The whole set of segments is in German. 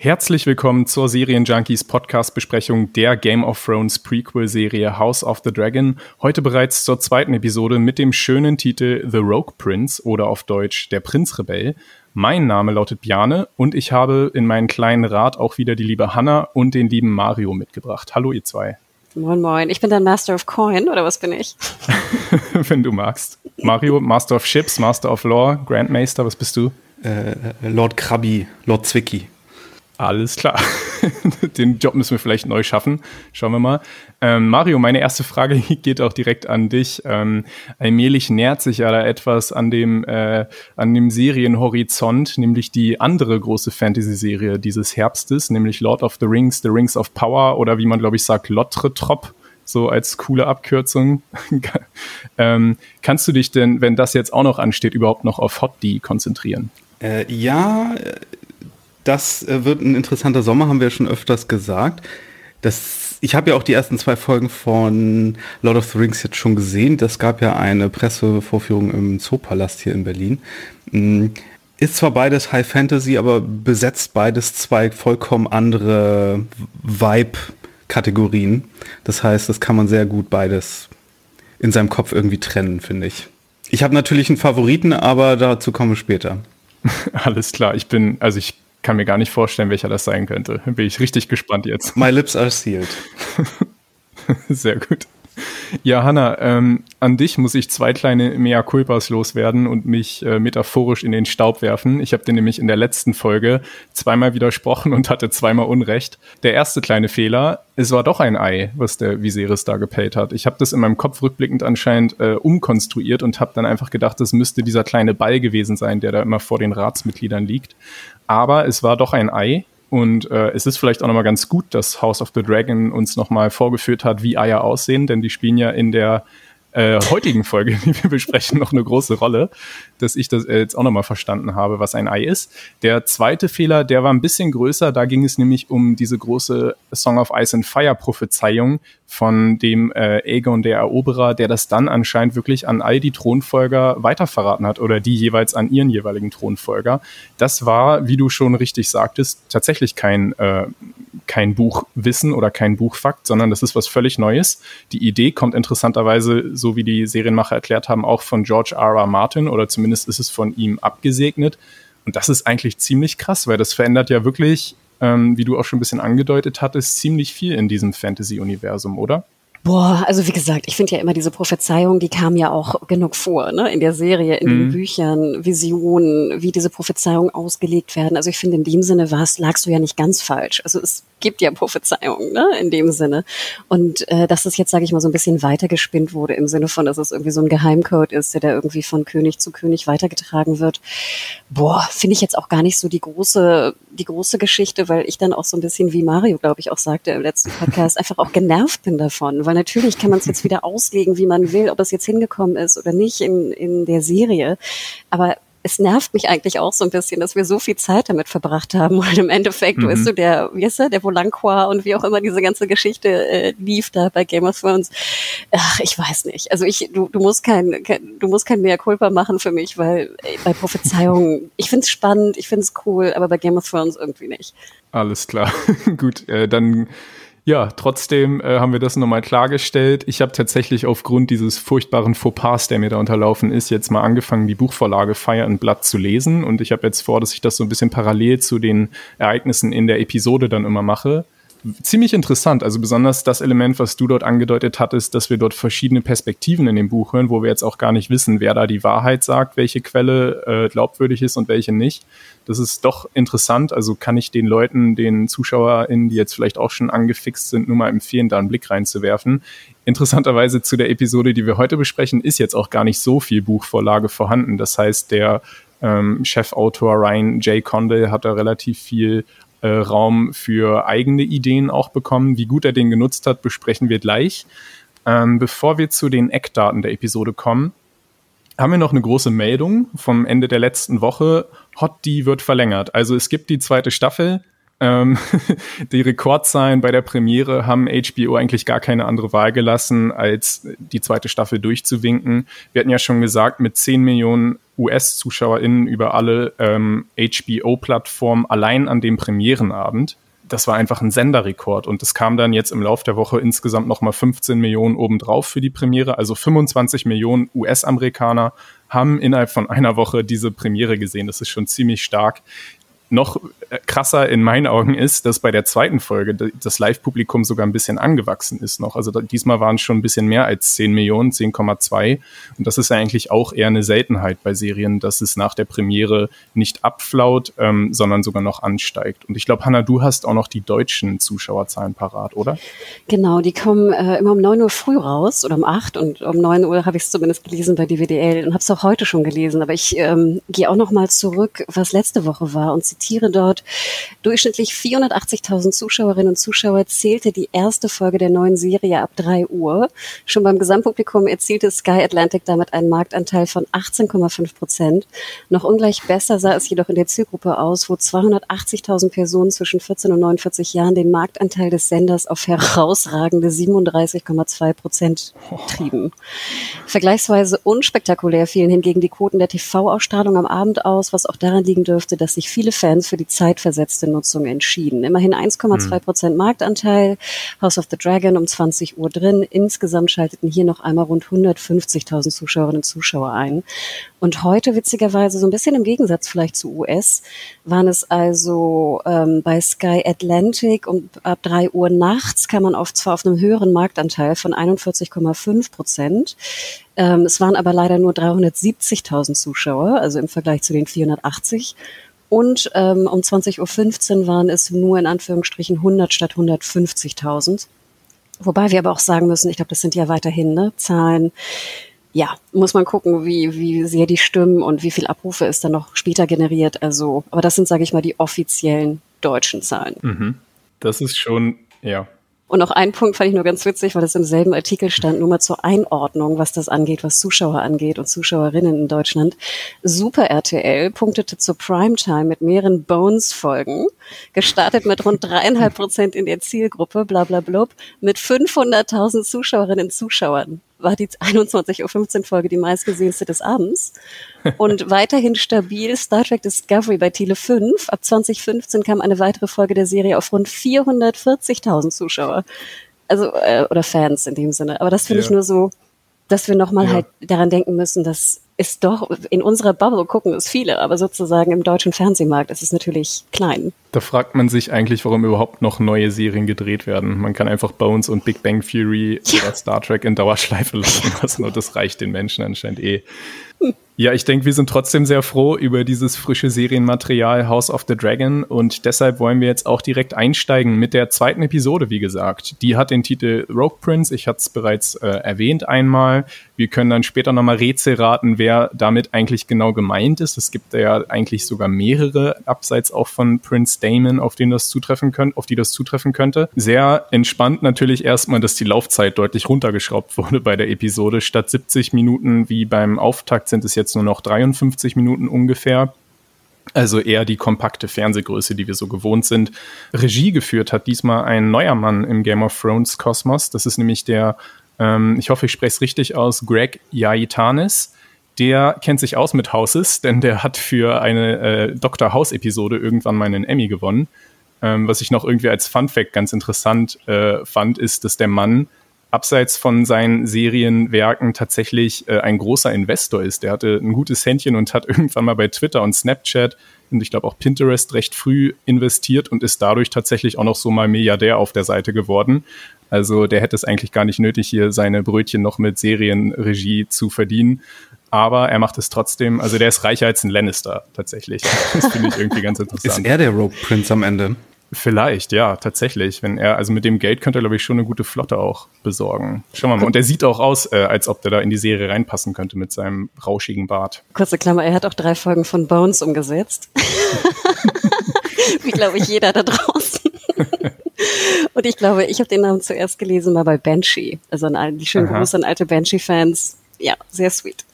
Herzlich willkommen zur Serienjunkies Podcast-Besprechung der Game of Thrones Prequel-Serie House of the Dragon. Heute bereits zur zweiten Episode mit dem schönen Titel The Rogue Prince oder auf Deutsch Der Prinzrebell. Mein Name lautet Bjane und ich habe in meinen kleinen Rat auch wieder die liebe Hanna und den lieben Mario mitgebracht. Hallo ihr zwei. Moin Moin, ich bin dann Master of Coin oder was bin ich? Wenn du magst. Mario, Master of Ships, Master of Law, Grandmaster, was bist du? Äh, Lord Krabby, Lord Zwicky. Alles klar. Den Job müssen wir vielleicht neu schaffen. Schauen wir mal. Ähm, Mario, meine erste Frage geht auch direkt an dich. Ähm, allmählich nähert sich ja da etwas an dem, äh, an dem Serienhorizont, nämlich die andere große Fantasy-Serie dieses Herbstes, nämlich Lord of the Rings, The Rings of Power oder wie man, glaube ich, sagt, Lotre Trop so als coole Abkürzung. ähm, kannst du dich denn, wenn das jetzt auch noch ansteht, überhaupt noch auf Hot D konzentrieren? Äh, ja, das äh, wird ein interessanter Sommer, haben wir schon öfters gesagt. Das, ich habe ja auch die ersten zwei Folgen von Lord of the Rings jetzt schon gesehen. Das gab ja eine Pressevorführung im Zoopalast hier in Berlin. Mm, ist zwar beides High Fantasy, aber besetzt beides zwei vollkommen andere Vibe-Kategorien. Das heißt, das kann man sehr gut beides in seinem Kopf irgendwie trennen, finde ich. Ich habe natürlich einen Favoriten, aber dazu komme ich später. Alles klar, ich bin, also ich kann mir gar nicht vorstellen, welcher das sein könnte. Bin ich richtig gespannt jetzt. My lips are sealed. Sehr gut. Ja, Hanna, ähm, an dich muss ich zwei kleine Mea Culpas loswerden und mich äh, metaphorisch in den Staub werfen. Ich habe dir nämlich in der letzten Folge zweimal widersprochen und hatte zweimal Unrecht. Der erste kleine Fehler, es war doch ein Ei, was der Viserys da gepellt hat. Ich habe das in meinem Kopf rückblickend anscheinend äh, umkonstruiert und habe dann einfach gedacht, das müsste dieser kleine Ball gewesen sein, der da immer vor den Ratsmitgliedern liegt. Aber es war doch ein Ei und äh, es ist vielleicht auch nochmal ganz gut, dass House of the Dragon uns nochmal vorgeführt hat, wie Eier aussehen, denn die spielen ja in der äh, heutigen Folge, die wir besprechen, noch eine große Rolle, dass ich das jetzt auch nochmal verstanden habe, was ein Ei ist. Der zweite Fehler, der war ein bisschen größer. Da ging es nämlich um diese große Song of Ice and Fire Prophezeiung von dem äh, Aegon der Eroberer, der das dann anscheinend wirklich an all die Thronfolger weiterverraten hat oder die jeweils an ihren jeweiligen Thronfolger. Das war, wie du schon richtig sagtest, tatsächlich kein, äh, kein Buchwissen oder kein Buchfakt, sondern das ist was völlig Neues. Die Idee kommt interessanterweise, so wie die Serienmacher erklärt haben, auch von George R. R. Martin oder zumindest ist es von ihm abgesegnet. Und das ist eigentlich ziemlich krass, weil das verändert ja wirklich ähm, wie du auch schon ein bisschen angedeutet hattest, ziemlich viel in diesem Fantasy-Universum, oder? Boah, also wie gesagt, ich finde ja immer diese Prophezeiung, die kam ja auch genug vor, ne? In der Serie, in mhm. den Büchern, Visionen, wie diese Prophezeiungen ausgelegt werden. Also ich finde, in dem Sinne lagst du ja nicht ganz falsch. Also es gibt ja Prophezeiungen, ne? In dem Sinne. Und äh, dass es jetzt, sage ich mal, so ein bisschen weitergespinnt wurde im Sinne von, dass es irgendwie so ein Geheimcode ist, der da irgendwie von König zu König weitergetragen wird. Boah, finde ich jetzt auch gar nicht so die große, die große Geschichte, weil ich dann auch so ein bisschen, wie Mario, glaube ich, auch sagte im letzten Podcast, einfach auch genervt bin davon weil natürlich kann man es jetzt wieder auslegen, wie man will, ob es jetzt hingekommen ist oder nicht in, in der Serie. Aber es nervt mich eigentlich auch so ein bisschen, dass wir so viel Zeit damit verbracht haben. Und im Endeffekt, mhm. weißt du, der, wie ist er, der Volanqua und wie auch immer diese ganze Geschichte äh, lief da bei Game of Thrones. Ach, ich weiß nicht. Also ich, du, du musst kein, kein du musst kein Mea Culpa machen für mich, weil ey, bei Prophezeiungen, ich find's spannend, ich find's cool, aber bei Game of Thrones irgendwie nicht. Alles klar. Gut, äh, dann ja, trotzdem äh, haben wir das nochmal klargestellt. Ich habe tatsächlich aufgrund dieses furchtbaren Fauxpas, der mir da unterlaufen ist, jetzt mal angefangen, die Buchvorlage Fire and Blood zu lesen. Und ich habe jetzt vor, dass ich das so ein bisschen parallel zu den Ereignissen in der Episode dann immer mache ziemlich interessant. Also besonders das Element, was du dort angedeutet hattest, dass wir dort verschiedene Perspektiven in dem Buch hören, wo wir jetzt auch gar nicht wissen, wer da die Wahrheit sagt, welche Quelle äh, glaubwürdig ist und welche nicht. Das ist doch interessant. Also kann ich den Leuten, den ZuschauerInnen, die jetzt vielleicht auch schon angefixt sind, nur mal empfehlen, da einen Blick reinzuwerfen. Interessanterweise zu der Episode, die wir heute besprechen, ist jetzt auch gar nicht so viel Buchvorlage vorhanden. Das heißt, der ähm, Chefautor Ryan J. Condell hat da relativ viel äh, Raum für eigene Ideen auch bekommen. Wie gut er den genutzt hat, besprechen wir gleich. Ähm, bevor wir zu den Eckdaten der Episode kommen, haben wir noch eine große Meldung vom Ende der letzten Woche. Hot D wird verlängert. Also es gibt die zweite Staffel. Ähm, die Rekordzahlen bei der Premiere haben HBO eigentlich gar keine andere Wahl gelassen, als die zweite Staffel durchzuwinken. Wir hatten ja schon gesagt, mit 10 Millionen US-ZuschauerInnen über alle ähm, HBO-Plattformen allein an dem Premierenabend. Das war einfach ein Senderrekord und es kam dann jetzt im Laufe der Woche insgesamt nochmal 15 Millionen obendrauf für die Premiere. Also 25 Millionen US-Amerikaner haben innerhalb von einer Woche diese Premiere gesehen. Das ist schon ziemlich stark noch äh, krasser in meinen Augen ist, dass bei der zweiten Folge das Live-Publikum sogar ein bisschen angewachsen ist noch. Also diesmal waren es schon ein bisschen mehr als 10 Millionen, 10,2. Und das ist ja eigentlich auch eher eine Seltenheit bei Serien, dass es nach der Premiere nicht abflaut, ähm, sondern sogar noch ansteigt. Und ich glaube, Hanna, du hast auch noch die deutschen Zuschauerzahlen parat, oder? Genau, die kommen äh, immer um 9 Uhr früh raus oder um 8 und um 9 Uhr habe ich es zumindest gelesen bei DWDL und habe es auch heute schon gelesen. Aber ich ähm, gehe auch noch mal zurück, was letzte Woche war und zitiere dort, durchschnittlich 480.000 Zuschauerinnen und Zuschauer zählte die erste Folge der neuen Serie ab 3 Uhr. Schon beim Gesamtpublikum erzielte Sky Atlantic damit einen Marktanteil von 18,5 Prozent. Noch ungleich besser sah es jedoch in der Zielgruppe aus, wo 280.000 Personen zwischen 14 und 49 Jahren den Marktanteil des Senders auf herausragende 37,2 Prozent trieben. Vergleichsweise unspektakulär fielen hingegen die Quoten der TV-Ausstrahlung am Abend aus, was auch daran liegen dürfte, dass sich viele Fans Fans für die zeitversetzte Nutzung entschieden. Immerhin 1,2 hm. Prozent Marktanteil, House of the Dragon um 20 Uhr drin. Insgesamt schalteten hier noch einmal rund 150.000 Zuschauerinnen und Zuschauer ein. Und heute, witzigerweise, so ein bisschen im Gegensatz vielleicht zu US, waren es also ähm, bei Sky Atlantic um ab 3 Uhr nachts kam man oft zwar auf einem höheren Marktanteil von 41,5 Prozent. Ähm, es waren aber leider nur 370.000 Zuschauer, also im Vergleich zu den 480. Und ähm, um 20.15 Uhr waren es nur in Anführungsstrichen 100 statt 150.000. Wobei wir aber auch sagen müssen, ich glaube, das sind ja weiterhin ne, Zahlen. Ja, muss man gucken, wie, wie sehr die stimmen und wie viel Abrufe ist dann noch später generiert. Also, aber das sind, sage ich mal, die offiziellen deutschen Zahlen. Mhm. Das ist schon, ja, und noch ein Punkt fand ich nur ganz witzig, weil das im selben Artikel stand, nur mal zur Einordnung, was das angeht, was Zuschauer angeht und Zuschauerinnen in Deutschland. Super RTL punktete zur Primetime mit mehreren Bones-Folgen, gestartet mit rund dreieinhalb Prozent in der Zielgruppe, bla bla blub, mit 500.000 Zuschauerinnen und Zuschauern war die 21.15 Uhr Folge die meistgesehenste des Abends. Und weiterhin stabil Star Trek Discovery bei Tele 5. Ab 2015 kam eine weitere Folge der Serie auf rund 440.000 Zuschauer. Also, äh, oder Fans in dem Sinne. Aber das finde ja. ich nur so, dass wir nochmal ja. halt daran denken müssen, dass ist doch in unserer Bubble gucken es viele, aber sozusagen im deutschen Fernsehmarkt ist es natürlich klein. Da fragt man sich eigentlich, warum überhaupt noch neue Serien gedreht werden. Man kann einfach Bones und Big Bang Theory ja. oder Star Trek in Dauerschleife laufen lassen und das reicht den Menschen anscheinend eh. Hm. Ja, ich denke, wir sind trotzdem sehr froh über dieses frische Serienmaterial House of the Dragon und deshalb wollen wir jetzt auch direkt einsteigen mit der zweiten Episode, wie gesagt. Die hat den Titel Rogue Prince, ich hatte es bereits äh, erwähnt einmal. Wir können dann später nochmal Rätsel raten, wer damit eigentlich genau gemeint ist. Es gibt ja eigentlich sogar mehrere, abseits auch von Prince Damon, auf denen das zutreffen könnte, auf die das zutreffen könnte. Sehr entspannt natürlich erstmal, dass die Laufzeit deutlich runtergeschraubt wurde bei der Episode. Statt 70 Minuten wie beim Auftakt sind es jetzt jetzt nur noch 53 Minuten ungefähr. Also eher die kompakte Fernsehgröße, die wir so gewohnt sind. Regie geführt hat diesmal ein neuer Mann im Game of Thrones Kosmos. Das ist nämlich der, ähm, ich hoffe, ich spreche es richtig aus, Greg Yaitanis. Der kennt sich aus mit Houses, denn der hat für eine äh, Dr. House-Episode irgendwann mal einen Emmy gewonnen. Ähm, was ich noch irgendwie als Fun Fact ganz interessant äh, fand, ist, dass der Mann abseits von seinen Serienwerken tatsächlich äh, ein großer Investor ist. Der hatte ein gutes Händchen und hat irgendwann mal bei Twitter und Snapchat und ich glaube auch Pinterest recht früh investiert und ist dadurch tatsächlich auch noch so mal Milliardär auf der Seite geworden. Also der hätte es eigentlich gar nicht nötig, hier seine Brötchen noch mit Serienregie zu verdienen. Aber er macht es trotzdem, also der ist reicher als ein Lannister tatsächlich. Das finde ich irgendwie ganz interessant. Ist er der Rogue Prince am Ende? Vielleicht, ja, tatsächlich. Wenn er, also mit dem Geld könnte er, glaube ich, schon eine gute Flotte auch besorgen. Schauen wir mal. Und er sieht auch aus, äh, als ob der da in die Serie reinpassen könnte mit seinem rauschigen Bart. Kurze Klammer, er hat auch drei Folgen von Bones umgesetzt. Wie, glaube ich, jeder da draußen. Und ich glaube, ich habe den Namen zuerst gelesen mal bei Banshee. Also an die schönen Grüße an alte Banshee-Fans ja, sehr sweet.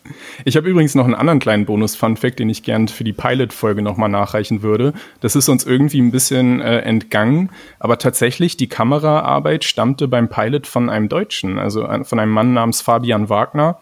Ich habe übrigens noch einen anderen kleinen Bonus-Fun-Fact, den ich gern für die Pilot-Folge nochmal nachreichen würde. Das ist uns irgendwie ein bisschen äh, entgangen, aber tatsächlich die Kameraarbeit stammte beim Pilot von einem Deutschen, also von einem Mann namens Fabian Wagner.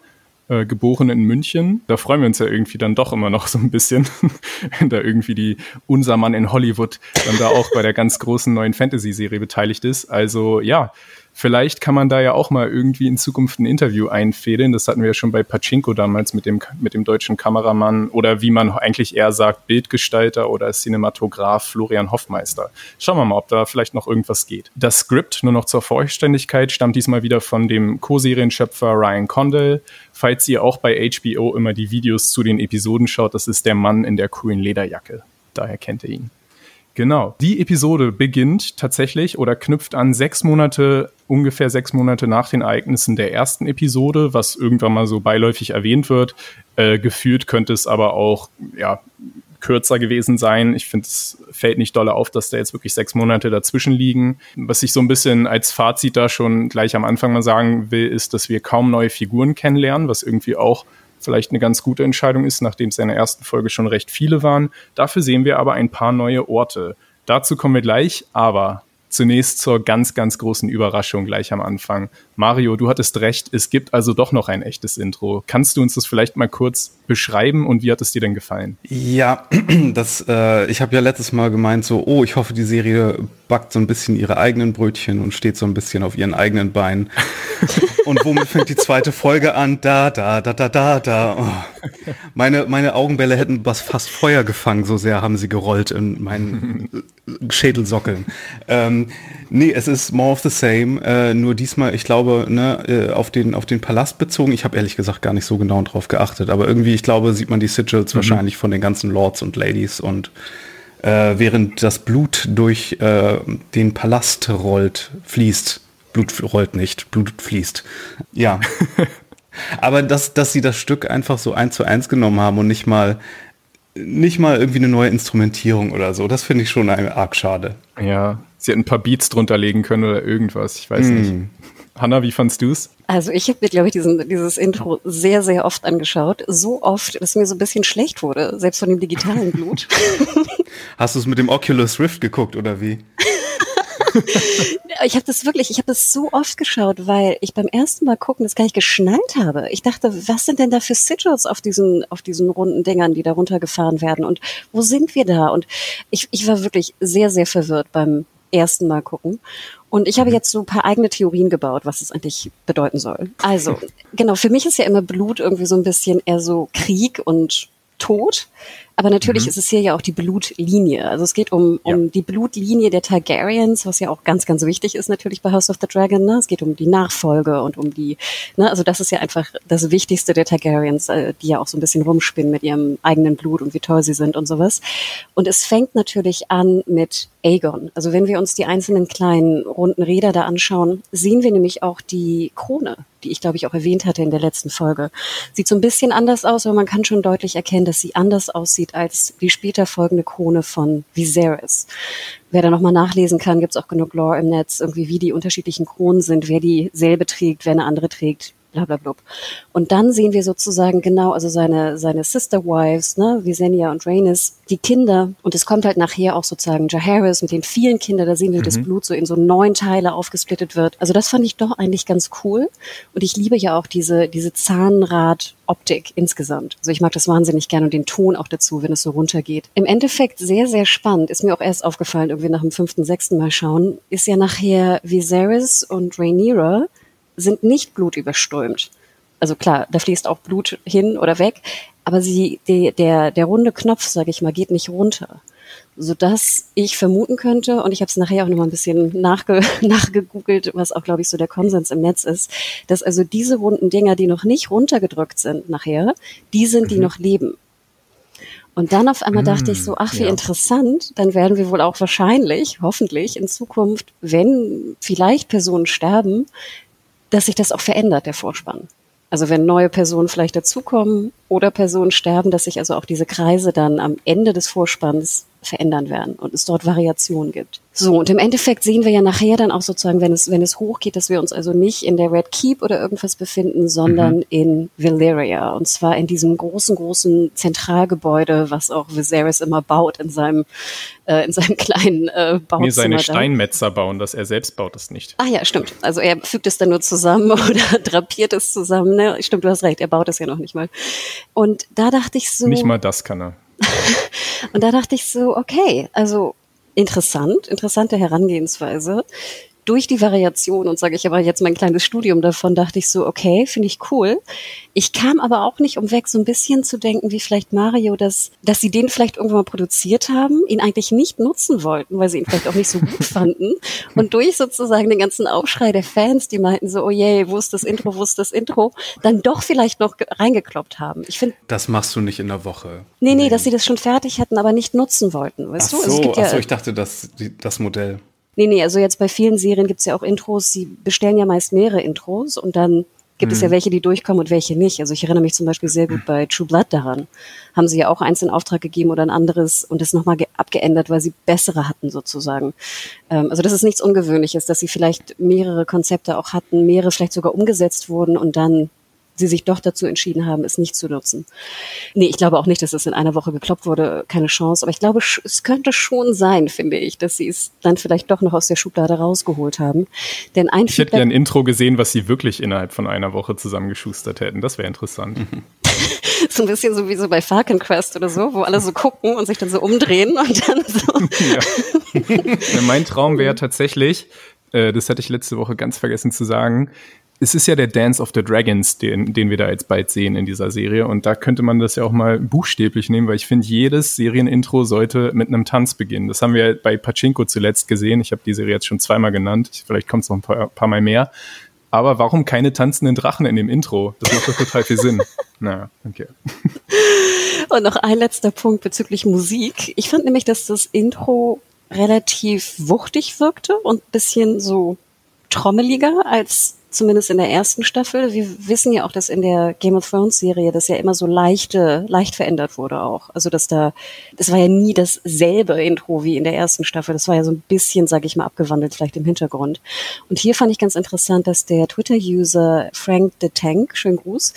Äh, geboren in München. Da freuen wir uns ja irgendwie dann doch immer noch so ein bisschen, wenn da irgendwie die unser Mann in Hollywood dann da auch bei der ganz großen neuen Fantasy-Serie beteiligt ist. Also ja, Vielleicht kann man da ja auch mal irgendwie in Zukunft ein Interview einfädeln. Das hatten wir ja schon bei Pachinko damals mit dem, mit dem deutschen Kameramann oder wie man eigentlich eher sagt, Bildgestalter oder Cinematograf Florian Hoffmeister. Schauen wir mal, ob da vielleicht noch irgendwas geht. Das Skript, nur noch zur Vollständigkeit, stammt diesmal wieder von dem Co-Serienschöpfer Ryan Condell. Falls ihr auch bei HBO immer die Videos zu den Episoden schaut, das ist der Mann in der coolen Lederjacke. Daher kennt ihr ihn. Genau. Die Episode beginnt tatsächlich oder knüpft an sechs Monate, ungefähr sechs Monate nach den Ereignissen der ersten Episode, was irgendwann mal so beiläufig erwähnt wird. Äh, gefühlt könnte es aber auch, ja, kürzer gewesen sein. Ich finde, es fällt nicht dolle auf, dass da jetzt wirklich sechs Monate dazwischen liegen. Was ich so ein bisschen als Fazit da schon gleich am Anfang mal sagen will, ist, dass wir kaum neue Figuren kennenlernen, was irgendwie auch vielleicht eine ganz gute Entscheidung ist, nachdem es in der ersten Folge schon recht viele waren. Dafür sehen wir aber ein paar neue Orte. Dazu kommen wir gleich, aber zunächst zur ganz, ganz großen Überraschung gleich am Anfang. Mario, du hattest recht, es gibt also doch noch ein echtes Intro. Kannst du uns das vielleicht mal kurz beschreiben und wie hat es dir denn gefallen? Ja, das, äh, ich habe ja letztes Mal gemeint, so, oh, ich hoffe, die Serie backt so ein bisschen ihre eigenen Brötchen und steht so ein bisschen auf ihren eigenen Beinen. und womit fängt die zweite Folge an? Da, da, da, da, da, da. Oh. Meine, meine Augenbälle hätten was fast Feuer gefangen, so sehr haben sie gerollt in meinen Schädelsockeln. Ähm, nee, es ist more of the same, äh, nur diesmal, ich glaube, ne, äh, auf, den, auf den Palast bezogen. Ich habe ehrlich gesagt gar nicht so genau drauf geachtet, aber irgendwie, ich glaube, sieht man die Sigils mhm. wahrscheinlich von den ganzen Lords und Ladies und äh, während das Blut durch äh, den Palast rollt, fließt. Blut rollt nicht, Blut fließt. Ja. Aber dass, dass sie das Stück einfach so eins zu eins genommen haben und nicht mal nicht mal irgendwie eine neue Instrumentierung oder so. Das finde ich schon arg schade. Ja, sie hätten ein paar Beats drunter legen können oder irgendwas. Ich weiß mm. nicht. Hanna, wie fandst du es? Also ich habe mir, glaube ich, diesen, dieses Intro sehr, sehr oft angeschaut. So oft, dass mir so ein bisschen schlecht wurde, selbst von dem digitalen Blut. Hast du es mit dem Oculus Rift geguckt oder wie? ich habe das wirklich, ich habe das so oft geschaut, weil ich beim ersten Mal gucken das gar nicht geschnallt habe. Ich dachte, was sind denn da für Sigils auf diesen, auf diesen runden Dingern, die da runtergefahren werden und wo sind wir da? Und ich, ich war wirklich sehr, sehr verwirrt beim ersten Mal gucken. Und ich habe mhm. jetzt so ein paar eigene Theorien gebaut, was es eigentlich bedeuten soll. Also, genau, für mich ist ja immer Blut irgendwie so ein bisschen eher so Krieg und Tod. Aber natürlich mhm. ist es hier ja auch die Blutlinie. Also es geht um, um ja. die Blutlinie der Targaryens, was ja auch ganz, ganz wichtig ist natürlich bei House of the Dragon. Ne? Es geht um die Nachfolge und um die, ne? also das ist ja einfach das Wichtigste der Targaryens, äh, die ja auch so ein bisschen rumspinnen mit ihrem eigenen Blut und wie toll sie sind und sowas. Und es fängt natürlich an mit Aegon. Also wenn wir uns die einzelnen kleinen runden Räder da anschauen, sehen wir nämlich auch die Krone, die ich glaube ich auch erwähnt hatte in der letzten Folge. Sieht so ein bisschen anders aus, aber man kann schon deutlich erkennen, dass sie anders aussieht aussieht als die später folgende Krone von Viserys. Wer da nochmal nachlesen kann, gibt es auch genug Lore im Netz, irgendwie wie die unterschiedlichen Kronen sind, wer dieselbe trägt, wer eine andere trägt, bla bla bla. Und dann sehen wir sozusagen genau, also seine, seine Sister Wives, ne, Visenya und Rhaenys, die Kinder. Und es kommt halt nachher auch sozusagen Jaharis mit den vielen Kindern, da sehen wir, mhm. das Blut so in so neun Teile aufgesplittet wird. Also das fand ich doch eigentlich ganz cool. Und ich liebe ja auch diese, diese Zahnrad-Optik insgesamt. Also ich mag das wahnsinnig gerne und den Ton auch dazu, wenn es so runtergeht. Im Endeffekt sehr, sehr spannend, ist mir auch erst aufgefallen, irgendwie nach dem fünften, sechsten Mal schauen, ist ja nachher Viserys und Rhaenyra sind nicht blutüberströmt. Also klar, da fließt auch Blut hin oder weg, aber sie, die, der, der runde Knopf, sage ich mal, geht nicht runter. Sodass ich vermuten könnte, und ich habe es nachher auch nochmal ein bisschen nachge, nachgegoogelt, was auch, glaube ich, so der Konsens im Netz ist, dass also diese runden Dinger, die noch nicht runtergedrückt sind nachher, die sind, die mhm. noch leben. Und dann auf einmal dachte ich so, ach, wie ja. interessant, dann werden wir wohl auch wahrscheinlich, hoffentlich in Zukunft, wenn vielleicht Personen sterben, dass sich das auch verändert, der Vorspann. Also wenn neue Personen vielleicht dazukommen oder Personen sterben, dass sich also auch diese Kreise dann am Ende des Vorspanns verändern werden und es dort Variationen gibt. So, und im Endeffekt sehen wir ja nachher dann auch sozusagen, wenn es, wenn es hochgeht, dass wir uns also nicht in der Red Keep oder irgendwas befinden, sondern mhm. in Valyria. Und zwar in diesem großen, großen Zentralgebäude, was auch Viserys immer baut in seinem, äh, in seinem kleinen äh, Bauzimmer. Nee, seine Steinmetzer bauen das, er selbst baut es nicht. Ah ja, stimmt. Also er fügt es dann nur zusammen oder drapiert es zusammen. Ne? Stimmt, du hast recht, er baut es ja noch nicht mal. Und da dachte ich so. Nicht mal das kann er. und da dachte ich so, okay, also interessant, interessante Herangehensweise durch die Variation und sage ich aber jetzt mein kleines Studium davon, dachte ich so, okay, finde ich cool. Ich kam aber auch nicht umweg, so ein bisschen zu denken, wie vielleicht Mario, dass, dass sie den vielleicht irgendwann mal produziert haben, ihn eigentlich nicht nutzen wollten, weil sie ihn vielleicht auch nicht so gut fanden. Und durch sozusagen den ganzen Aufschrei der Fans, die meinten so, oh je, wo ist das Intro, wo ist das Intro, dann doch vielleicht noch reingekloppt haben. Ich finde. Das machst du nicht in der Woche. Nee, nee, dass sie das schon fertig hatten, aber nicht nutzen wollten, weißt ach du? Also so, also ja, ach so, ich dachte, das, das Modell. Nee, nee, also jetzt bei vielen Serien gibt's ja auch Intros, sie bestellen ja meist mehrere Intros und dann gibt mhm. es ja mhm. welche, die durchkommen und welche nicht. Also ich erinnere mich zum Beispiel sehr gut bei True Blood daran. Haben sie ja auch eins in Auftrag gegeben oder ein anderes und das nochmal abgeändert, weil sie bessere hatten sozusagen. Ähm, also das ist nichts Ungewöhnliches, dass sie vielleicht mehrere Konzepte auch hatten, mehrere vielleicht sogar umgesetzt wurden und dann sie sich doch dazu entschieden haben, es nicht zu nutzen. Nee, ich glaube auch nicht, dass es in einer Woche gekloppt wurde, keine Chance. Aber ich glaube, es könnte schon sein, finde ich, dass sie es dann vielleicht doch noch aus der Schublade rausgeholt haben. Denn ein ich hätte ja ein Intro gesehen, was sie wirklich innerhalb von einer Woche zusammengeschustert hätten. Das wäre interessant. so ein bisschen so wie so bei Falcon Quest oder so, wo alle so gucken und sich dann so umdrehen und dann so. ja. mein Traum wäre tatsächlich, äh, das hatte ich letzte Woche ganz vergessen zu sagen, es ist ja der Dance of the Dragons, den, den wir da jetzt bald sehen in dieser Serie. Und da könnte man das ja auch mal buchstäblich nehmen, weil ich finde, jedes Serienintro sollte mit einem Tanz beginnen. Das haben wir bei Pachinko zuletzt gesehen. Ich habe die Serie jetzt schon zweimal genannt. Vielleicht kommt es noch ein paar, paar Mal mehr. Aber warum keine tanzenden Drachen in dem Intro? Das macht doch total viel Sinn. Naja, okay. Und noch ein letzter Punkt bezüglich Musik. Ich fand nämlich, dass das Intro relativ wuchtig wirkte und bisschen so trommeliger als zumindest in der ersten Staffel. Wir wissen ja auch, dass in der Game of Thrones Serie das ja immer so leichte, leicht verändert wurde auch. Also dass da, das war ja nie dasselbe Intro wie in der ersten Staffel. Das war ja so ein bisschen, sage ich mal, abgewandelt vielleicht im Hintergrund. Und hier fand ich ganz interessant, dass der Twitter-User Frank the Tank, schönen Gruß,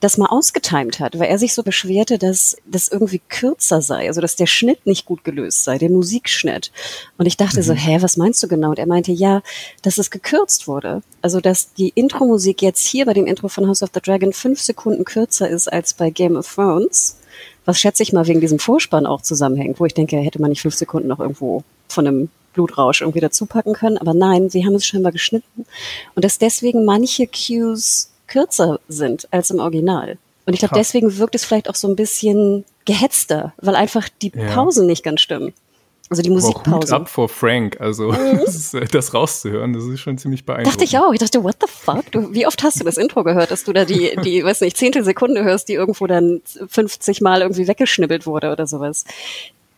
das mal ausgetimt hat, weil er sich so beschwerte, dass das irgendwie kürzer sei, also dass der Schnitt nicht gut gelöst sei, der Musikschnitt. Und ich dachte mhm. so, hä, was meinst du genau? Und er meinte, ja, dass es gekürzt wurde. Also dass die Intro-Musik jetzt hier bei dem Intro von House of the Dragon fünf Sekunden kürzer ist als bei Game of Thrones, was schätze ich mal wegen diesem Vorspann auch zusammenhängt, wo ich denke, hätte man nicht fünf Sekunden noch irgendwo von einem Blutrausch irgendwie dazu packen können. Aber nein, sie haben es scheinbar geschnitten. Und dass deswegen manche Cues kürzer sind als im Original. Und ich glaube, deswegen wirkt es vielleicht auch so ein bisschen gehetzter, weil einfach die Pausen ja. nicht ganz stimmen. Also die Musikpause. Hut ab vor Frank, also mhm. das, das, rauszuhören, das ist schon ziemlich beeindruckend. Dachte ich auch. Ich dachte, what the fuck? Du, wie oft hast du das Intro gehört, dass du da die, die, weiß nicht, Zehntelsekunde hörst, die irgendwo dann 50 Mal irgendwie weggeschnibbelt wurde oder sowas.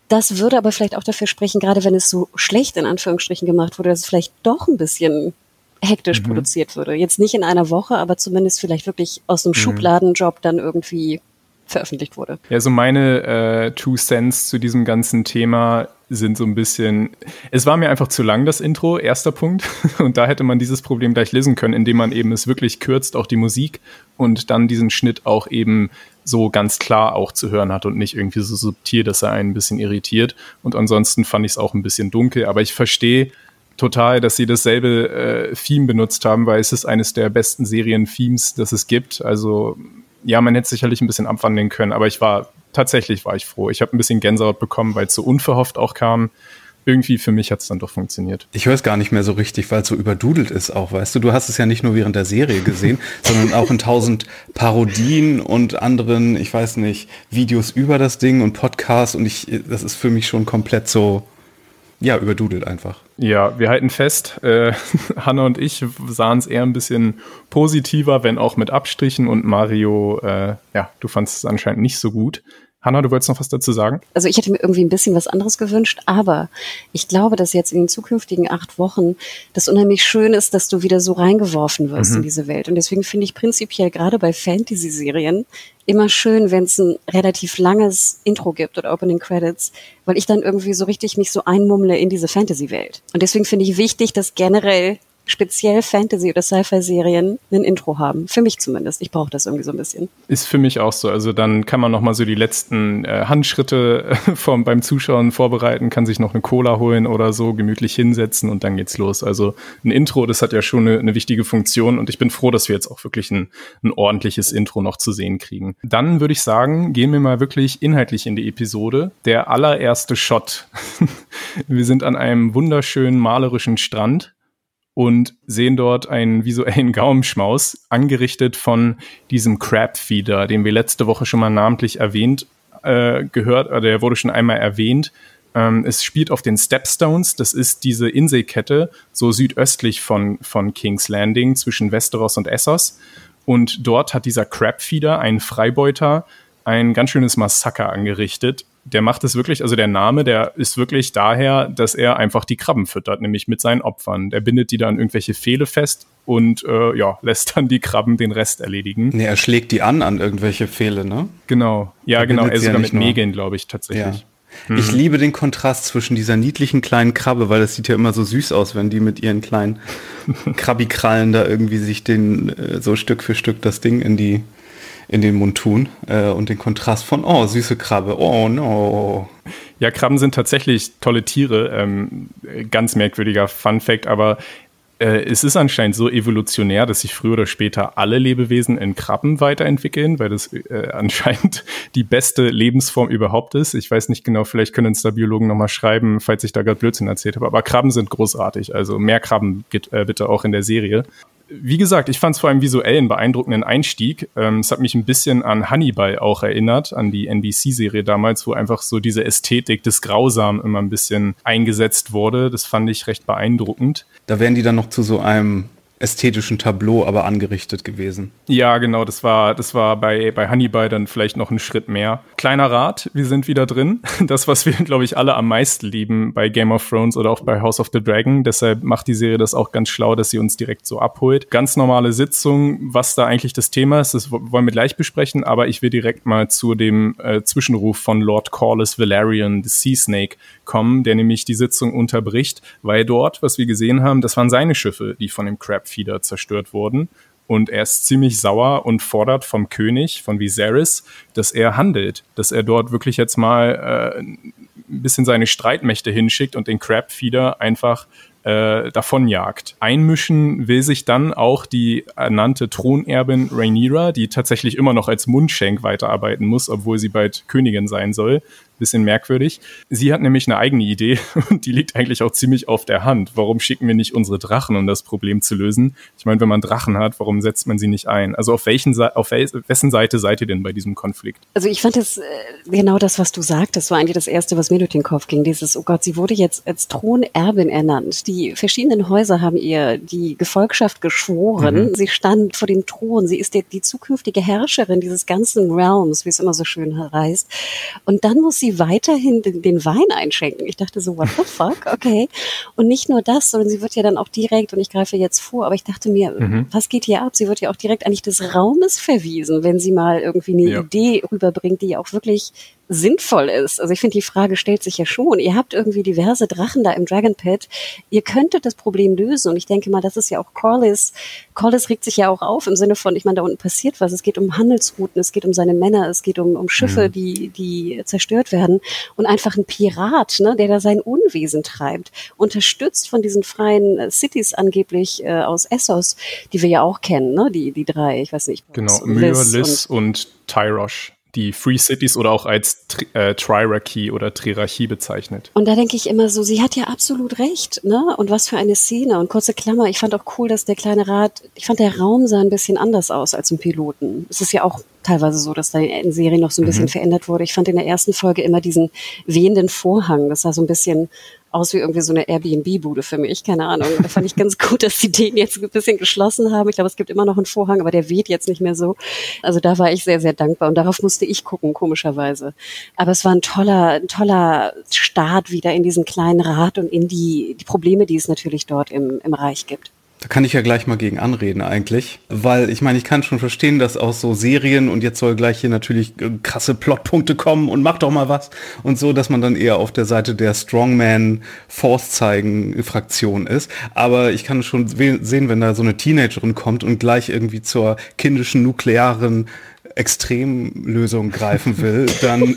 Das würde aber vielleicht auch dafür sprechen, gerade wenn es so schlecht in Anführungsstrichen gemacht wurde, dass es vielleicht doch ein bisschen hektisch mhm. produziert würde. Jetzt nicht in einer Woche, aber zumindest vielleicht wirklich aus einem mhm. Schubladenjob dann irgendwie veröffentlicht wurde. Ja, so meine äh, Two Cents zu diesem ganzen Thema sind so ein bisschen, es war mir einfach zu lang, das Intro, erster Punkt. Und da hätte man dieses Problem gleich lesen können, indem man eben es wirklich kürzt, auch die Musik und dann diesen Schnitt auch eben so ganz klar auch zu hören hat und nicht irgendwie so subtil, dass er einen ein bisschen irritiert. Und ansonsten fand ich es auch ein bisschen dunkel, aber ich verstehe total, dass sie dasselbe äh, Theme benutzt haben, weil es ist eines der besten Serien-Themes, das es gibt. Also ja, man hätte sicherlich ein bisschen abwandeln können, aber ich war, tatsächlich war ich froh. Ich habe ein bisschen Gänsehaut bekommen, weil es so unverhofft auch kam. Irgendwie für mich hat es dann doch funktioniert. Ich höre es gar nicht mehr so richtig, weil es so überdudelt ist auch, weißt du. Du hast es ja nicht nur während der Serie gesehen, sondern auch in tausend Parodien und anderen, ich weiß nicht, Videos über das Ding und Podcasts und ich, das ist für mich schon komplett so, ja, überdudelt einfach. Ja, wir halten fest, äh, Hanna und ich sahen es eher ein bisschen positiver, wenn auch mit Abstrichen und Mario, äh, ja, du fandest es anscheinend nicht so gut. Hanna, du wolltest noch was dazu sagen? Also ich hätte mir irgendwie ein bisschen was anderes gewünscht, aber ich glaube, dass jetzt in den zukünftigen acht Wochen das unheimlich schön ist, dass du wieder so reingeworfen wirst mhm. in diese Welt. Und deswegen finde ich prinzipiell gerade bei Fantasy-Serien immer schön, wenn es ein relativ langes Intro gibt oder Opening Credits, weil ich dann irgendwie so richtig mich so einmummle in diese Fantasy-Welt. Und deswegen finde ich wichtig, dass generell speziell Fantasy- oder Sci-Fi-Serien ein Intro haben. Für mich zumindest. Ich brauche das irgendwie so ein bisschen. Ist für mich auch so. Also dann kann man noch mal so die letzten äh, Handschritte vom, beim Zuschauen vorbereiten, kann sich noch eine Cola holen oder so, gemütlich hinsetzen und dann geht's los. Also ein Intro, das hat ja schon eine, eine wichtige Funktion und ich bin froh, dass wir jetzt auch wirklich ein, ein ordentliches Intro noch zu sehen kriegen. Dann würde ich sagen, gehen wir mal wirklich inhaltlich in die Episode. Der allererste Shot. wir sind an einem wunderschönen malerischen Strand und sehen dort einen visuellen Gaumenschmaus, angerichtet von diesem Crab-Feeder, den wir letzte Woche schon mal namentlich erwähnt äh, gehört, oder der wurde schon einmal erwähnt. Ähm, es spielt auf den Stepstones, das ist diese Inselkette so südöstlich von, von King's Landing zwischen Westeros und Essos. Und dort hat dieser Crab-Feeder, ein Freibeuter, ein ganz schönes Massaker angerichtet der macht es wirklich, also der Name, der ist wirklich daher, dass er einfach die Krabben füttert, nämlich mit seinen Opfern. Der bindet die dann irgendwelche Pfähle fest und äh, ja, lässt dann die Krabben den Rest erledigen. Nee, er schlägt die an an irgendwelche Pfähle, ne? Genau. Ja, er genau. Er sogar ja mit Nägeln, glaube ich, tatsächlich. Ja. Hm. Ich liebe den Kontrast zwischen dieser niedlichen kleinen Krabbe, weil das sieht ja immer so süß aus, wenn die mit ihren kleinen Krabbikrallen da irgendwie sich den äh, so Stück für Stück das Ding in die in den Mund tun äh, und den Kontrast von, oh, süße Krabbe, oh no. Ja, Krabben sind tatsächlich tolle Tiere. Ähm, ganz merkwürdiger Fun Fact, aber äh, es ist anscheinend so evolutionär, dass sich früher oder später alle Lebewesen in Krabben weiterentwickeln, weil das äh, anscheinend die beste Lebensform überhaupt ist. Ich weiß nicht genau, vielleicht können uns da Biologen nochmal schreiben, falls ich da gerade Blödsinn erzählt habe. Aber Krabben sind großartig. Also mehr Krabben äh, bitte auch in der Serie wie gesagt, ich fand es vor allem visuell einen beeindruckenden Einstieg. Ähm, es hat mich ein bisschen an Hannibal auch erinnert, an die NBC-Serie damals, wo einfach so diese Ästhetik des Grausamen immer ein bisschen eingesetzt wurde. Das fand ich recht beeindruckend. Da werden die dann noch zu so einem ästhetischen Tableau aber angerichtet gewesen. Ja, genau, das war, das war bei, bei Hannibal dann vielleicht noch einen Schritt mehr. Kleiner Rat, wir sind wieder drin. Das, was wir, glaube ich, alle am meisten lieben bei Game of Thrones oder auch bei House of the Dragon. Deshalb macht die Serie das auch ganz schlau, dass sie uns direkt so abholt. Ganz normale Sitzung, was da eigentlich das Thema ist, das wollen wir gleich besprechen, aber ich will direkt mal zu dem äh, Zwischenruf von Lord Corlys Valerian, the Sea Snake, kommen, der nämlich die Sitzung unterbricht, weil dort, was wir gesehen haben, das waren seine Schiffe, die von dem Crabfeeder zerstört wurden. Und er ist ziemlich sauer und fordert vom König, von Viserys, dass er handelt, dass er dort wirklich jetzt mal äh, ein bisschen seine Streitmächte hinschickt und den Crabfeeder einfach äh, davonjagt. Einmischen will sich dann auch die ernannte Thronerbin Rhaenyra, die tatsächlich immer noch als Mundschenk weiterarbeiten muss, obwohl sie bald Königin sein soll bisschen merkwürdig. Sie hat nämlich eine eigene Idee und die liegt eigentlich auch ziemlich auf der Hand. Warum schicken wir nicht unsere Drachen, um das Problem zu lösen? Ich meine, wenn man Drachen hat, warum setzt man sie nicht ein? Also auf welchen auf wessen Seite seid ihr denn bei diesem Konflikt? Also ich fand es äh, genau das, was du sagtest, war eigentlich das erste, was mir durch den Kopf ging. Dieses, oh Gott, sie wurde jetzt als Thronerbin ernannt. Die verschiedenen Häuser haben ihr die Gefolgschaft geschworen. Mhm. Sie stand vor dem Thron. Sie ist die, die zukünftige Herrscherin dieses ganzen Realms, wie es immer so schön heißt. Und dann muss sie sie weiterhin den, den, Wein einschenken. Ich dachte so, what the fuck? Okay. Und nicht nur das, sondern sie wird ja dann auch direkt, und ich greife jetzt vor, aber ich dachte mir, mhm. was geht hier ab? Sie wird ja auch direkt eigentlich des Raumes verwiesen, wenn sie mal irgendwie eine ja. Idee rüberbringt, die auch wirklich sinnvoll ist. Also ich finde, die Frage stellt sich ja schon. Ihr habt irgendwie diverse Drachen da im Dragon Pit. Ihr könntet das Problem lösen. Und ich denke mal, das ist ja auch Corlys. Corlys regt sich ja auch auf im Sinne von, ich meine, da unten passiert was. Es geht um Handelsrouten, es geht um seine Männer, es geht um, um Schiffe, mhm. die, die zerstört werden. Und einfach ein Pirat, ne, der da sein Unwesen treibt, unterstützt von diesen freien Cities angeblich äh, aus Essos, die wir ja auch kennen, ne, die, die drei, ich weiß nicht. Genau, Myr, Liz und, und Tyrosh die Free Cities oder auch als äh, Trirarchy oder Trirarchie bezeichnet. Und da denke ich immer so, sie hat ja absolut recht, ne? Und was für eine Szene. Und kurze Klammer, ich fand auch cool, dass der kleine Rat, ich fand der Raum sah ein bisschen anders aus als im Piloten. Es ist ja auch teilweise so, dass da in Serien noch so ein bisschen mhm. verändert wurde. Ich fand in der ersten Folge immer diesen wehenden Vorhang. Das sah so ein bisschen aus wie irgendwie so eine Airbnb-Bude für mich, keine Ahnung. Da fand ich ganz gut, dass sie den jetzt ein bisschen geschlossen haben. Ich glaube, es gibt immer noch einen Vorhang, aber der weht jetzt nicht mehr so. Also da war ich sehr, sehr dankbar und darauf musste ich gucken, komischerweise. Aber es war ein toller, ein toller Start wieder in diesen kleinen Rat und in die, die Probleme, die es natürlich dort im, im Reich gibt. Da kann ich ja gleich mal gegen anreden eigentlich, weil ich meine, ich kann schon verstehen, dass aus so Serien und jetzt soll gleich hier natürlich äh, krasse Plotpunkte kommen und mach doch mal was und so, dass man dann eher auf der Seite der Strongman Force zeigen Fraktion ist. Aber ich kann schon sehen, wenn da so eine Teenagerin kommt und gleich irgendwie zur kindischen nuklearen Extremlösung greifen will, dann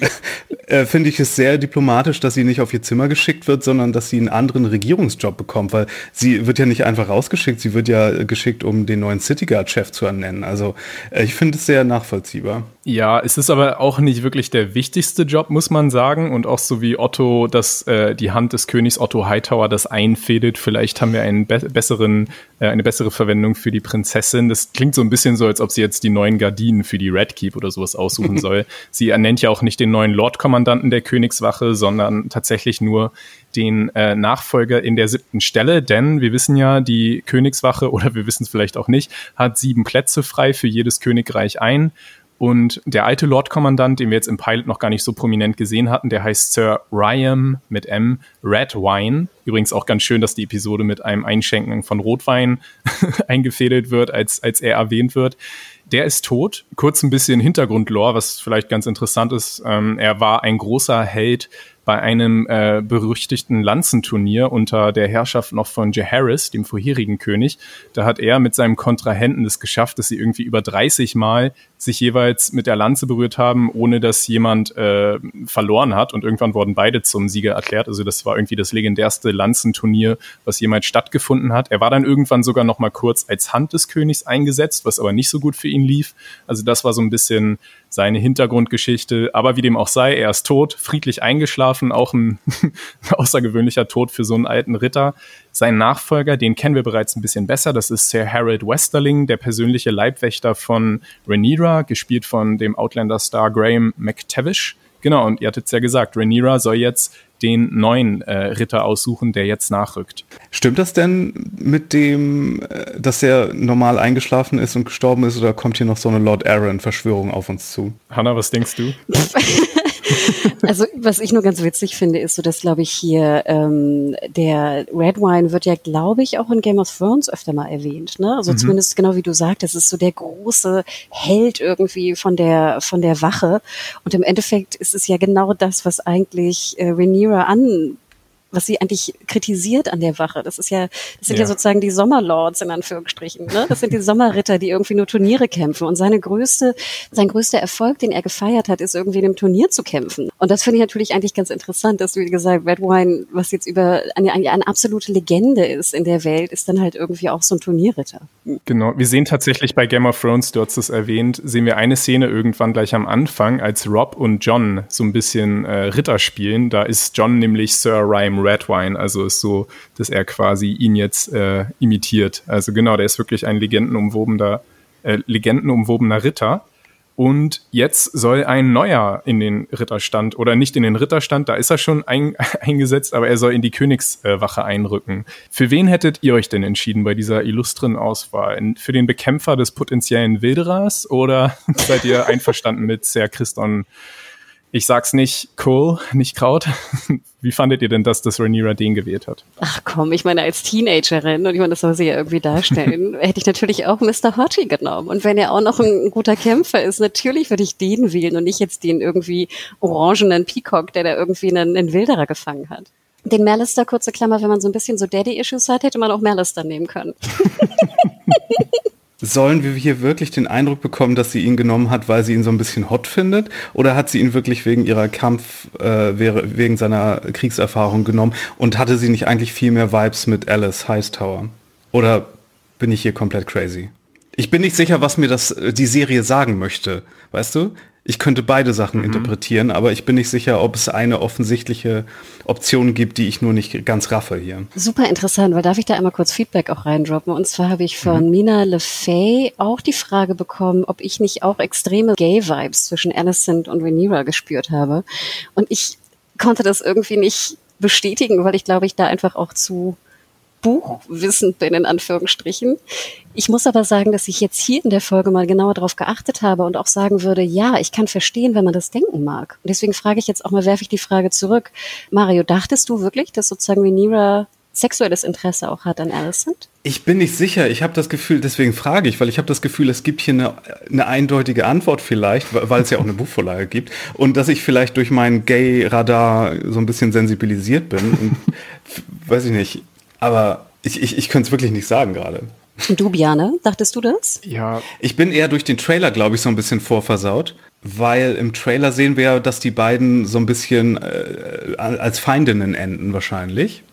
äh, finde ich es sehr diplomatisch, dass sie nicht auf ihr Zimmer geschickt wird, sondern dass sie einen anderen Regierungsjob bekommt, weil sie wird ja nicht einfach rausgeschickt, sie wird ja geschickt, um den neuen City Guard-Chef zu ernennen. Also äh, ich finde es sehr nachvollziehbar. Ja, es ist aber auch nicht wirklich der wichtigste Job, muss man sagen. Und auch so wie Otto, dass äh, die Hand des Königs Otto Hightower das einfädelt, vielleicht haben wir einen be besseren, äh, eine bessere Verwendung für die Prinzessin. Das klingt so ein bisschen so, als ob sie jetzt die neuen Gardinen für die Red Keep oder sowas aussuchen soll. sie ernennt ja auch nicht den neuen Lordkommandanten der Königswache, sondern tatsächlich nur den äh, Nachfolger in der siebten Stelle, denn wir wissen ja, die Königswache, oder wir wissen es vielleicht auch nicht, hat sieben Plätze frei für jedes Königreich ein. Und der alte Lord-Kommandant, den wir jetzt im Pilot noch gar nicht so prominent gesehen hatten, der heißt Sir Ryan mit M, Red Wine. Übrigens auch ganz schön, dass die Episode mit einem Einschenken von Rotwein eingefädelt wird, als, als er erwähnt wird. Der ist tot. Kurz ein bisschen Hintergrundlore, was vielleicht ganz interessant ist. Ähm, er war ein großer Held bei einem äh, berüchtigten Lanzenturnier unter der Herrschaft noch von Jaehaerys, dem vorherigen König. Da hat er mit seinem Kontrahenten es geschafft, dass sie irgendwie über 30 Mal sich jeweils mit der Lanze berührt haben, ohne dass jemand äh, verloren hat. Und irgendwann wurden beide zum Sieger erklärt. Also das war irgendwie das legendärste Lanzenturnier, was jemals stattgefunden hat. Er war dann irgendwann sogar noch mal kurz als Hand des Königs eingesetzt, was aber nicht so gut für ihn lief. Also das war so ein bisschen seine Hintergrundgeschichte. Aber wie dem auch sei, er ist tot, friedlich eingeschlafen, auch ein außergewöhnlicher Tod für so einen alten Ritter. Sein Nachfolger, den kennen wir bereits ein bisschen besser, das ist Sir Harold Westerling, der persönliche Leibwächter von Rhaenyra, gespielt von dem Outlander-Star Graham McTavish. Genau, und ihr hattet es ja gesagt, Rhaenyra soll jetzt den neuen äh, Ritter aussuchen, der jetzt nachrückt. Stimmt das denn mit dem, äh, dass er normal eingeschlafen ist und gestorben ist, oder kommt hier noch so eine Lord Aaron-Verschwörung auf uns zu? Hanna, was denkst du? also was ich nur ganz witzig finde, ist so, dass glaube ich hier ähm, der Red Wine wird ja, glaube ich, auch in Game of Thrones öfter mal erwähnt. Ne? Also mhm. zumindest genau wie du sagst, das ist so der große Held irgendwie von der von der Wache. Und im Endeffekt ist es ja genau das, was eigentlich äh, Rhaenyra an was sie eigentlich kritisiert an der Wache. Das ist ja, das sind ja, ja sozusagen die Sommerlords in Anführungsstrichen. Ne? Das sind die Sommerritter, die irgendwie nur Turniere kämpfen. Und seine größte, sein größter Erfolg, den er gefeiert hat, ist irgendwie in einem Turnier zu kämpfen. Und das finde ich natürlich eigentlich ganz interessant, dass, wie gesagt, Red Wine, was jetzt über eine, eine, eine absolute Legende ist in der Welt, ist dann halt irgendwie auch so ein Turnierritter. Genau. Wir sehen tatsächlich bei Game of Thrones, du hast es erwähnt, sehen wir eine Szene irgendwann gleich am Anfang, als Rob und John so ein bisschen äh, Ritter spielen. Da ist John nämlich Sir Rhyme Redwine, also ist so, dass er quasi ihn jetzt äh, imitiert. Also genau, der ist wirklich ein legendenumwobener, äh, legendenumwobener Ritter. Und jetzt soll ein neuer in den Ritterstand, oder nicht in den Ritterstand, da ist er schon ein, eingesetzt, aber er soll in die Königswache einrücken. Für wen hättet ihr euch denn entschieden bei dieser illustren Auswahl? Für den Bekämpfer des potenziellen Wilderers oder seid ihr einverstanden mit Ser Christon ich sag's nicht Kohl, nicht Kraut. Wie fandet ihr denn das, dass Rhaenyra den gewählt hat? Ach komm, ich meine, als Teenagerin, und ich meine, das soll sie ja irgendwie darstellen, hätte ich natürlich auch Mr. Hottie genommen. Und wenn er auch noch ein, ein guter Kämpfer ist, natürlich würde ich den wählen und nicht jetzt den irgendwie orangenen Peacock, der da irgendwie einen, einen Wilderer gefangen hat. Den Merlister, kurze Klammer, wenn man so ein bisschen so Daddy-Issues hat, hätte man auch Merlister nehmen können. Sollen wir hier wirklich den Eindruck bekommen, dass sie ihn genommen hat, weil sie ihn so ein bisschen hot findet? Oder hat sie ihn wirklich wegen ihrer Kampf, äh, wegen seiner Kriegserfahrung genommen? Und hatte sie nicht eigentlich viel mehr Vibes mit Alice Hightower? Oder bin ich hier komplett crazy? Ich bin nicht sicher, was mir das, äh, die Serie sagen möchte. Weißt du? Ich könnte beide Sachen mhm. interpretieren, aber ich bin nicht sicher, ob es eine offensichtliche Option gibt, die ich nur nicht ganz raffe hier. Super interessant, weil darf ich da einmal kurz Feedback auch reindroppen? Und zwar habe ich von mhm. Mina LeFay auch die Frage bekommen, ob ich nicht auch extreme Gay-Vibes zwischen Alicent und Rhaenyra gespürt habe. Und ich konnte das irgendwie nicht bestätigen, weil ich glaube, ich da einfach auch zu buchwissend bin, in Anführungsstrichen. Ich muss aber sagen, dass ich jetzt hier in der Folge mal genauer darauf geachtet habe und auch sagen würde, ja, ich kann verstehen, wenn man das denken mag. Und deswegen frage ich jetzt auch mal, werfe ich die Frage zurück. Mario, dachtest du wirklich, dass sozusagen Rhaenyra sexuelles Interesse auch hat an Alicent? Ich bin nicht sicher. Ich habe das Gefühl, deswegen frage ich, weil ich habe das Gefühl, es gibt hier eine, eine eindeutige Antwort vielleicht, weil es ja auch eine Buchvorlage gibt und dass ich vielleicht durch meinen Gay-Radar so ein bisschen sensibilisiert bin. Und, weiß ich nicht. Aber ich, ich, ich könnte es wirklich nicht sagen gerade. Und du, Biane, dachtest du das? Ja. Ich bin eher durch den Trailer, glaube ich, so ein bisschen vorversaut, weil im Trailer sehen wir, dass die beiden so ein bisschen äh, als Feindinnen enden wahrscheinlich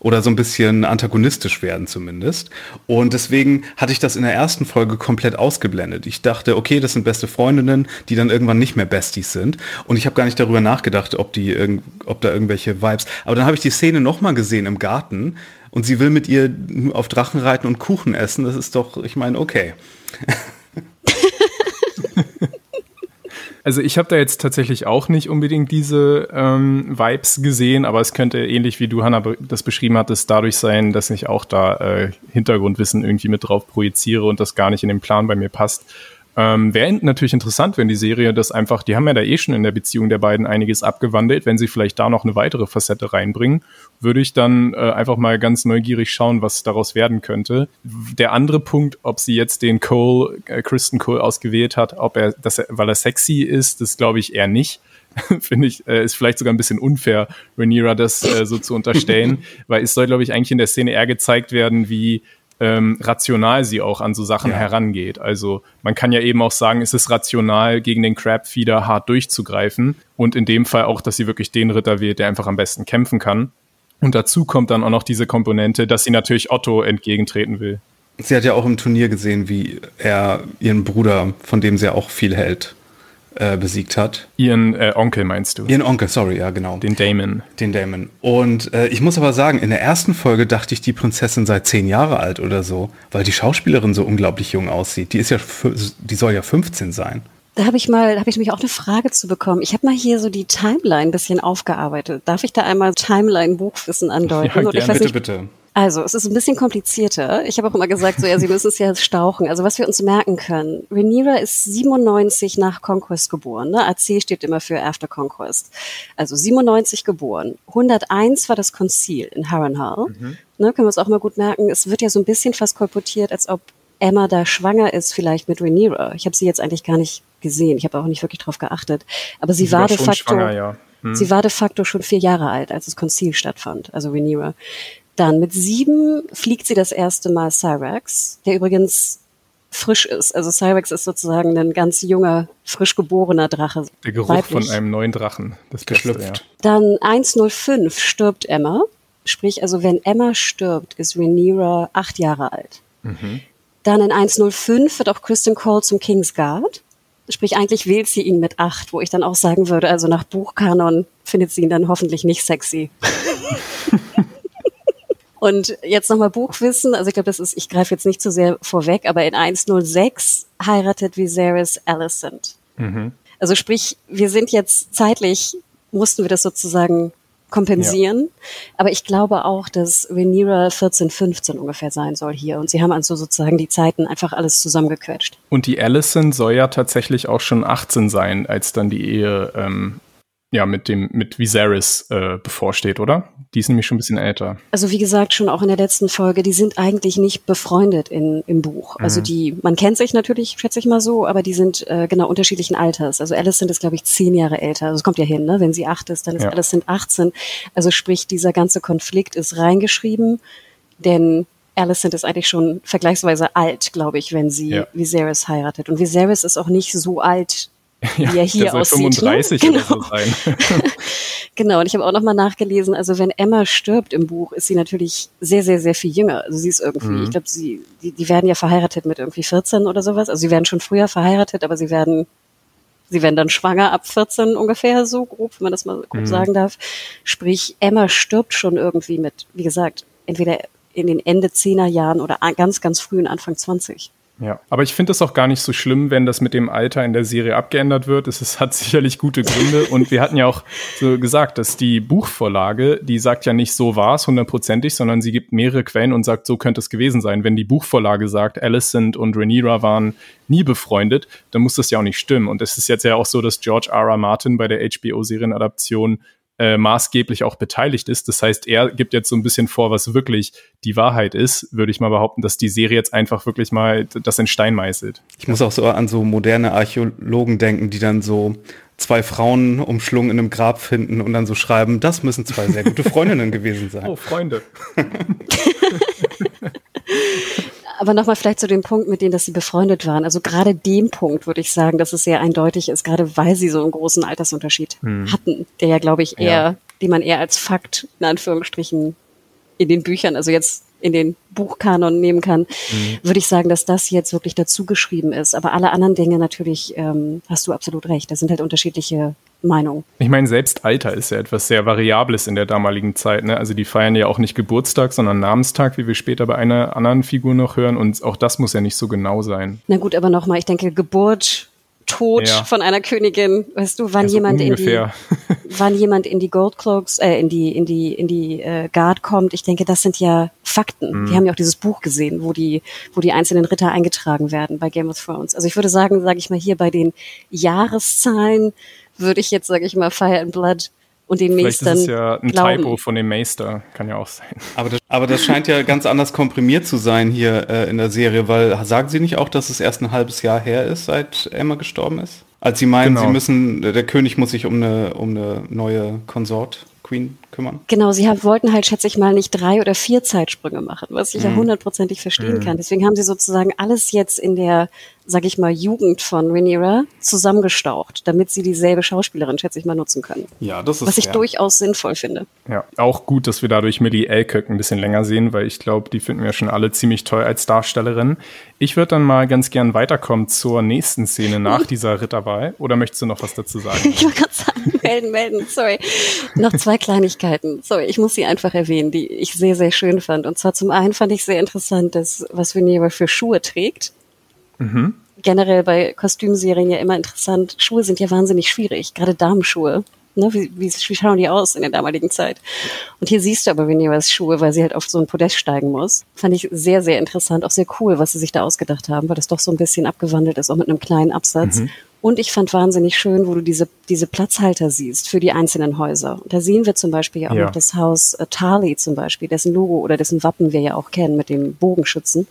oder so ein bisschen antagonistisch werden zumindest. Und deswegen hatte ich das in der ersten Folge komplett ausgeblendet. Ich dachte, okay, das sind beste Freundinnen, die dann irgendwann nicht mehr Besties sind. Und ich habe gar nicht darüber nachgedacht, ob die ob da irgendwelche Vibes. Aber dann habe ich die Szene nochmal gesehen im Garten und sie will mit ihr auf Drachen reiten und Kuchen essen. Das ist doch, ich meine, okay. Also ich habe da jetzt tatsächlich auch nicht unbedingt diese ähm, Vibes gesehen, aber es könnte ähnlich wie du, Hannah, das beschrieben hattest, dadurch sein, dass ich auch da äh, Hintergrundwissen irgendwie mit drauf projiziere und das gar nicht in den Plan bei mir passt. Ähm, Wäre natürlich interessant, wenn die Serie das einfach, die haben ja da eh schon in der Beziehung der beiden einiges abgewandelt, wenn sie vielleicht da noch eine weitere Facette reinbringen, würde ich dann äh, einfach mal ganz neugierig schauen, was daraus werden könnte. Der andere Punkt, ob sie jetzt den Cole, äh, Kristen Cole ausgewählt hat, ob er, das, weil er sexy ist, das glaube ich eher nicht. finde ich, äh, ist vielleicht sogar ein bisschen unfair, Rhaenyra das äh, so zu unterstellen, weil es soll, glaube ich, eigentlich in der Szene eher gezeigt werden, wie ähm, rational sie auch an so Sachen ja. herangeht. Also man kann ja eben auch sagen, es ist rational, gegen den Crab-Feeder hart durchzugreifen und in dem Fall auch, dass sie wirklich den Ritter wählt, der einfach am besten kämpfen kann. Und dazu kommt dann auch noch diese Komponente, dass sie natürlich Otto entgegentreten will. Sie hat ja auch im Turnier gesehen, wie er ihren Bruder, von dem sie ja auch viel hält, äh, besiegt hat. Ihren äh, Onkel meinst du? Ihren Onkel, sorry, ja genau. Den Damon. Den Damon. Und äh, ich muss aber sagen, in der ersten Folge dachte ich, die Prinzessin sei zehn Jahre alt oder so, weil die Schauspielerin so unglaublich jung aussieht. Die ist ja, die soll ja 15 sein. Da habe ich mal, habe ich nämlich auch eine Frage zu bekommen. Ich habe mal hier so die Timeline ein bisschen aufgearbeitet. Darf ich da einmal Timeline-Buchwissen andeuten? Ja, gerne, bitte, bitte. Also, es ist ein bisschen komplizierter. Ich habe auch immer gesagt, so ja, Sie müssen es ja stauchen. Also, was wir uns merken können. Rhaenyra ist 97 nach Conquest geboren. Ne? AC steht immer für After Conquest. Also 97 geboren. 101 war das Konzil in Harrenhal. Mhm. Ne, können wir uns auch mal gut merken. Es wird ja so ein bisschen fast kolportiert, als ob Emma da schwanger ist, vielleicht mit Rhaenyra. Ich habe sie jetzt eigentlich gar nicht gesehen. Ich habe auch nicht wirklich drauf geachtet. Aber sie, sie war, war de facto, schwanger, ja. hm. sie war de facto schon vier Jahre alt, als das Konzil stattfand. Also Rhaenyra. Dann mit sieben fliegt sie das erste Mal Cyrax, der übrigens frisch ist. Also Cyrax ist sozusagen ein ganz junger, frisch geborener Drache. Der Geruch weiblich. von einem neuen Drachen. Das geschlüpft. Ja. Dann 105 stirbt Emma. Sprich, also wenn Emma stirbt, ist Rhaenyra acht Jahre alt. Mhm. Dann in 105 wird auch Kristen Cole zum Kingsguard. Sprich, eigentlich wählt sie ihn mit acht, wo ich dann auch sagen würde, also nach Buchkanon findet sie ihn dann hoffentlich nicht sexy. Und jetzt nochmal Buchwissen. Also ich glaube, das ist, ich greife jetzt nicht zu sehr vorweg, aber in 106 heiratet Viserys Alicent. Mhm. Also sprich, wir sind jetzt zeitlich, mussten wir das sozusagen kompensieren. Ja. Aber ich glaube auch, dass Rhaenyra 14, 15 ungefähr sein soll hier. Und sie haben also sozusagen die Zeiten einfach alles zusammengequetscht. Und die Alicent soll ja tatsächlich auch schon 18 sein, als dann die Ehe ähm, ja, mit dem, mit Viserys äh, bevorsteht, oder? Die ist nämlich schon ein bisschen älter. Also wie gesagt, schon auch in der letzten Folge, die sind eigentlich nicht befreundet in, im Buch. Also mhm. Also die, man kennt sich natürlich, schätze ich mal so, aber die sind äh, genau unterschiedlichen Alters. Also Alicent ist, glaube ich, zehn Jahre älter. Also es kommt ja hin, ne? Wenn sie acht ist, dann ist ja. Alicent 18. Also sprich, dieser ganze Konflikt ist reingeschrieben, denn Alicent ist eigentlich schon vergleichsweise alt, glaube ich, wenn sie ja. Viserys heiratet. Und Viserys ist auch nicht so alt, ja, wie er hier aussieht. 35 ne? genau. oder so sein. genau, und ich habe auch nochmal nachgelesen, also wenn Emma stirbt im Buch, ist sie natürlich sehr, sehr, sehr viel jünger. Also sie ist irgendwie, mhm. ich glaube, sie, die, die werden ja verheiratet mit irgendwie 14 oder sowas. Also sie werden schon früher verheiratet, aber sie werden sie werden dann schwanger ab 14 ungefähr, so grob, wenn man das mal grob mhm. sagen darf. Sprich, Emma stirbt schon irgendwie mit, wie gesagt, entweder in den Ende 10er Jahren oder ganz, ganz frühen Anfang 20. Ja, aber ich finde es auch gar nicht so schlimm, wenn das mit dem Alter in der Serie abgeändert wird. Es, es hat sicherlich gute Gründe. Und wir hatten ja auch so gesagt, dass die Buchvorlage, die sagt ja nicht, so war es hundertprozentig, sondern sie gibt mehrere Quellen und sagt, so könnte es gewesen sein. Wenn die Buchvorlage sagt, Alicent und Rhaenyra waren nie befreundet, dann muss das ja auch nicht stimmen. Und es ist jetzt ja auch so, dass George R. R. Martin bei der HBO-Serienadaption äh, maßgeblich auch beteiligt ist. Das heißt, er gibt jetzt so ein bisschen vor, was wirklich die Wahrheit ist, würde ich mal behaupten, dass die Serie jetzt einfach wirklich mal das in Stein meißelt. Ich muss auch so an so moderne Archäologen denken, die dann so zwei Frauen umschlungen in einem Grab finden und dann so schreiben, das müssen zwei sehr gute Freundinnen gewesen sein. Oh, Freunde. Aber nochmal vielleicht zu dem Punkt, mit denen, dass sie befreundet waren. Also gerade dem Punkt würde ich sagen, dass es sehr eindeutig ist, gerade weil sie so einen großen Altersunterschied hm. hatten, der ja, glaube ich, eher, ja. die man eher als Fakt in Anführungsstrichen in den Büchern, also jetzt in den Buchkanon nehmen kann, mhm. würde ich sagen, dass das jetzt wirklich dazu geschrieben ist. Aber alle anderen Dinge natürlich, ähm, hast du absolut recht. Da sind halt unterschiedliche Meinung. Ich meine, selbst Alter ist ja etwas sehr Variables in der damaligen Zeit. Ne? Also die feiern ja auch nicht Geburtstag, sondern Namenstag, wie wir später bei einer anderen Figur noch hören. Und auch das muss ja nicht so genau sein. Na gut, aber nochmal, ich denke, Geburt, Tod ja. von einer Königin, weißt du, wann also jemand ungefähr. in die, wann jemand in die Goldcloaks, äh, in die, in die, in die äh, Guard kommt, ich denke, das sind ja Fakten. Mhm. Wir haben ja auch dieses Buch gesehen, wo die, wo die einzelnen Ritter eingetragen werden bei Game of Thrones. Also ich würde sagen, sage ich mal hier bei den Jahreszahlen würde ich jetzt, sage ich mal, Fire and Blood und den Vielleicht Meistern. Das ist ja ein glauben. Typo von dem Meister, kann ja auch sein. Aber das, aber das scheint ja ganz anders komprimiert zu sein hier äh, in der Serie, weil sagen Sie nicht auch, dass es erst ein halbes Jahr her ist, seit Emma gestorben ist? Als Sie meinen, genau. Sie müssen, der König muss sich um eine, um eine neue Konsort Queen kümmern. Genau, sie haben, wollten halt, schätze ich mal, nicht drei oder vier Zeitsprünge machen, was ich mhm. ja hundertprozentig verstehen mhm. kann. Deswegen haben sie sozusagen alles jetzt in der sag ich mal, Jugend von Rhaenyra zusammengestaucht, damit sie dieselbe Schauspielerin, schätze ich mal, nutzen können. Ja, das ist Was ich durchaus sinnvoll finde. Ja, auch gut, dass wir dadurch Millie Elkirk ein bisschen länger sehen, weil ich glaube, die finden wir schon alle ziemlich toll als Darstellerin. Ich würde dann mal ganz gern weiterkommen zur nächsten Szene nach dieser Ritterwahl. Oder möchtest du noch was dazu sagen? ich wollte gerade sagen, melden, melden, sorry. noch zwei Kleinigkeiten. Sorry, ich muss sie einfach erwähnen, die ich sehr, sehr schön fand. Und zwar zum einen fand ich sehr interessant, dass, was Rhaenyra für Schuhe trägt. Mhm. Generell bei Kostümserien ja immer interessant. Schuhe sind ja wahnsinnig schwierig, gerade Damenschuhe. Ne, wie, wie, wie schauen die aus in der damaligen Zeit? Und hier siehst du aber Veneras Schuhe, weil sie halt auf so ein Podest steigen muss. Fand ich sehr, sehr interessant, auch sehr cool, was sie sich da ausgedacht haben, weil das doch so ein bisschen abgewandelt ist, auch mit einem kleinen Absatz. Mhm. Und ich fand wahnsinnig schön, wo du diese, diese Platzhalter siehst für die einzelnen Häuser. Da sehen wir zum Beispiel ja auch ja. noch das Haus äh, Tali zum Beispiel, dessen Logo oder dessen Wappen wir ja auch kennen mit dem Bogenschützen.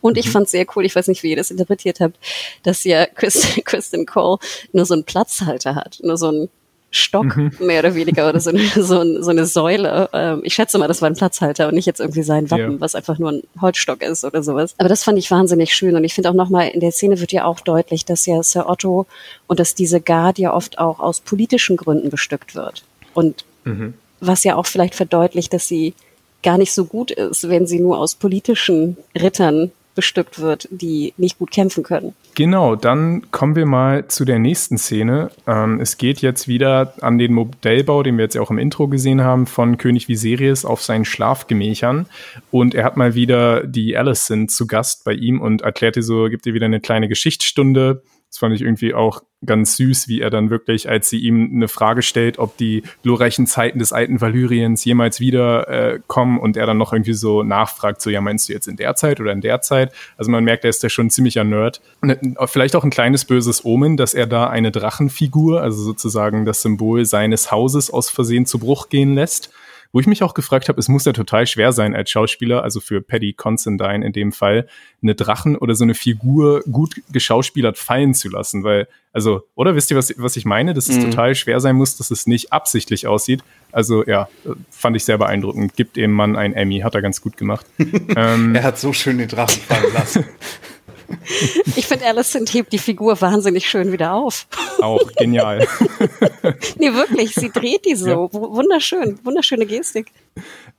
Und mhm. ich fand sehr cool, ich weiß nicht, wie ihr das interpretiert habt, dass ja Kristen, Kristen Cole nur so einen Platzhalter hat, nur so ein Stock, mhm. mehr oder weniger, oder so eine, so, so eine Säule. Ähm, ich schätze mal, das war ein Platzhalter und nicht jetzt irgendwie sein Wappen, ja. was einfach nur ein Holzstock ist oder sowas. Aber das fand ich wahnsinnig schön und ich finde auch nochmal, in der Szene wird ja auch deutlich, dass ja Sir Otto und dass diese Guard ja oft auch aus politischen Gründen bestückt wird. Und mhm. was ja auch vielleicht verdeutlicht, dass sie gar nicht so gut ist, wenn sie nur aus politischen Rittern bestückt wird, die nicht gut kämpfen können. Genau, dann kommen wir mal zu der nächsten Szene. Ähm, es geht jetzt wieder an den Modellbau, den wir jetzt auch im Intro gesehen haben, von König Viserys auf seinen Schlafgemächern. Und er hat mal wieder die Alicent zu Gast bei ihm und erklärt ihr so, gibt ihr wieder eine kleine Geschichtsstunde das fand ich irgendwie auch ganz süß, wie er dann wirklich, als sie ihm eine Frage stellt, ob die glorreichen Zeiten des alten Valyriens jemals wieder äh, kommen und er dann noch irgendwie so nachfragt, so ja, meinst du jetzt in der Zeit oder in der Zeit? Also man merkt, er ist ja schon ein Nerd. Ne, vielleicht auch ein kleines böses Omen, dass er da eine Drachenfigur, also sozusagen das Symbol seines Hauses aus Versehen zu Bruch gehen lässt. Wo ich mich auch gefragt habe, es muss ja total schwer sein als Schauspieler, also für Paddy Considine in dem Fall, eine Drachen oder so eine Figur gut geschauspielert fallen zu lassen, weil, also, oder wisst ihr, was, was ich meine? Dass es mhm. total schwer sein muss, dass es nicht absichtlich aussieht. Also ja, fand ich sehr beeindruckend. Gibt dem Mann ein Emmy, hat er ganz gut gemacht. ähm, er hat so schön den Drachen fallen lassen. Ich finde, Alicent hebt die Figur wahnsinnig schön wieder auf. Auch genial. nee, wirklich, sie dreht die so. Ja. Wunderschön, wunderschöne Gestik.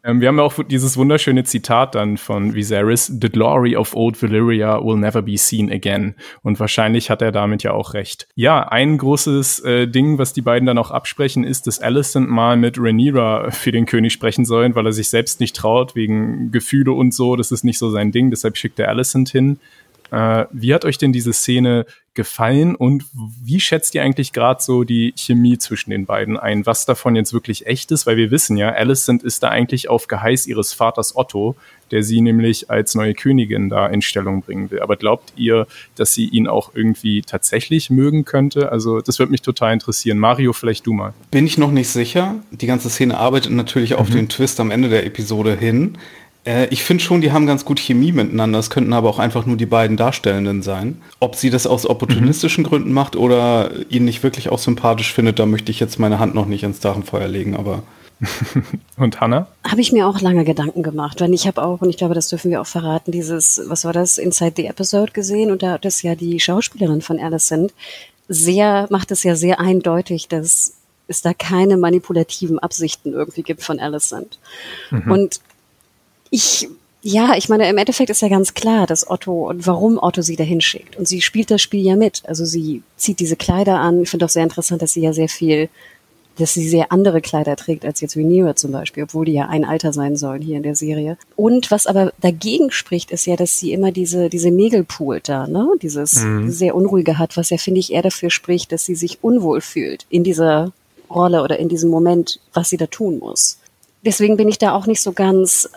Ähm, wir haben auch dieses wunderschöne Zitat dann von Viserys, The glory of old Valyria will never be seen again. Und wahrscheinlich hat er damit ja auch recht. Ja, ein großes äh, Ding, was die beiden dann auch absprechen, ist, dass Alicent mal mit Rhaenyra für den König sprechen sollen, weil er sich selbst nicht traut, wegen Gefühle und so. Das ist nicht so sein Ding, deshalb schickt er Alicent hin. Äh, wie hat euch denn diese Szene gefallen und wie schätzt ihr eigentlich gerade so die Chemie zwischen den beiden ein? Was davon jetzt wirklich echt ist? Weil wir wissen ja, Alicent ist da eigentlich auf Geheiß ihres Vaters Otto, der sie nämlich als neue Königin da in Stellung bringen will. Aber glaubt ihr, dass sie ihn auch irgendwie tatsächlich mögen könnte? Also das würde mich total interessieren. Mario, vielleicht du mal. Bin ich noch nicht sicher. Die ganze Szene arbeitet natürlich auf mhm. den Twist am Ende der Episode hin. Äh, ich finde schon, die haben ganz gut Chemie miteinander. Es könnten aber auch einfach nur die beiden Darstellenden sein. Ob sie das aus opportunistischen mhm. Gründen macht oder ihn nicht wirklich auch sympathisch findet, da möchte ich jetzt meine Hand noch nicht ins Dachenfeuer legen, aber. und Hannah? Habe ich mir auch lange Gedanken gemacht, weil ich habe auch, und ich glaube, das dürfen wir auch verraten, dieses, was war das, Inside the Episode gesehen und da hat es ja die Schauspielerin von Alicent sehr, macht es ja sehr eindeutig, dass es da keine manipulativen Absichten irgendwie gibt von Alicent. Mhm. Und ich, ja, ich meine, im Endeffekt ist ja ganz klar, dass Otto und warum Otto sie dahin schickt. Und sie spielt das Spiel ja mit. Also sie zieht diese Kleider an. Ich finde auch sehr interessant, dass sie ja sehr viel, dass sie sehr andere Kleider trägt als jetzt Rhaenyra zum Beispiel, obwohl die ja ein Alter sein sollen hier in der Serie. Und was aber dagegen spricht, ist ja, dass sie immer diese, diese Nägel poolt da, ne? Dieses mhm. sehr unruhige hat, was ja, finde ich, eher dafür spricht, dass sie sich unwohl fühlt in dieser Rolle oder in diesem Moment, was sie da tun muss. Deswegen bin ich da auch nicht so ganz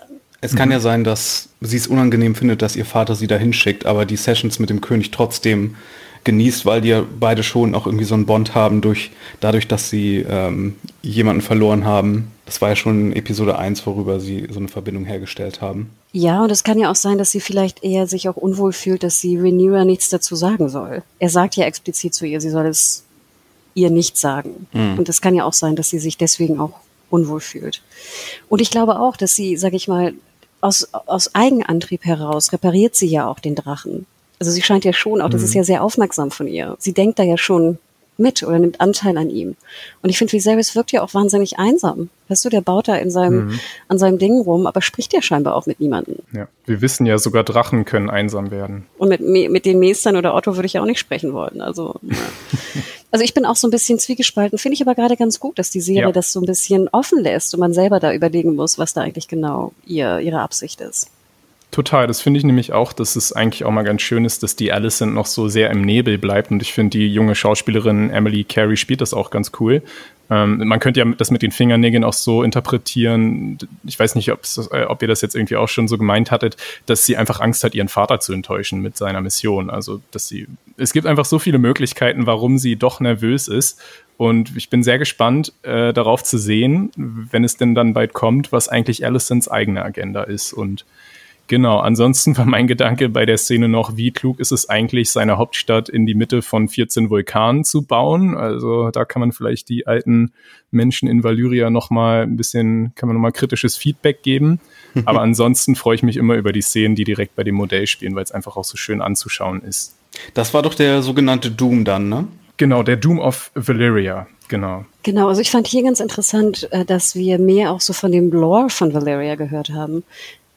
es kann ja sein, dass sie es unangenehm findet, dass ihr Vater sie dahin schickt, aber die Sessions mit dem König trotzdem genießt, weil die ja beide schon auch irgendwie so einen Bond haben, durch, dadurch, dass sie ähm, jemanden verloren haben. Das war ja schon in Episode 1, worüber sie so eine Verbindung hergestellt haben. Ja, und es kann ja auch sein, dass sie vielleicht eher sich auch unwohl fühlt, dass sie Rhaenyra nichts dazu sagen soll. Er sagt ja explizit zu ihr, sie soll es ihr nicht sagen. Mhm. Und es kann ja auch sein, dass sie sich deswegen auch unwohl fühlt. Und ich glaube auch, dass sie, sag ich mal, aus, aus Eigenantrieb heraus repariert sie ja auch den Drachen. Also sie scheint ja schon auch, das ist mhm. ja sehr aufmerksam von ihr. Sie denkt da ja schon mit oder nimmt Anteil an ihm. Und ich finde, Viserys wirkt ja auch wahnsinnig einsam. Weißt du, der baut da in seinem, mhm. an seinem Ding rum, aber spricht ja scheinbar auch mit niemandem. Ja, wir wissen ja, sogar Drachen können einsam werden. Und mit, mit den Meestern oder Otto würde ich ja auch nicht sprechen wollen. Also, ja. also ich bin auch so ein bisschen zwiegespalten. Finde ich aber gerade ganz gut, dass die Serie ja. das so ein bisschen offen lässt und man selber da überlegen muss, was da eigentlich genau ihr, ihre Absicht ist. Total, das finde ich nämlich auch, dass es eigentlich auch mal ganz schön ist, dass die Alicent noch so sehr im Nebel bleibt und ich finde, die junge Schauspielerin Emily Carey spielt das auch ganz cool. Ähm, man könnte ja das mit den Fingernägeln auch so interpretieren, ich weiß nicht, äh, ob ihr das jetzt irgendwie auch schon so gemeint hattet, dass sie einfach Angst hat, ihren Vater zu enttäuschen mit seiner Mission. Also, dass sie, es gibt einfach so viele Möglichkeiten, warum sie doch nervös ist und ich bin sehr gespannt äh, darauf zu sehen, wenn es denn dann bald kommt, was eigentlich Alicents eigene Agenda ist und Genau, ansonsten war mein Gedanke bei der Szene noch, wie klug ist es eigentlich, seine Hauptstadt in die Mitte von 14 Vulkanen zu bauen. Also da kann man vielleicht die alten Menschen in Valyria nochmal ein bisschen, kann man nochmal kritisches Feedback geben. Aber ansonsten freue ich mich immer über die Szenen, die direkt bei dem Modell spielen, weil es einfach auch so schön anzuschauen ist. Das war doch der sogenannte Doom dann, ne? Genau, der Doom of Valyria, genau. Genau, also ich fand hier ganz interessant, äh, dass wir mehr auch so von dem Lore von Valeria gehört haben.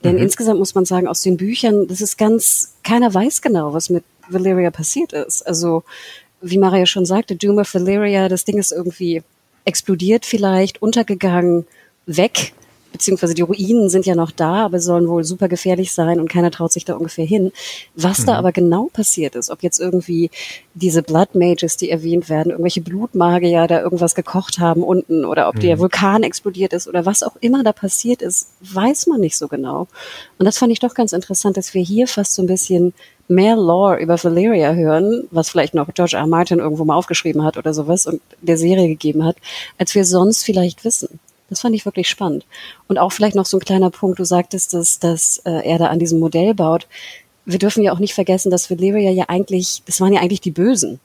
Denn mhm. insgesamt muss man sagen, aus den Büchern, das ist ganz, keiner weiß genau, was mit Valeria passiert ist. Also, wie Maria schon sagte, Doom of Valeria, das Ding ist irgendwie explodiert vielleicht, untergegangen, weg beziehungsweise die Ruinen sind ja noch da, aber sollen wohl super gefährlich sein und keiner traut sich da ungefähr hin. Was mhm. da aber genau passiert ist, ob jetzt irgendwie diese Blood Mages, die erwähnt werden, irgendwelche Blutmagier da irgendwas gekocht haben unten oder ob mhm. der Vulkan explodiert ist oder was auch immer da passiert ist, weiß man nicht so genau. Und das fand ich doch ganz interessant, dass wir hier fast so ein bisschen mehr Lore über Valeria hören, was vielleicht noch George R. Martin irgendwo mal aufgeschrieben hat oder sowas und der Serie gegeben hat, als wir sonst vielleicht wissen. Das fand ich wirklich spannend. Und auch vielleicht noch so ein kleiner Punkt, du sagtest, dass, dass äh, er da an diesem Modell baut. Wir dürfen ja auch nicht vergessen, dass Valyria ja eigentlich, das waren ja eigentlich die Bösen.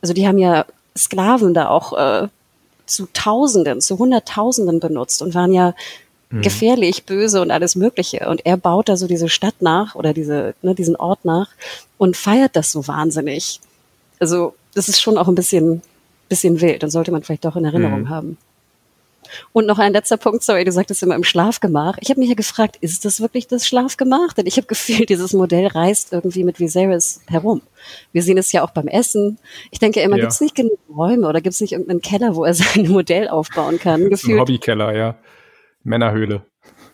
Also die haben ja Sklaven da auch äh, zu Tausenden, zu Hunderttausenden benutzt und waren ja mhm. gefährlich, böse und alles Mögliche. Und er baut da so diese Stadt nach oder diese, ne, diesen Ort nach und feiert das so wahnsinnig. Also das ist schon auch ein bisschen, bisschen wild und sollte man vielleicht doch in Erinnerung mhm. haben. Und noch ein letzter Punkt, sorry, du sagtest immer im Schlafgemach. Ich habe mich ja gefragt, ist das wirklich das Schlafgemach? Denn ich habe gefühlt, dieses Modell reist irgendwie mit Viserys herum. Wir sehen es ja auch beim Essen. Ich denke immer, ja. gibt es nicht genug Räume oder gibt es nicht irgendeinen Keller, wo er sein Modell aufbauen kann? Gefühlt, ein Hobbykeller, ja. Männerhöhle.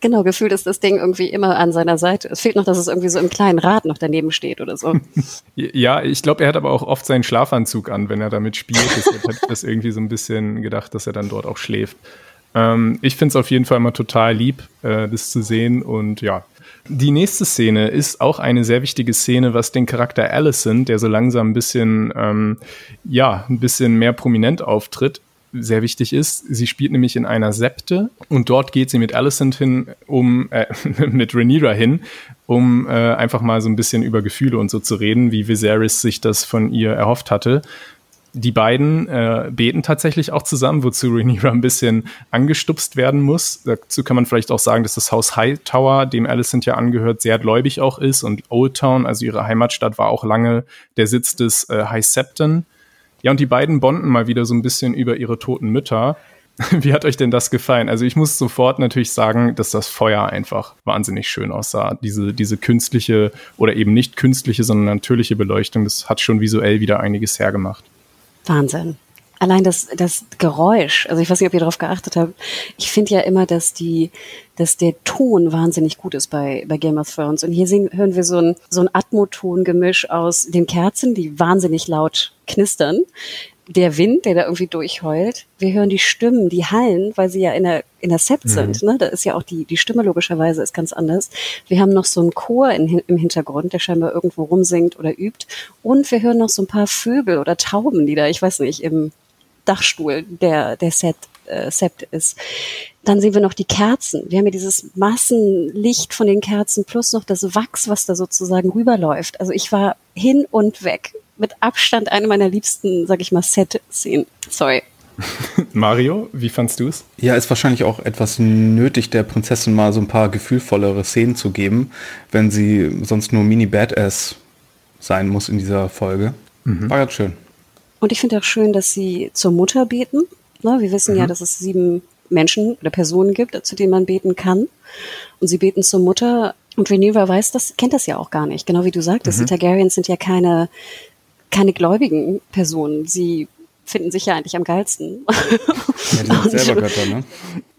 Genau, gefühlt ist das Ding irgendwie immer an seiner Seite. Es fehlt noch, dass es irgendwie so im kleinen Rad noch daneben steht oder so. ja, ich glaube, er hat aber auch oft seinen Schlafanzug an, wenn er damit spielt. Deshalb hat das irgendwie so ein bisschen gedacht, dass er dann dort auch schläft. Ähm, ich finde es auf jeden Fall immer total lieb, äh, das zu sehen. Und ja, die nächste Szene ist auch eine sehr wichtige Szene, was den Charakter Allison, der so langsam ein bisschen, ähm, ja, ein bisschen mehr prominent auftritt, sehr wichtig ist. Sie spielt nämlich in einer Septe und dort geht sie mit Alicent hin, um äh, mit Rhaenyra hin, um äh, einfach mal so ein bisschen über Gefühle und so zu reden, wie Viserys sich das von ihr erhofft hatte. Die beiden äh, beten tatsächlich auch zusammen, wozu Rhaenyra ein bisschen angestupst werden muss. Dazu kann man vielleicht auch sagen, dass das Haus Hightower, dem Alicent ja angehört, sehr gläubig auch ist und Old Town, also ihre Heimatstadt, war auch lange der Sitz des äh, High Septon ja, und die beiden bonden mal wieder so ein bisschen über ihre toten Mütter. Wie hat euch denn das gefallen? Also ich muss sofort natürlich sagen, dass das Feuer einfach wahnsinnig schön aussah. Diese, diese künstliche oder eben nicht künstliche, sondern natürliche Beleuchtung, das hat schon visuell wieder einiges hergemacht. Wahnsinn allein das, das Geräusch, also ich weiß nicht, ob ihr darauf geachtet habt, ich finde ja immer, dass die, dass der Ton wahnsinnig gut ist bei, bei Game of Thrones. Und hier sehen, hören wir so ein, so ein Atmoton-Gemisch aus den Kerzen, die wahnsinnig laut knistern, der Wind, der da irgendwie durchheult. Wir hören die Stimmen, die Hallen, weil sie ja in der, in der Set mhm. sind. Ne? Da ist ja auch die, die Stimme logischerweise ist ganz anders. Wir haben noch so einen Chor in, im Hintergrund, der scheinbar irgendwo rumsingt oder übt. Und wir hören noch so ein paar Vögel oder Tauben, die da, ich weiß nicht, im, Dachstuhl, der, der Set, äh, Sept ist. Dann sehen wir noch die Kerzen. Wir haben ja dieses Massenlicht von den Kerzen plus noch das Wachs, was da sozusagen rüberläuft. Also ich war hin und weg. Mit Abstand eine meiner liebsten, sag ich mal, Set-Szenen. Sorry. Mario, wie fandst du es? Ja, ist wahrscheinlich auch etwas nötig, der Prinzessin mal so ein paar gefühlvollere Szenen zu geben, wenn sie sonst nur Mini-Badass sein muss in dieser Folge. Mhm. War ganz schön. Und ich finde auch schön, dass sie zur Mutter beten. Ne, wir wissen mhm. ja, dass es sieben Menschen oder Personen gibt, zu denen man beten kann. Und sie beten zur Mutter. Und Rhaenyra weiß das, kennt das ja auch gar nicht. Genau wie du sagtest, mhm. die Targaryens sind ja keine, keine gläubigen Personen. Sie finden sich ja eigentlich am geilsten. Ja, die sind selber Götter, ne?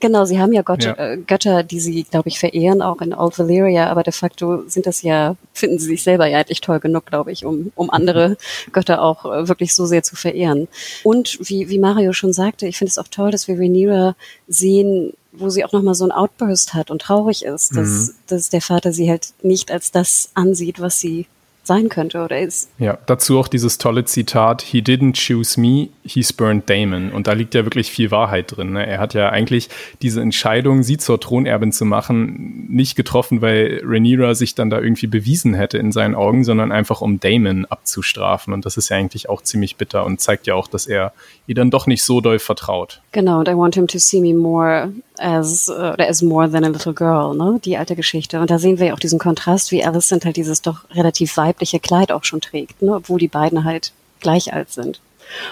Genau, sie haben ja, Gott, ja. Äh, Götter, die sie, glaube ich, verehren, auch in Old Valyria, aber de facto sind das ja, finden sie sich selber ja eigentlich toll genug, glaube ich, um, um andere Götter auch äh, wirklich so sehr zu verehren. Und wie, wie Mario schon sagte, ich finde es auch toll, dass wir Rhaenyra sehen, wo sie auch nochmal so ein Outburst hat und traurig ist, dass, mhm. dass der Vater sie halt nicht als das ansieht, was sie sein könnte oder ist. Ja, dazu auch dieses tolle Zitat, he didn't choose me, he spurned Damon. Und da liegt ja wirklich viel Wahrheit drin. Ne? Er hat ja eigentlich diese Entscheidung, sie zur Thronerbin zu machen, nicht getroffen, weil Rhaenyra sich dann da irgendwie bewiesen hätte in seinen Augen, sondern einfach um Damon abzustrafen. Und das ist ja eigentlich auch ziemlich bitter und zeigt ja auch, dass er ihr dann doch nicht so doll vertraut. Genau, und I want him to see me more as, uh, as more than a little girl, ne? Die alte Geschichte. Und da sehen wir ja auch diesen Kontrast, wie Alicent halt dieses doch relativ weibliche Kleid auch schon trägt, ne? Obwohl die beiden halt gleich alt sind.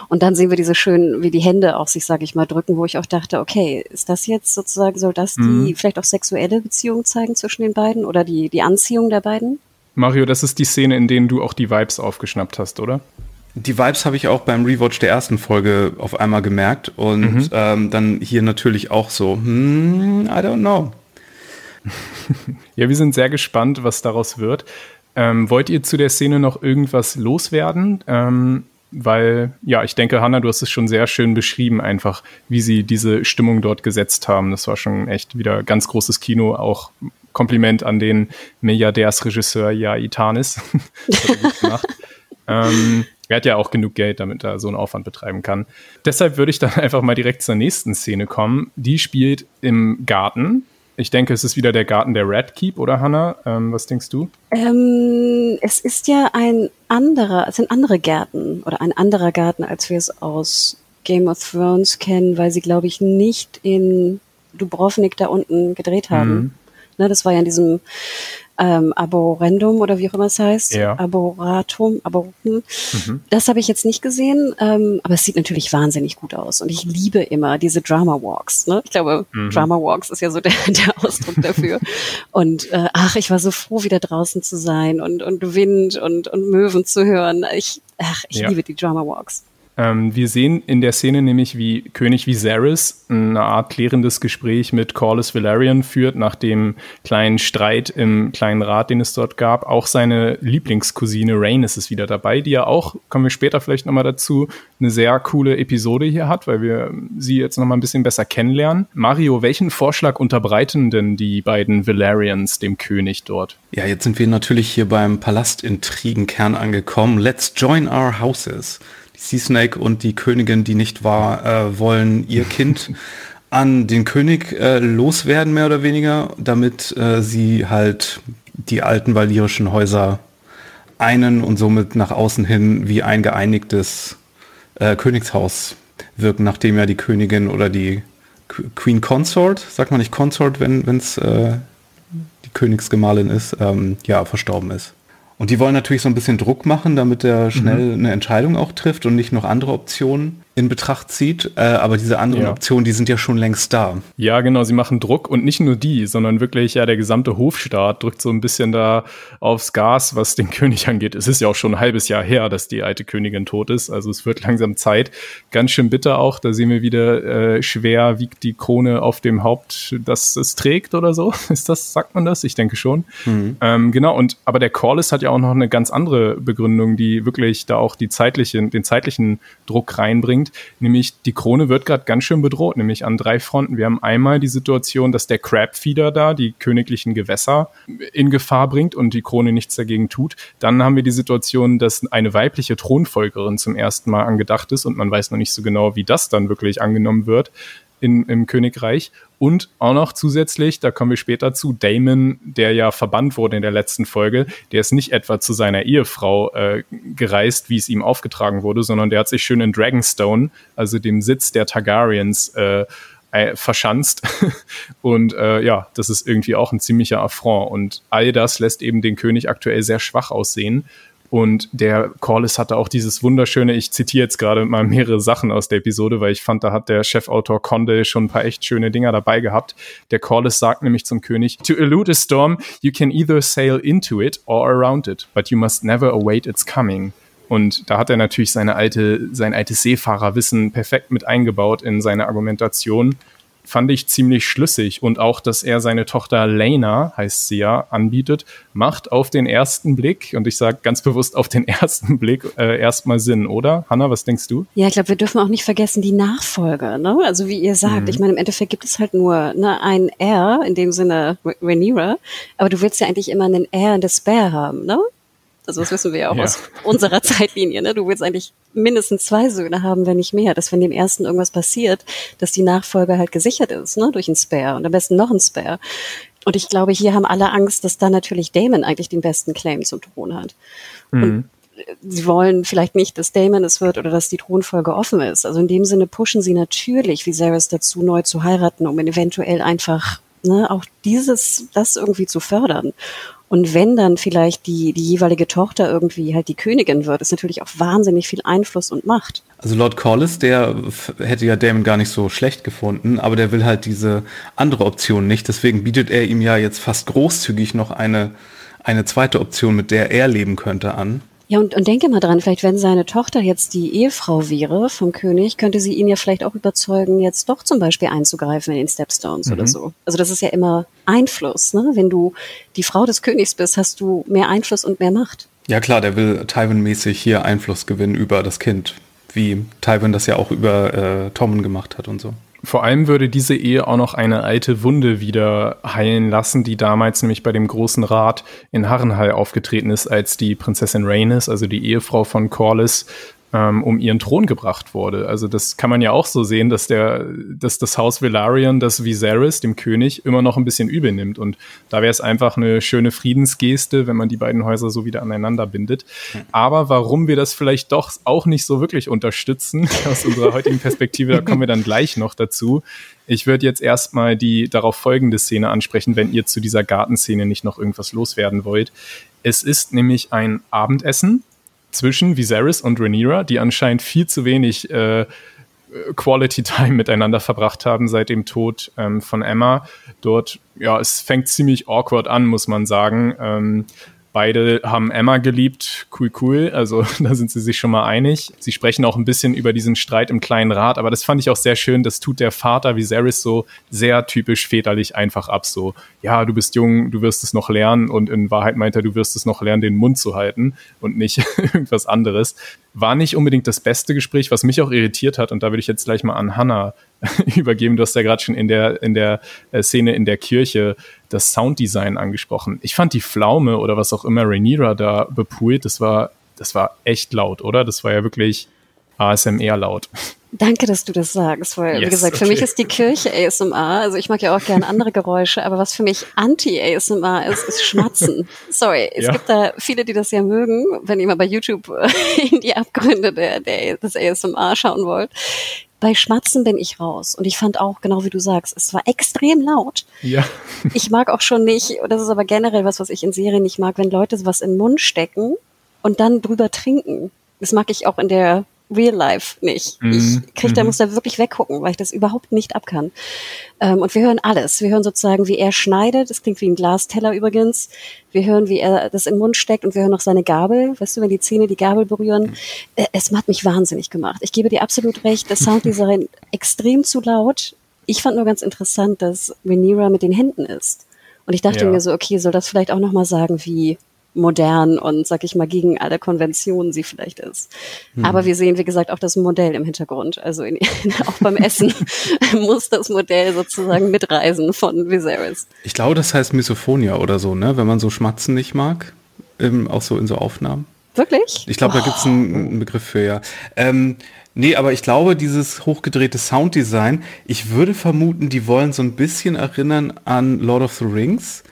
Und dann sehen wir diese schönen, wie die Hände auch sich, sage ich mal, drücken, wo ich auch dachte, okay, ist das jetzt sozusagen, soll das mhm. die vielleicht auch sexuelle Beziehung zeigen zwischen den beiden oder die, die Anziehung der beiden? Mario, das ist die Szene, in denen du auch die Vibes aufgeschnappt hast, oder? Die Vibes habe ich auch beim Rewatch der ersten Folge auf einmal gemerkt und mhm. ähm, dann hier natürlich auch so, hmm, I don't know. ja, wir sind sehr gespannt, was daraus wird. Ähm, wollt ihr zu der Szene noch irgendwas loswerden? Ähm, weil, ja, ich denke, Hanna, du hast es schon sehr schön beschrieben, einfach, wie sie diese Stimmung dort gesetzt haben. Das war schon echt wieder ganz großes Kino, auch Kompliment an den Milliardärsregisseur Jaitanis. ähm, er hat ja auch genug Geld, damit er so einen Aufwand betreiben kann. Deshalb würde ich dann einfach mal direkt zur nächsten Szene kommen. Die spielt im Garten. Ich denke, es ist wieder der Garten der Red Keep, oder Hannah? Ähm, was denkst du? Ähm, es ist ja ein anderer, es sind andere Gärten oder ein anderer Garten, als wir es aus Game of Thrones kennen, weil sie, glaube ich, nicht in Dubrovnik da unten gedreht haben. Mhm. Ne, das war ja in diesem ähm, Aborendum oder wie auch immer es heißt. Ja. Aboratum, Aboratum. Mhm. Das habe ich jetzt nicht gesehen, ähm, aber es sieht natürlich wahnsinnig gut aus. Und ich liebe immer diese Drama Walks. Ne? Ich glaube, mhm. Drama Walks ist ja so der, der Ausdruck dafür. und äh, ach, ich war so froh, wieder draußen zu sein und, und Wind und, und Möwen zu hören. Ich, ach, ich ja. liebe die Drama Walks. Ähm, wir sehen in der Szene nämlich, wie König Viserys eine Art klärendes Gespräch mit Corlys Velaryon führt, nach dem kleinen Streit im kleinen Rat, den es dort gab. Auch seine Lieblingscousine Rhaenys ist wieder dabei, die ja auch, kommen wir später vielleicht nochmal dazu, eine sehr coole Episode hier hat, weil wir sie jetzt nochmal ein bisschen besser kennenlernen. Mario, welchen Vorschlag unterbreiten denn die beiden Velaryons dem König dort? Ja, jetzt sind wir natürlich hier beim Palastintrigenkern angekommen. Let's join our houses. Sea Snake und die Königin, die nicht war, äh, wollen ihr Kind an den König äh, loswerden, mehr oder weniger, damit äh, sie halt die alten valyrischen Häuser einen und somit nach außen hin wie ein geeinigtes äh, Königshaus wirken, nachdem ja die Königin oder die Queen Consort, sagt man nicht Consort, wenn es äh, die Königsgemahlin ist, ähm, ja, verstorben ist. Und die wollen natürlich so ein bisschen Druck machen, damit er schnell mhm. eine Entscheidung auch trifft und nicht noch andere Optionen in Betracht zieht. Äh, aber diese anderen ja. Optionen, die sind ja schon längst da. Ja, genau, sie machen Druck und nicht nur die, sondern wirklich ja der gesamte Hofstaat drückt so ein bisschen da aufs Gas, was den König angeht. Es ist ja auch schon ein halbes Jahr her, dass die alte Königin tot ist. Also es wird langsam Zeit. Ganz schön bitter auch. Da sehen wir wieder, äh, schwer wiegt die Krone auf dem Haupt, dass es trägt oder so. Ist das, sagt man das? Ich denke schon. Mhm. Ähm, genau, und aber der Corliss hat ja auch noch eine ganz andere Begründung, die wirklich da auch die zeitliche, den zeitlichen Druck reinbringt bringt, nämlich die Krone wird gerade ganz schön bedroht, nämlich an drei Fronten. Wir haben einmal die Situation, dass der Crabfeeder da die königlichen Gewässer in Gefahr bringt und die Krone nichts dagegen tut. Dann haben wir die Situation, dass eine weibliche Thronfolgerin zum ersten Mal angedacht ist und man weiß noch nicht so genau, wie das dann wirklich angenommen wird in, im Königreich. Und auch noch zusätzlich, da kommen wir später zu, Damon, der ja verbannt wurde in der letzten Folge, der ist nicht etwa zu seiner Ehefrau äh, gereist, wie es ihm aufgetragen wurde, sondern der hat sich schön in Dragonstone, also dem Sitz der Targaryens, äh, äh verschanzt. und äh, ja, das ist irgendwie auch ein ziemlicher Affront. Und all das lässt eben den König aktuell sehr schwach aussehen. Und der Corliss hatte auch dieses wunderschöne, ich zitiere jetzt gerade mal mehrere Sachen aus der Episode, weil ich fand, da hat der Chefautor Conde schon ein paar echt schöne Dinger dabei gehabt. Der Corliss sagt nämlich zum König, to elude a storm, you can either sail into it or around it, but you must never await its coming. Und da hat er natürlich seine alte, sein altes Seefahrerwissen perfekt mit eingebaut in seine Argumentation fand ich ziemlich schlüssig und auch, dass er seine Tochter Lena, heißt sie ja, anbietet, macht auf den ersten Blick, und ich sage ganz bewusst auf den ersten Blick, äh, erstmal Sinn, oder? Hanna, was denkst du? Ja, ich glaube, wir dürfen auch nicht vergessen die Nachfolge, ne? Also wie ihr sagt, mhm. ich meine, im Endeffekt gibt es halt nur ne, ein R, in dem Sinne Rhaenyra, aber du willst ja eigentlich immer einen R in der Spare haben, ne? Also das wissen wir ja auch ja. aus unserer Zeitlinie. Ne? Du willst eigentlich mindestens zwei Söhne haben, wenn nicht mehr, dass wenn dem ersten irgendwas passiert, dass die Nachfolge halt gesichert ist, ne? durch ein Spare und am besten noch ein Spare. Und ich glaube, hier haben alle Angst, dass da natürlich Damon eigentlich den besten Claim zum Thron hat. Mhm. Und sie wollen vielleicht nicht, dass Damon es wird oder dass die Thronfolge offen ist. Also in dem Sinne pushen sie natürlich Viserys dazu, neu zu heiraten, um eventuell einfach ne, auch dieses, das irgendwie zu fördern. Und wenn dann vielleicht die, die jeweilige Tochter irgendwie halt die Königin wird, ist natürlich auch wahnsinnig viel Einfluss und Macht. Also Lord Corliss, der hätte ja Damon gar nicht so schlecht gefunden, aber der will halt diese andere Option nicht. Deswegen bietet er ihm ja jetzt fast großzügig noch eine, eine zweite Option, mit der er leben könnte, an. Ja, und, und denke mal dran, vielleicht wenn seine Tochter jetzt die Ehefrau wäre vom König, könnte sie ihn ja vielleicht auch überzeugen, jetzt doch zum Beispiel einzugreifen in den Stepstones mhm. oder so. Also das ist ja immer Einfluss. Ne? Wenn du die Frau des Königs bist, hast du mehr Einfluss und mehr Macht. Ja klar, der will Tywin-mäßig hier Einfluss gewinnen über das Kind, wie Tywin das ja auch über äh, Tommen gemacht hat und so. Vor allem würde diese Ehe auch noch eine alte Wunde wieder heilen lassen, die damals nämlich bei dem großen Rat in Harrenhal aufgetreten ist, als die Prinzessin Rhaenys, also die Ehefrau von Corlys, ähm, um ihren Thron gebracht wurde. Also das kann man ja auch so sehen, dass der, dass das Haus Velaryon das Viserys, dem König, immer noch ein bisschen übel nimmt. Und da wäre es einfach eine schöne Friedensgeste, wenn man die beiden Häuser so wieder aneinander bindet. Aber warum wir das vielleicht doch auch nicht so wirklich unterstützen, aus unserer heutigen Perspektive, da kommen wir dann gleich noch dazu. Ich würde jetzt erstmal die darauf folgende Szene ansprechen, wenn ihr zu dieser Gartenszene nicht noch irgendwas loswerden wollt. Es ist nämlich ein Abendessen zwischen Viserys und Rhaenyra, die anscheinend viel zu wenig äh, Quality Time miteinander verbracht haben seit dem Tod ähm, von Emma. Dort, ja, es fängt ziemlich awkward an, muss man sagen. Ähm, Beide haben Emma geliebt, cool, cool. Also da sind sie sich schon mal einig. Sie sprechen auch ein bisschen über diesen Streit im kleinen Rat, aber das fand ich auch sehr schön. Das tut der Vater Viserys so sehr typisch väterlich einfach ab. So, ja, du bist jung, du wirst es noch lernen und in Wahrheit meint er, du wirst es noch lernen, den Mund zu halten und nicht irgendwas anderes. War nicht unbedingt das beste Gespräch, was mich auch irritiert hat. Und da würde ich jetzt gleich mal an Hannah übergeben. Du hast ja gerade schon in der, in der äh, Szene in der Kirche das Sounddesign angesprochen. Ich fand die Pflaume oder was auch immer Rhaenyra da bepult, das war, das war echt laut, oder? Das war ja wirklich ASMR laut. Danke, dass du das sagst, weil, yes, wie gesagt, okay. für mich ist die Kirche ASMR. Also ich mag ja auch gerne andere Geräusche, aber was für mich Anti-ASMR ist, ist Schmatzen. Sorry, es ja. gibt da viele, die das ja mögen. Wenn ihr mal bei YouTube in die Abgründe der, der, des ASMR schauen wollt, bei Schmatzen bin ich raus. Und ich fand auch, genau wie du sagst, es war extrem laut. Ja. Ich mag auch schon nicht, das ist aber generell was, was ich in Serien nicht mag, wenn Leute was in den Mund stecken und dann drüber trinken. Das mag ich auch in der Real Life nicht. Mhm. Ich krieg, da mhm. muss da wirklich weggucken, weil ich das überhaupt nicht ab kann. Ähm, und wir hören alles. Wir hören sozusagen, wie er schneidet. Das klingt wie ein Glasteller übrigens. Wir hören, wie er das im Mund steckt und wir hören noch seine Gabel. Weißt du, wenn die Zähne die Gabel berühren. Mhm. Äh, es hat mich wahnsinnig gemacht. Ich gebe dir absolut recht. Das Sounddesign extrem zu laut. Ich fand nur ganz interessant, dass Rhaenyra mit den Händen ist. Und ich dachte ja. mir so, okay, soll das vielleicht auch nochmal sagen, wie modern und, sag ich mal, gegen alle Konventionen sie vielleicht ist. Mhm. Aber wir sehen, wie gesagt, auch das Modell im Hintergrund. Also in, auch beim Essen muss das Modell sozusagen mitreisen von Viserys. Ich glaube, das heißt Misophonia oder so, ne? Wenn man so Schmatzen nicht mag, ähm, auch so in so Aufnahmen. Wirklich? Ich glaube, oh. da gibt es einen, einen, Begriff für, ja. Ähm, nee, aber ich glaube, dieses hochgedrehte Sounddesign, ich würde vermuten, die wollen so ein bisschen erinnern an Lord of the Rings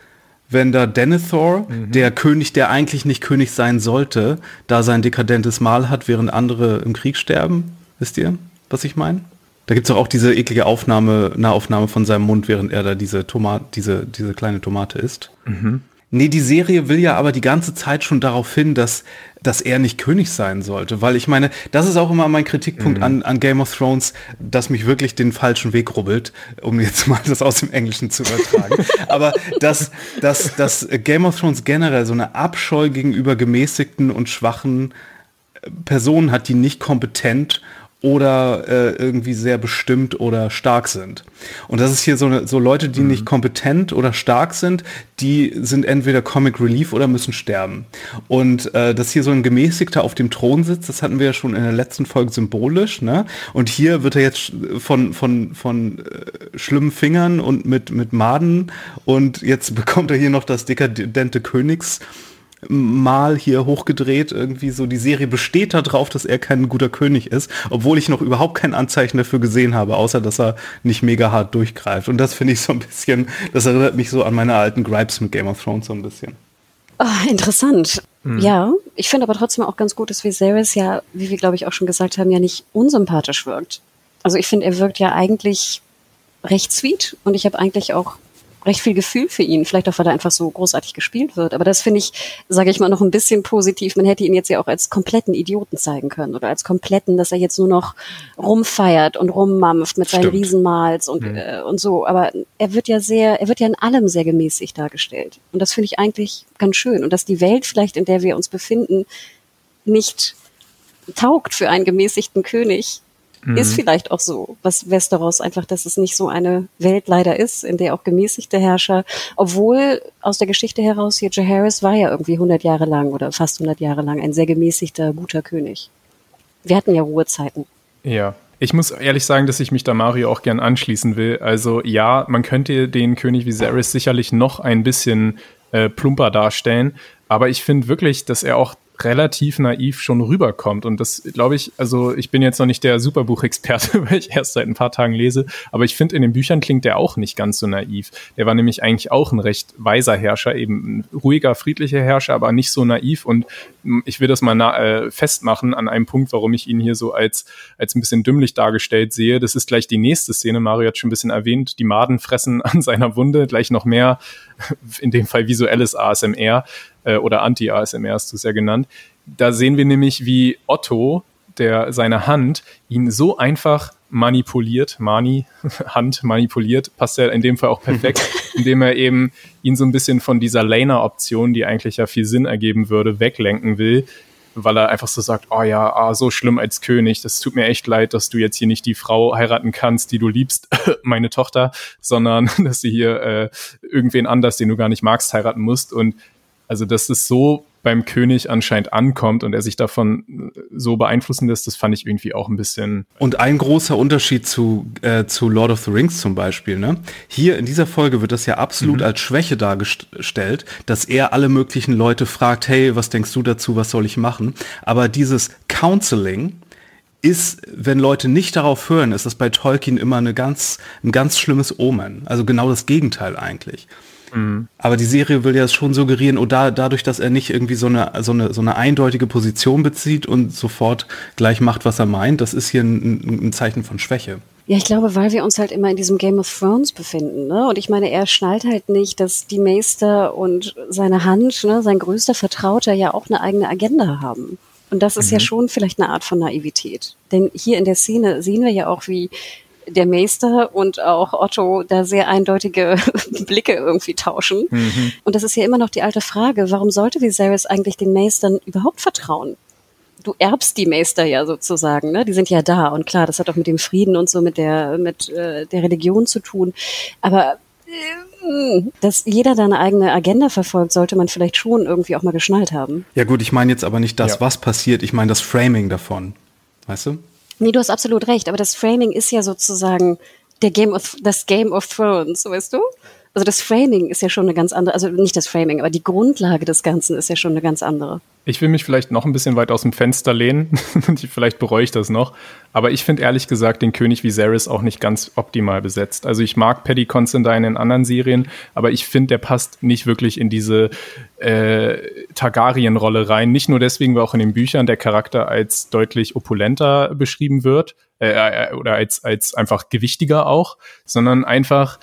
wenn da Denethor, mhm. der König, der eigentlich nicht König sein sollte, da sein dekadentes Mahl hat, während andere im Krieg sterben. Wisst ihr, was ich meine? Da gibt es auch diese eklige Aufnahme, Nahaufnahme von seinem Mund, während er da diese Tomate, diese, diese kleine Tomate isst. Mhm. Nee, die Serie will ja aber die ganze Zeit schon darauf hin, dass, dass er nicht König sein sollte. Weil ich meine, das ist auch immer mein Kritikpunkt mhm. an, an Game of Thrones, dass mich wirklich den falschen Weg rubbelt, um jetzt mal das aus dem Englischen zu übertragen. aber dass, dass, dass Game of Thrones generell so eine Abscheu gegenüber gemäßigten und schwachen Personen hat, die nicht kompetent oder äh, irgendwie sehr bestimmt oder stark sind. Und das ist hier so, eine, so Leute, die mhm. nicht kompetent oder stark sind, die sind entweder Comic Relief oder müssen sterben. Und äh, dass hier so ein Gemäßigter auf dem Thron sitzt, das hatten wir ja schon in der letzten Folge symbolisch. Ne? Und hier wird er jetzt von, von, von äh, schlimmen Fingern und mit, mit Maden und jetzt bekommt er hier noch das dekadente Königs mal hier hochgedreht. Irgendwie so, die Serie besteht darauf, dass er kein guter König ist, obwohl ich noch überhaupt kein Anzeichen dafür gesehen habe, außer dass er nicht mega hart durchgreift. Und das finde ich so ein bisschen, das erinnert mich so an meine alten Gripes mit Game of Thrones so ein bisschen. Oh, interessant. Mhm. Ja, ich finde aber trotzdem auch ganz gut, dass Viserys ja, wie wir glaube ich auch schon gesagt haben, ja nicht unsympathisch wirkt. Also ich finde, er wirkt ja eigentlich recht sweet und ich habe eigentlich auch recht viel Gefühl für ihn. Vielleicht auch, weil er einfach so großartig gespielt wird. Aber das finde ich, sage ich mal, noch ein bisschen positiv. Man hätte ihn jetzt ja auch als kompletten Idioten zeigen können oder als kompletten, dass er jetzt nur noch rumfeiert und rummampft mit Stimmt. seinen Riesenmals und, mhm. äh, und so. Aber er wird ja sehr, er wird ja in allem sehr gemäßigt dargestellt. Und das finde ich eigentlich ganz schön. Und dass die Welt vielleicht, in der wir uns befinden, nicht taugt für einen gemäßigten König, Mhm. Ist vielleicht auch so. Was Westeros einfach, dass es nicht so eine Welt leider ist, in der auch gemäßigte Herrscher, obwohl aus der Geschichte heraus hier Jaehaerys war ja irgendwie 100 Jahre lang oder fast 100 Jahre lang ein sehr gemäßigter, guter König. Wir hatten ja Ruhezeiten. Ja, ich muss ehrlich sagen, dass ich mich da Mario auch gern anschließen will. Also ja, man könnte den König Viserys sicherlich noch ein bisschen äh, plumper darstellen, aber ich finde wirklich, dass er auch relativ naiv schon rüberkommt. Und das glaube ich, also ich bin jetzt noch nicht der Superbuchexperte, weil ich erst seit ein paar Tagen lese, aber ich finde, in den Büchern klingt der auch nicht ganz so naiv. Der war nämlich eigentlich auch ein recht weiser Herrscher, eben ein ruhiger, friedlicher Herrscher, aber nicht so naiv. Und ich will das mal äh, festmachen an einem Punkt, warum ich ihn hier so als, als ein bisschen dümmlich dargestellt sehe. Das ist gleich die nächste Szene. Mario hat schon ein bisschen erwähnt, die Maden fressen an seiner Wunde, gleich noch mehr, in dem Fall visuelles ASMR äh, oder Anti-ASMR hast du es ja genannt. Da sehen wir nämlich, wie Otto, der seine Hand, ihn so einfach manipuliert, Mani, Hand manipuliert, passt ja in dem Fall auch perfekt, indem er eben ihn so ein bisschen von dieser Laner-Option, die eigentlich ja viel Sinn ergeben würde, weglenken will, weil er einfach so sagt, oh ja, ah, so schlimm als König, das tut mir echt leid, dass du jetzt hier nicht die Frau heiraten kannst, die du liebst, meine Tochter, sondern dass du hier äh, irgendwen anders, den du gar nicht magst, heiraten musst. Und also, dass es so beim König anscheinend ankommt und er sich davon äh, so beeinflussen lässt, das fand ich irgendwie auch ein bisschen. Und ein großer Unterschied zu, äh, zu Lord of the Rings zum Beispiel, ne? Hier in dieser Folge wird das ja absolut mhm. als Schwäche dargestellt, dass er alle möglichen Leute fragt, hey, was denkst du dazu, was soll ich machen? Aber dieses Counseling, ist, wenn Leute nicht darauf hören, ist das bei Tolkien immer eine ganz, ein ganz schlimmes Omen. Also genau das Gegenteil eigentlich. Mhm. Aber die Serie will ja schon suggerieren, oder oh, dadurch, dass er nicht irgendwie so eine, so eine, so eine eindeutige Position bezieht und sofort gleich macht, was er meint, das ist hier ein, ein Zeichen von Schwäche. Ja, ich glaube, weil wir uns halt immer in diesem Game of Thrones befinden. Ne? Und ich meine, er schnallt halt nicht, dass die Meister und seine Hand, ne, sein größter Vertrauter, ja auch eine eigene Agenda haben. Und das ist mhm. ja schon vielleicht eine Art von Naivität. Denn hier in der Szene sehen wir ja auch, wie der Meister und auch Otto da sehr eindeutige Blicke irgendwie tauschen. Mhm. Und das ist ja immer noch die alte Frage, warum sollte Viserys eigentlich den Meistern überhaupt vertrauen? Du erbst die Meister ja sozusagen, ne? Die sind ja da und klar, das hat auch mit dem Frieden und so mit der mit äh, der Religion zu tun. Aber äh, dass jeder da eine eigene Agenda verfolgt, sollte man vielleicht schon irgendwie auch mal geschnallt haben. Ja gut, ich meine jetzt aber nicht das, ja. was passiert, ich meine das Framing davon. Weißt du? Nee, du hast absolut recht, aber das Framing ist ja sozusagen der Game of, das Game of Thrones, weißt du? Also das Framing ist ja schon eine ganz andere, also nicht das Framing, aber die Grundlage des Ganzen ist ja schon eine ganz andere. Ich will mich vielleicht noch ein bisschen weit aus dem Fenster lehnen. vielleicht bereue ich das noch. Aber ich finde ehrlich gesagt den König Viserys auch nicht ganz optimal besetzt. Also ich mag Paddy Considine in anderen Serien, aber ich finde, der passt nicht wirklich in diese äh, Targaryen-Rolle rein. Nicht nur deswegen, weil auch in den Büchern der Charakter als deutlich opulenter beschrieben wird äh, äh oder als, als einfach gewichtiger auch, sondern einfach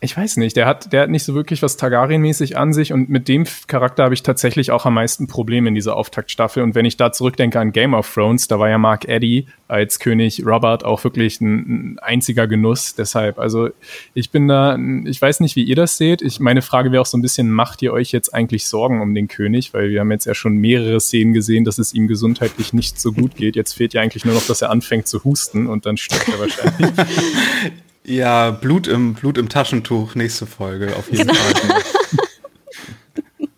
ich weiß nicht, der hat, der hat nicht so wirklich was Targaryen-mäßig an sich und mit dem Charakter habe ich tatsächlich auch am meisten Probleme in dieser Auftaktstaffel. Und wenn ich da zurückdenke an Game of Thrones, da war ja Mark Eddy als König Robert auch wirklich ein, ein einziger Genuss. Deshalb, also ich bin da, ich weiß nicht, wie ihr das seht. Ich, meine Frage wäre auch so ein bisschen, macht ihr euch jetzt eigentlich Sorgen um den König? Weil wir haben jetzt ja schon mehrere Szenen gesehen, dass es ihm gesundheitlich nicht so gut geht. Jetzt fehlt ja eigentlich nur noch, dass er anfängt zu husten und dann stirbt er wahrscheinlich. Ja, Blut im, Blut im Taschentuch, nächste Folge, auf jeden genau. Fall.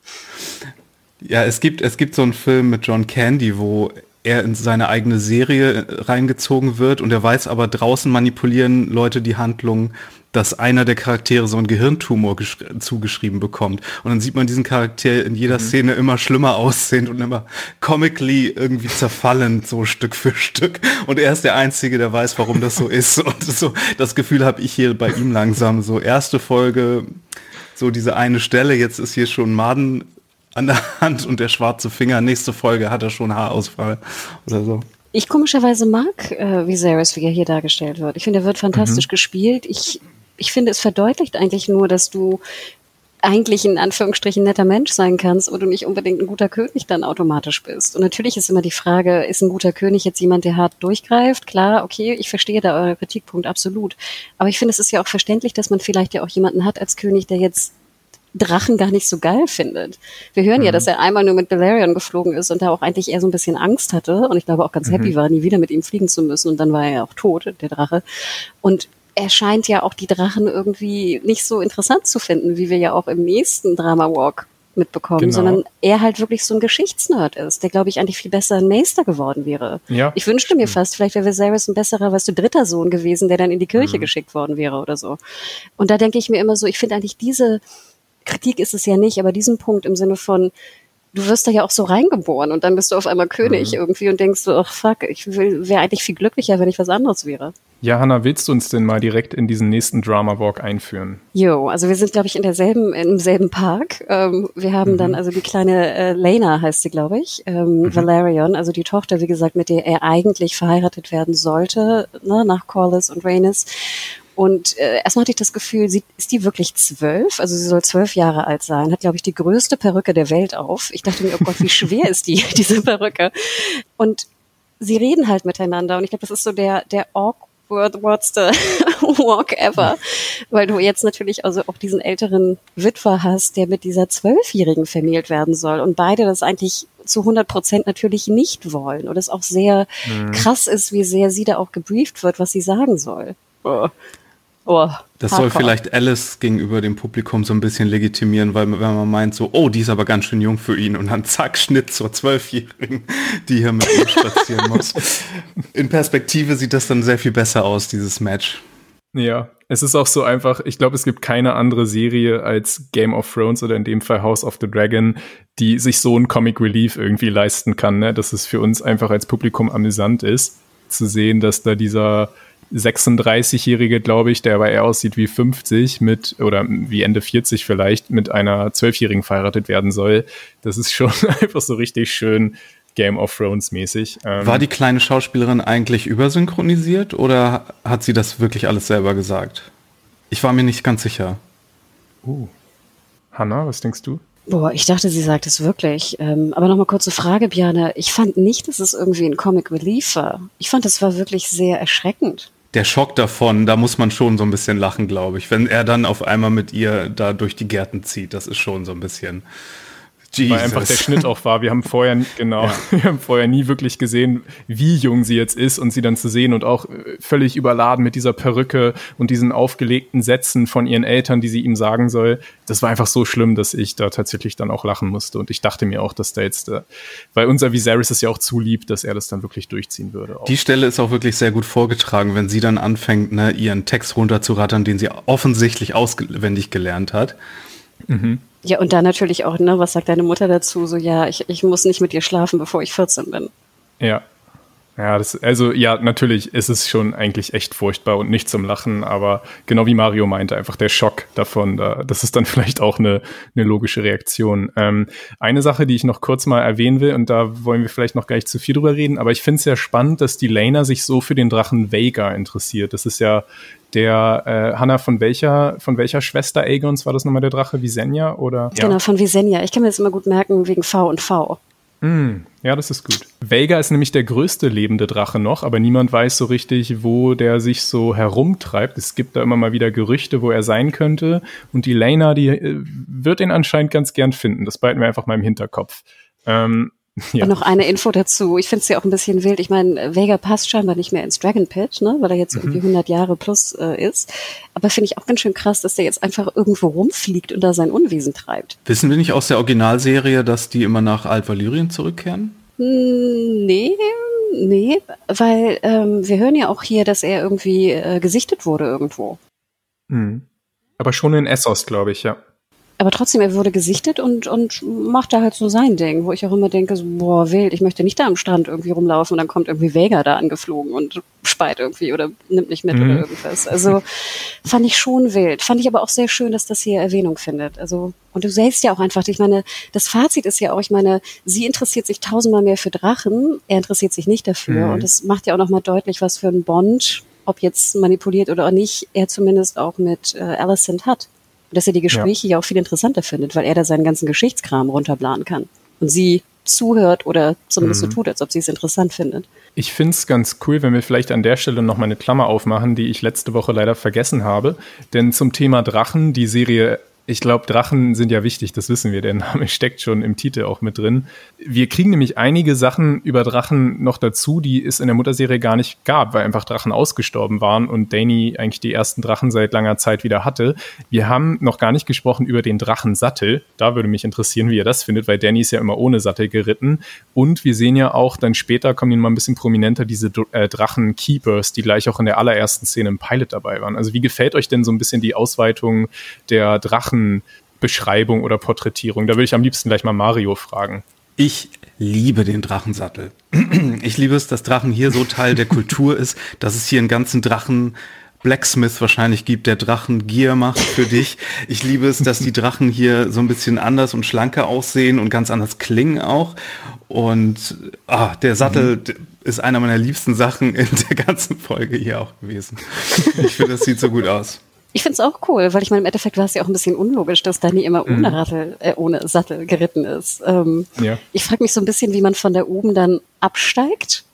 ja, es gibt, es gibt so einen Film mit John Candy, wo er in seine eigene Serie reingezogen wird und er weiß aber, draußen manipulieren Leute die Handlung dass einer der Charaktere so einen Gehirntumor zugeschrieben bekommt. Und dann sieht man diesen Charakter in jeder mhm. Szene immer schlimmer aussehend und immer comically irgendwie zerfallend, so Stück für Stück. Und er ist der Einzige, der weiß, warum das so ist. Und so, das Gefühl habe ich hier bei ihm langsam. So erste Folge, so diese eine Stelle, jetzt ist hier schon Maden an der Hand und der schwarze Finger. Nächste Folge hat er schon Haarausfall oder so. Ich komischerweise mag äh, Viserys, wie er hier dargestellt wird. Ich finde, er wird fantastisch mhm. gespielt. Ich ich finde, es verdeutlicht eigentlich nur, dass du eigentlich in Anführungsstrichen netter Mensch sein kannst und du nicht unbedingt ein guter König dann automatisch bist. Und natürlich ist immer die Frage, ist ein guter König jetzt jemand, der hart durchgreift? Klar, okay, ich verstehe da euer Kritikpunkt absolut. Aber ich finde, es ist ja auch verständlich, dass man vielleicht ja auch jemanden hat als König, der jetzt Drachen gar nicht so geil findet. Wir hören mhm. ja, dass er einmal nur mit Balerion geflogen ist und da auch eigentlich eher so ein bisschen Angst hatte und ich glaube auch ganz mhm. happy war, nie wieder mit ihm fliegen zu müssen und dann war er ja auch tot, der Drache. Und er scheint ja auch die Drachen irgendwie nicht so interessant zu finden, wie wir ja auch im nächsten Drama Walk mitbekommen, genau. sondern er halt wirklich so ein Geschichtsnerd ist, der, glaube ich, eigentlich viel besser ein Meister geworden wäre. Ja, ich wünschte mir fast, vielleicht wäre Viserys ein besserer, weißt du, dritter Sohn gewesen, der dann in die Kirche mhm. geschickt worden wäre oder so. Und da denke ich mir immer so, ich finde eigentlich diese Kritik ist es ja nicht, aber diesen Punkt im Sinne von, du wirst da ja auch so reingeboren und dann bist du auf einmal König mhm. irgendwie und denkst so, ach fuck, ich wäre eigentlich viel glücklicher, wenn ich was anderes wäre. Ja, Hanna, willst du uns denn mal direkt in diesen nächsten Drama Walk einführen? Jo, also wir sind, glaube ich, in derselben, im selben Park. Ähm, wir haben mhm. dann also die kleine äh, Lena heißt sie, glaube ich, ähm, mhm. Valerion, also die Tochter, wie gesagt, mit der er eigentlich verheiratet werden sollte, ne, nach Corliss und Rhaenys. Und äh, erstmal hatte ich das Gefühl, sie, ist die wirklich zwölf? Also sie soll zwölf Jahre alt sein, hat, glaube ich, die größte Perücke der Welt auf. Ich dachte mir, oh Gott, wie schwer ist die, diese Perücke? Und sie reden halt miteinander. Und ich glaube, das ist so der, der awkward what's the walk ever, weil du jetzt natürlich also auch diesen älteren Witwer hast, der mit dieser Zwölfjährigen vermählt werden soll und beide das eigentlich zu 100 Prozent natürlich nicht wollen und es auch sehr mhm. krass ist, wie sehr sie da auch gebrieft wird, was sie sagen soll. Oh. Oh, das soll vielleicht Alice gegenüber dem Publikum so ein bisschen legitimieren, weil wenn man meint so, oh, die ist aber ganz schön jung für ihn und dann zack, Schnitt zur Zwölfjährigen, die hier mit ihm spazieren muss. In Perspektive sieht das dann sehr viel besser aus, dieses Match. Ja, es ist auch so einfach, ich glaube, es gibt keine andere Serie als Game of Thrones oder in dem Fall House of the Dragon, die sich so ein Comic Relief irgendwie leisten kann, ne? dass es für uns einfach als Publikum amüsant ist, zu sehen, dass da dieser 36-Jährige, glaube ich, der aber eher aussieht wie 50 mit oder wie Ende 40 vielleicht mit einer 12-Jährigen verheiratet werden soll. Das ist schon einfach so richtig schön Game of Thrones mäßig. Ähm War die kleine Schauspielerin eigentlich übersynchronisiert oder hat sie das wirklich alles selber gesagt? Ich war mir nicht ganz sicher. Uh. Hanna, was denkst du? Boah, ich dachte, sie sagt es wirklich. Ähm, aber nochmal kurze Frage, Björn. Ich fand nicht, dass es irgendwie ein Comic Relief war. Ich fand, es war wirklich sehr erschreckend der Schock davon, da muss man schon so ein bisschen lachen, glaube ich. Wenn er dann auf einmal mit ihr da durch die Gärten zieht, das ist schon so ein bisschen. Jesus. Weil einfach der Schnitt auch war. Wir haben vorher, genau, ja. wir haben vorher nie wirklich gesehen, wie jung sie jetzt ist und sie dann zu sehen und auch äh, völlig überladen mit dieser Perücke und diesen aufgelegten Sätzen von ihren Eltern, die sie ihm sagen soll. Das war einfach so schlimm, dass ich da tatsächlich dann auch lachen musste. Und ich dachte mir auch, dass der jetzt, äh, weil unser Viserys ist ja auch zu lieb, dass er das dann wirklich durchziehen würde. Auch. Die Stelle ist auch wirklich sehr gut vorgetragen, wenn sie dann anfängt, ne, ihren Text runterzurattern, den sie offensichtlich auswendig gelernt hat. Mhm. Ja, und dann natürlich auch, ne, was sagt deine Mutter dazu? So, ja, ich, ich muss nicht mit dir schlafen, bevor ich 14 bin. Ja. Ja, das, also ja, natürlich ist es schon eigentlich echt furchtbar und nicht zum Lachen, aber genau wie Mario meinte, einfach der Schock davon, da, das ist dann vielleicht auch eine, eine logische Reaktion. Ähm, eine Sache, die ich noch kurz mal erwähnen will, und da wollen wir vielleicht noch gar nicht zu viel drüber reden, aber ich finde es sehr spannend, dass die Lena sich so für den Drachen Vega interessiert. Das ist ja der äh, Hanna von welcher von welcher Schwester Aegons war das nochmal der Drache? Visenya oder? Genau ja. von Visenya. Ich kann mir das immer gut merken wegen V und V. Mm, ja das ist gut. Vega ist nämlich der größte lebende Drache noch aber niemand weiß so richtig wo der sich so herumtreibt. Es gibt da immer mal wieder Gerüchte wo er sein könnte. Und die Lena die äh, wird ihn anscheinend ganz gern finden. Das behalten wir einfach mal im Hinterkopf. Ähm, ja. Und noch eine Info dazu. Ich finde es ja auch ein bisschen wild. Ich meine, Vega passt scheinbar nicht mehr ins Dragon Pit, ne, weil er jetzt mhm. irgendwie 100 Jahre plus äh, ist. Aber finde ich auch ganz schön krass, dass der jetzt einfach irgendwo rumfliegt und da sein Unwesen treibt. Wissen wir nicht aus der Originalserie, dass die immer nach Alt-Valyrien zurückkehren? Hm, nee, nee, weil ähm, wir hören ja auch hier, dass er irgendwie äh, gesichtet wurde irgendwo. Mhm. Aber schon in Essos, glaube ich, ja aber trotzdem, er wurde gesichtet und, und macht da halt so sein Ding, wo ich auch immer denke, so, boah, wild, ich möchte nicht da am Strand irgendwie rumlaufen und dann kommt irgendwie Vega da angeflogen und speit irgendwie oder nimmt nicht mit mhm. oder irgendwas. Also fand ich schon wild. Fand ich aber auch sehr schön, dass das hier Erwähnung findet. Also, und du sägst ja auch einfach, ich meine, das Fazit ist ja auch, ich meine, sie interessiert sich tausendmal mehr für Drachen, er interessiert sich nicht dafür mhm. und das macht ja auch nochmal deutlich, was für ein Bond, ob jetzt manipuliert oder auch nicht, er zumindest auch mit äh, Alicent hat. Und dass er die Gespräche ja. ja auch viel interessanter findet, weil er da seinen ganzen Geschichtskram runterplanen kann. Und sie zuhört oder zumindest mhm. so tut, als ob sie es interessant findet. Ich finde es ganz cool, wenn wir vielleicht an der Stelle noch mal eine Klammer aufmachen, die ich letzte Woche leider vergessen habe. Denn zum Thema Drachen, die Serie ich glaube, Drachen sind ja wichtig, das wissen wir. Der Name steckt schon im Titel auch mit drin. Wir kriegen nämlich einige Sachen über Drachen noch dazu, die es in der Mutterserie gar nicht gab, weil einfach Drachen ausgestorben waren und Danny eigentlich die ersten Drachen seit langer Zeit wieder hatte. Wir haben noch gar nicht gesprochen über den Drachensattel. Da würde mich interessieren, wie ihr das findet, weil Danny ist ja immer ohne Sattel geritten. Und wir sehen ja auch, dann später kommen die mal ein bisschen prominenter, diese äh, Drachen-Keepers, die gleich auch in der allerersten Szene im Pilot dabei waren. Also wie gefällt euch denn so ein bisschen die Ausweitung der Drachen? Beschreibung oder Porträtierung. Da würde ich am liebsten gleich mal Mario fragen. Ich liebe den Drachensattel. Ich liebe es, dass Drachen hier so Teil der Kultur ist, dass es hier einen ganzen Drachen Blacksmith wahrscheinlich gibt, der Drachen Gear macht für dich. Ich liebe es, dass die Drachen hier so ein bisschen anders und schlanker aussehen und ganz anders klingen auch. Und ah, der Sattel mhm. ist einer meiner liebsten Sachen in der ganzen Folge hier auch gewesen. Ich finde, das sieht so gut aus. Ich finde es auch cool, weil ich meine, im Endeffekt war es ja auch ein bisschen unlogisch, dass Danny immer mhm. ohne, Rattel, äh, ohne Sattel geritten ist. Ähm, ja. Ich frage mich so ein bisschen, wie man von da oben dann absteigt.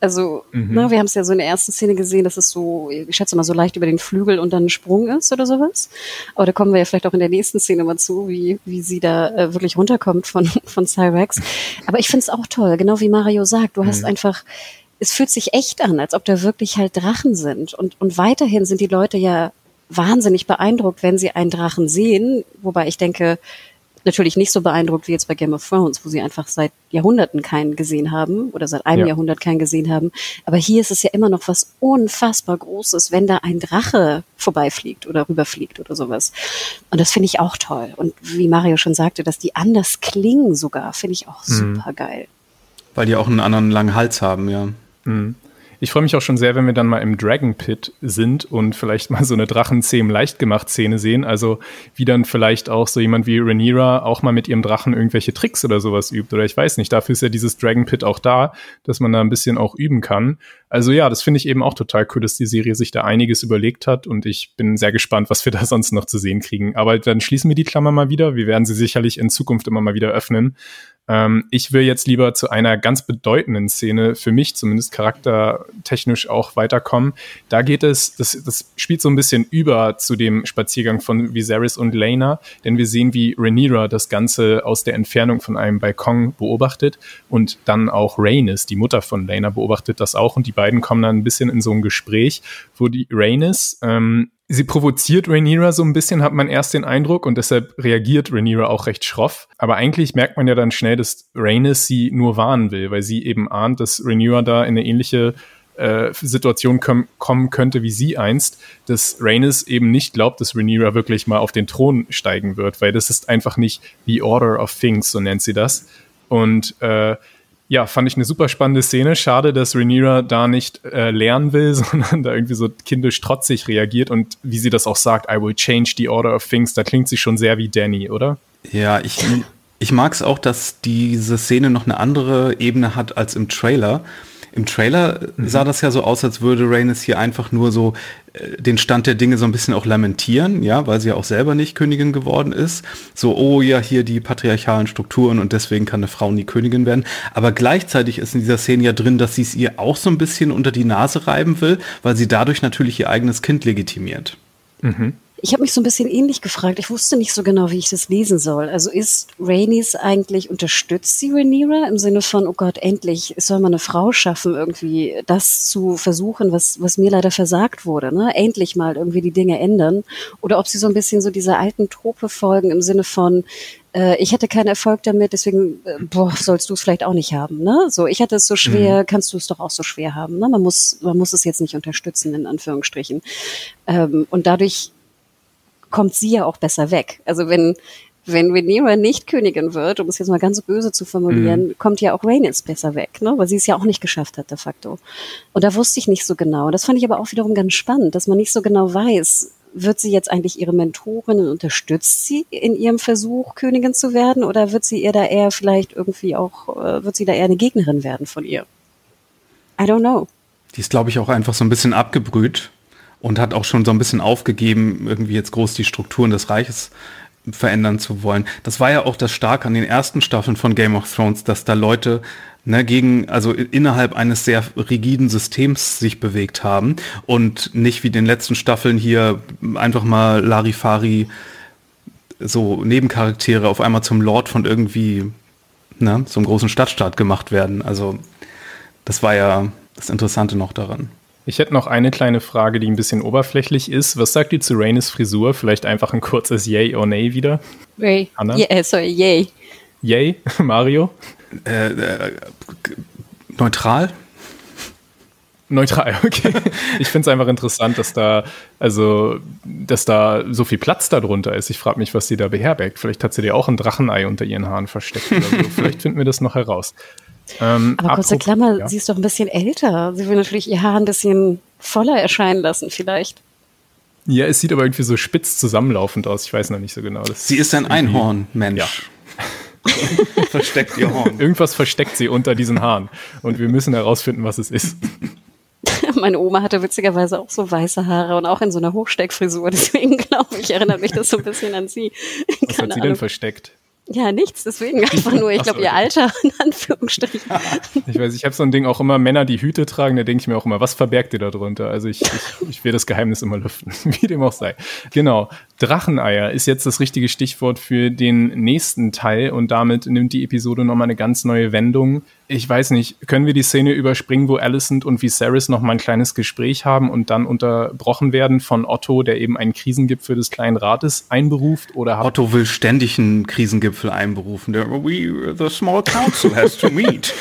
Also, mhm. na, ne, wir haben es ja so in der ersten Szene gesehen, dass es so, ich schätze mal, so leicht über den Flügel und dann ein Sprung ist oder sowas. Aber da kommen wir ja vielleicht auch in der nächsten Szene mal zu, wie, wie sie da äh, wirklich runterkommt von, von Cyrex. Aber ich finde es auch toll, genau wie Mario sagt. Du mhm. hast einfach, es fühlt sich echt an, als ob da wirklich halt Drachen sind. Und, und weiterhin sind die Leute ja wahnsinnig beeindruckt, wenn sie einen Drachen sehen. Wobei ich denke, natürlich nicht so beeindruckt wie jetzt bei Game of Thrones, wo sie einfach seit Jahrhunderten keinen gesehen haben oder seit einem ja. Jahrhundert keinen gesehen haben. Aber hier ist es ja immer noch was unfassbar Großes, wenn da ein Drache vorbeifliegt oder rüberfliegt oder sowas. Und das finde ich auch toll. Und wie Mario schon sagte, dass die anders klingen sogar, finde ich auch mhm. super geil. Weil die auch einen anderen langen Hals haben, ja. Mhm. Ich freue mich auch schon sehr, wenn wir dann mal im Dragon Pit sind und vielleicht mal so eine Drachenzähm leicht gemacht Szene sehen. Also wie dann vielleicht auch so jemand wie Rhaenyra auch mal mit ihrem Drachen irgendwelche Tricks oder sowas übt. Oder ich weiß nicht, dafür ist ja dieses Dragon Pit auch da, dass man da ein bisschen auch üben kann. Also ja, das finde ich eben auch total cool, dass die Serie sich da einiges überlegt hat und ich bin sehr gespannt, was wir da sonst noch zu sehen kriegen. Aber dann schließen wir die Klammer mal wieder. Wir werden sie sicherlich in Zukunft immer mal wieder öffnen. Ähm, ich will jetzt lieber zu einer ganz bedeutenden Szene, für mich zumindest charaktertechnisch auch weiterkommen. Da geht es, das, das spielt so ein bisschen über zu dem Spaziergang von Viserys und Lena, denn wir sehen, wie Rhaenyra das Ganze aus der Entfernung von einem Balkon beobachtet und dann auch Rhaenys, die Mutter von Lena, beobachtet das auch und die beiden kommen dann ein bisschen in so ein Gespräch, wo die Rhaenys ähm, Sie provoziert Rhaenyra so ein bisschen, hat man erst den Eindruck, und deshalb reagiert Rhaenyra auch recht schroff. Aber eigentlich merkt man ja dann schnell, dass Rhaenys sie nur warnen will, weil sie eben ahnt, dass Rhaenyra da in eine ähnliche äh, Situation kommen könnte wie sie einst, dass Rhaenys eben nicht glaubt, dass Rhaenyra wirklich mal auf den Thron steigen wird, weil das ist einfach nicht the order of things, so nennt sie das. Und äh, ja, fand ich eine super spannende Szene. Schade, dass Rhaenyra da nicht äh, lernen will, sondern da irgendwie so kindisch trotzig reagiert und wie sie das auch sagt, I will change the order of things, da klingt sie schon sehr wie Danny, oder? Ja, ich, ich mag es auch, dass diese Szene noch eine andere Ebene hat als im Trailer. Im Trailer mhm. sah das ja so aus, als würde Rhaenys hier einfach nur so äh, den Stand der Dinge so ein bisschen auch lamentieren, ja, weil sie ja auch selber nicht Königin geworden ist. So, oh ja, hier die patriarchalen Strukturen und deswegen kann eine Frau nie Königin werden. Aber gleichzeitig ist in dieser Szene ja drin, dass sie es ihr auch so ein bisschen unter die Nase reiben will, weil sie dadurch natürlich ihr eigenes Kind legitimiert. Mhm. Ich habe mich so ein bisschen ähnlich gefragt. Ich wusste nicht so genau, wie ich das lesen soll. Also ist Rhaenys eigentlich, unterstützt sie Rhaenyra im Sinne von, oh Gott, endlich soll man eine Frau schaffen, irgendwie das zu versuchen, was, was mir leider versagt wurde, ne? Endlich mal irgendwie die Dinge ändern. Oder ob sie so ein bisschen so dieser alten Trope folgen im Sinne von, äh, ich hätte keinen Erfolg damit, deswegen äh, boah, sollst du es vielleicht auch nicht haben. Ne? So, ich hatte es so schwer, mhm. kannst du es doch auch so schwer haben. Ne? Man muss, man muss es jetzt nicht unterstützen in Anführungsstrichen. Ähm, und dadurch kommt sie ja auch besser weg. Also wenn, wenn Rhaenyra nicht Königin wird, um es jetzt mal ganz böse zu formulieren, mhm. kommt ja auch Rhaenys besser weg, ne? weil sie es ja auch nicht geschafft hat de facto. Und da wusste ich nicht so genau. Das fand ich aber auch wiederum ganz spannend, dass man nicht so genau weiß, wird sie jetzt eigentlich ihre Mentorin und unterstützt sie in ihrem Versuch, Königin zu werden, oder wird sie ihr da eher vielleicht irgendwie auch, äh, wird sie da eher eine Gegnerin werden von ihr? I don't know. Die ist, glaube ich, auch einfach so ein bisschen abgebrüht und hat auch schon so ein bisschen aufgegeben, irgendwie jetzt groß die Strukturen des Reiches verändern zu wollen. Das war ja auch das Starke an den ersten Staffeln von Game of Thrones, dass da Leute ne, gegen, also innerhalb eines sehr rigiden Systems sich bewegt haben und nicht wie den letzten Staffeln hier einfach mal Larifari so Nebencharaktere auf einmal zum Lord von irgendwie ne, so einem großen Stadtstaat gemacht werden. Also das war ja das Interessante noch daran. Ich hätte noch eine kleine Frage, die ein bisschen oberflächlich ist. Was sagt ihr zu Raines Frisur? Vielleicht einfach ein kurzes Yay or Nay wieder? Ray. Anna? Yeah, sorry, Yay. Yay, Mario? Äh, äh, neutral. Neutral, okay. Ich finde es einfach interessant, dass da, also, dass da so viel Platz darunter ist. Ich frage mich, was sie da beherbergt. Vielleicht hat sie dir auch ein Drachenei unter ihren Haaren versteckt oder so. Vielleicht finden wir das noch heraus. Ähm, Aber kurze Klammer, ja. sie ist doch ein bisschen älter. Sie will natürlich ihr Haar ein bisschen voller erscheinen lassen, vielleicht. Ja, es sieht aber irgendwie so spitz zusammenlaufend aus. Ich weiß noch nicht so genau. Das sie ist ein Einhorn-Mensch. Ja. versteckt ihr Horn. Irgendwas versteckt sie unter diesen Haaren. Und wir müssen herausfinden, was es ist. Meine Oma hatte witzigerweise auch so weiße Haare und auch in so einer Hochsteckfrisur. Deswegen glaube ich, erinnert mich das so ein bisschen an sie. Was Keine hat sie Ahnung. denn versteckt? Ja, nichts, deswegen einfach nur, ich glaube, ihr Alter, in Anführungsstrichen. Ich weiß, ich habe so ein Ding auch immer, Männer, die Hüte tragen, da denke ich mir auch immer, was verbergt ihr da drunter? Also ich, ich, ich will das Geheimnis immer lüften, wie dem auch sei. Genau, Dracheneier ist jetzt das richtige Stichwort für den nächsten Teil und damit nimmt die Episode nochmal eine ganz neue Wendung. Ich weiß nicht, können wir die Szene überspringen, wo Alicent und Viserys nochmal ein kleines Gespräch haben und dann unterbrochen werden von Otto, der eben einen Krisengipfel des kleinen Rates einberuft? Oder Otto will ständig einen Krisengipfel einberufen. Der, We, the small council has to meet.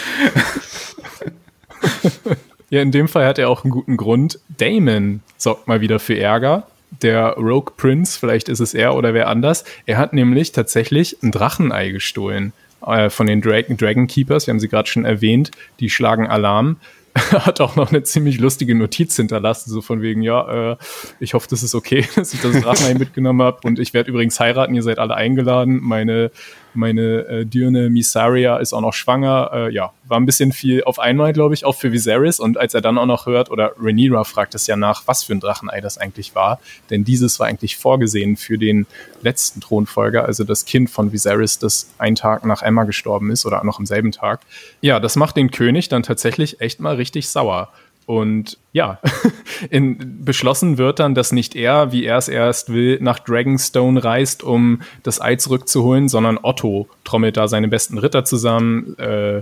ja, in dem Fall hat er auch einen guten Grund. Damon sorgt mal wieder für Ärger der Rogue Prince, vielleicht ist es er oder wer anders, er hat nämlich tatsächlich ein Drachenei gestohlen äh, von den Dragon, Dragon Keepers, wir haben sie gerade schon erwähnt, die schlagen Alarm. hat auch noch eine ziemlich lustige Notiz hinterlassen, so von wegen, ja, äh, ich hoffe, das ist okay, dass ich das Drachenei mitgenommen habe und ich werde übrigens heiraten, ihr seid alle eingeladen, meine meine äh, Dürne Misaria ist auch noch schwanger. Äh, ja, war ein bisschen viel auf einmal, glaube ich, auch für Viserys. Und als er dann auch noch hört, oder Rhaenyra fragt es ja nach, was für ein Drachenei das eigentlich war. Denn dieses war eigentlich vorgesehen für den letzten Thronfolger, also das Kind von Viserys, das einen Tag nach Emma gestorben ist oder noch am selben Tag. Ja, das macht den König dann tatsächlich echt mal richtig sauer. Und ja, in, beschlossen wird dann, dass nicht er, wie er es erst will, nach Dragonstone reist, um das Ei zurückzuholen, sondern Otto trommelt da seine besten Ritter zusammen, äh,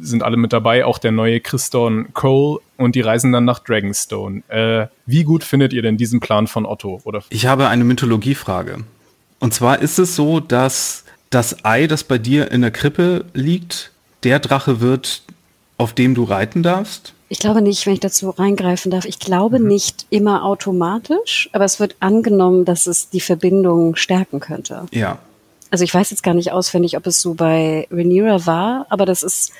sind alle mit dabei, auch der neue Christon Cole und die reisen dann nach Dragonstone. Äh, wie gut findet ihr denn diesen Plan von Otto? Oder? Ich habe eine Mythologiefrage. Und zwar ist es so, dass das Ei, das bei dir in der Krippe liegt, der Drache wird, auf dem du reiten darfst? Ich glaube nicht, wenn ich dazu reingreifen darf. Ich glaube mhm. nicht immer automatisch, aber es wird angenommen, dass es die Verbindung stärken könnte. Ja. Also ich weiß jetzt gar nicht auswendig, ob es so bei Rhaenyra war, aber das ist,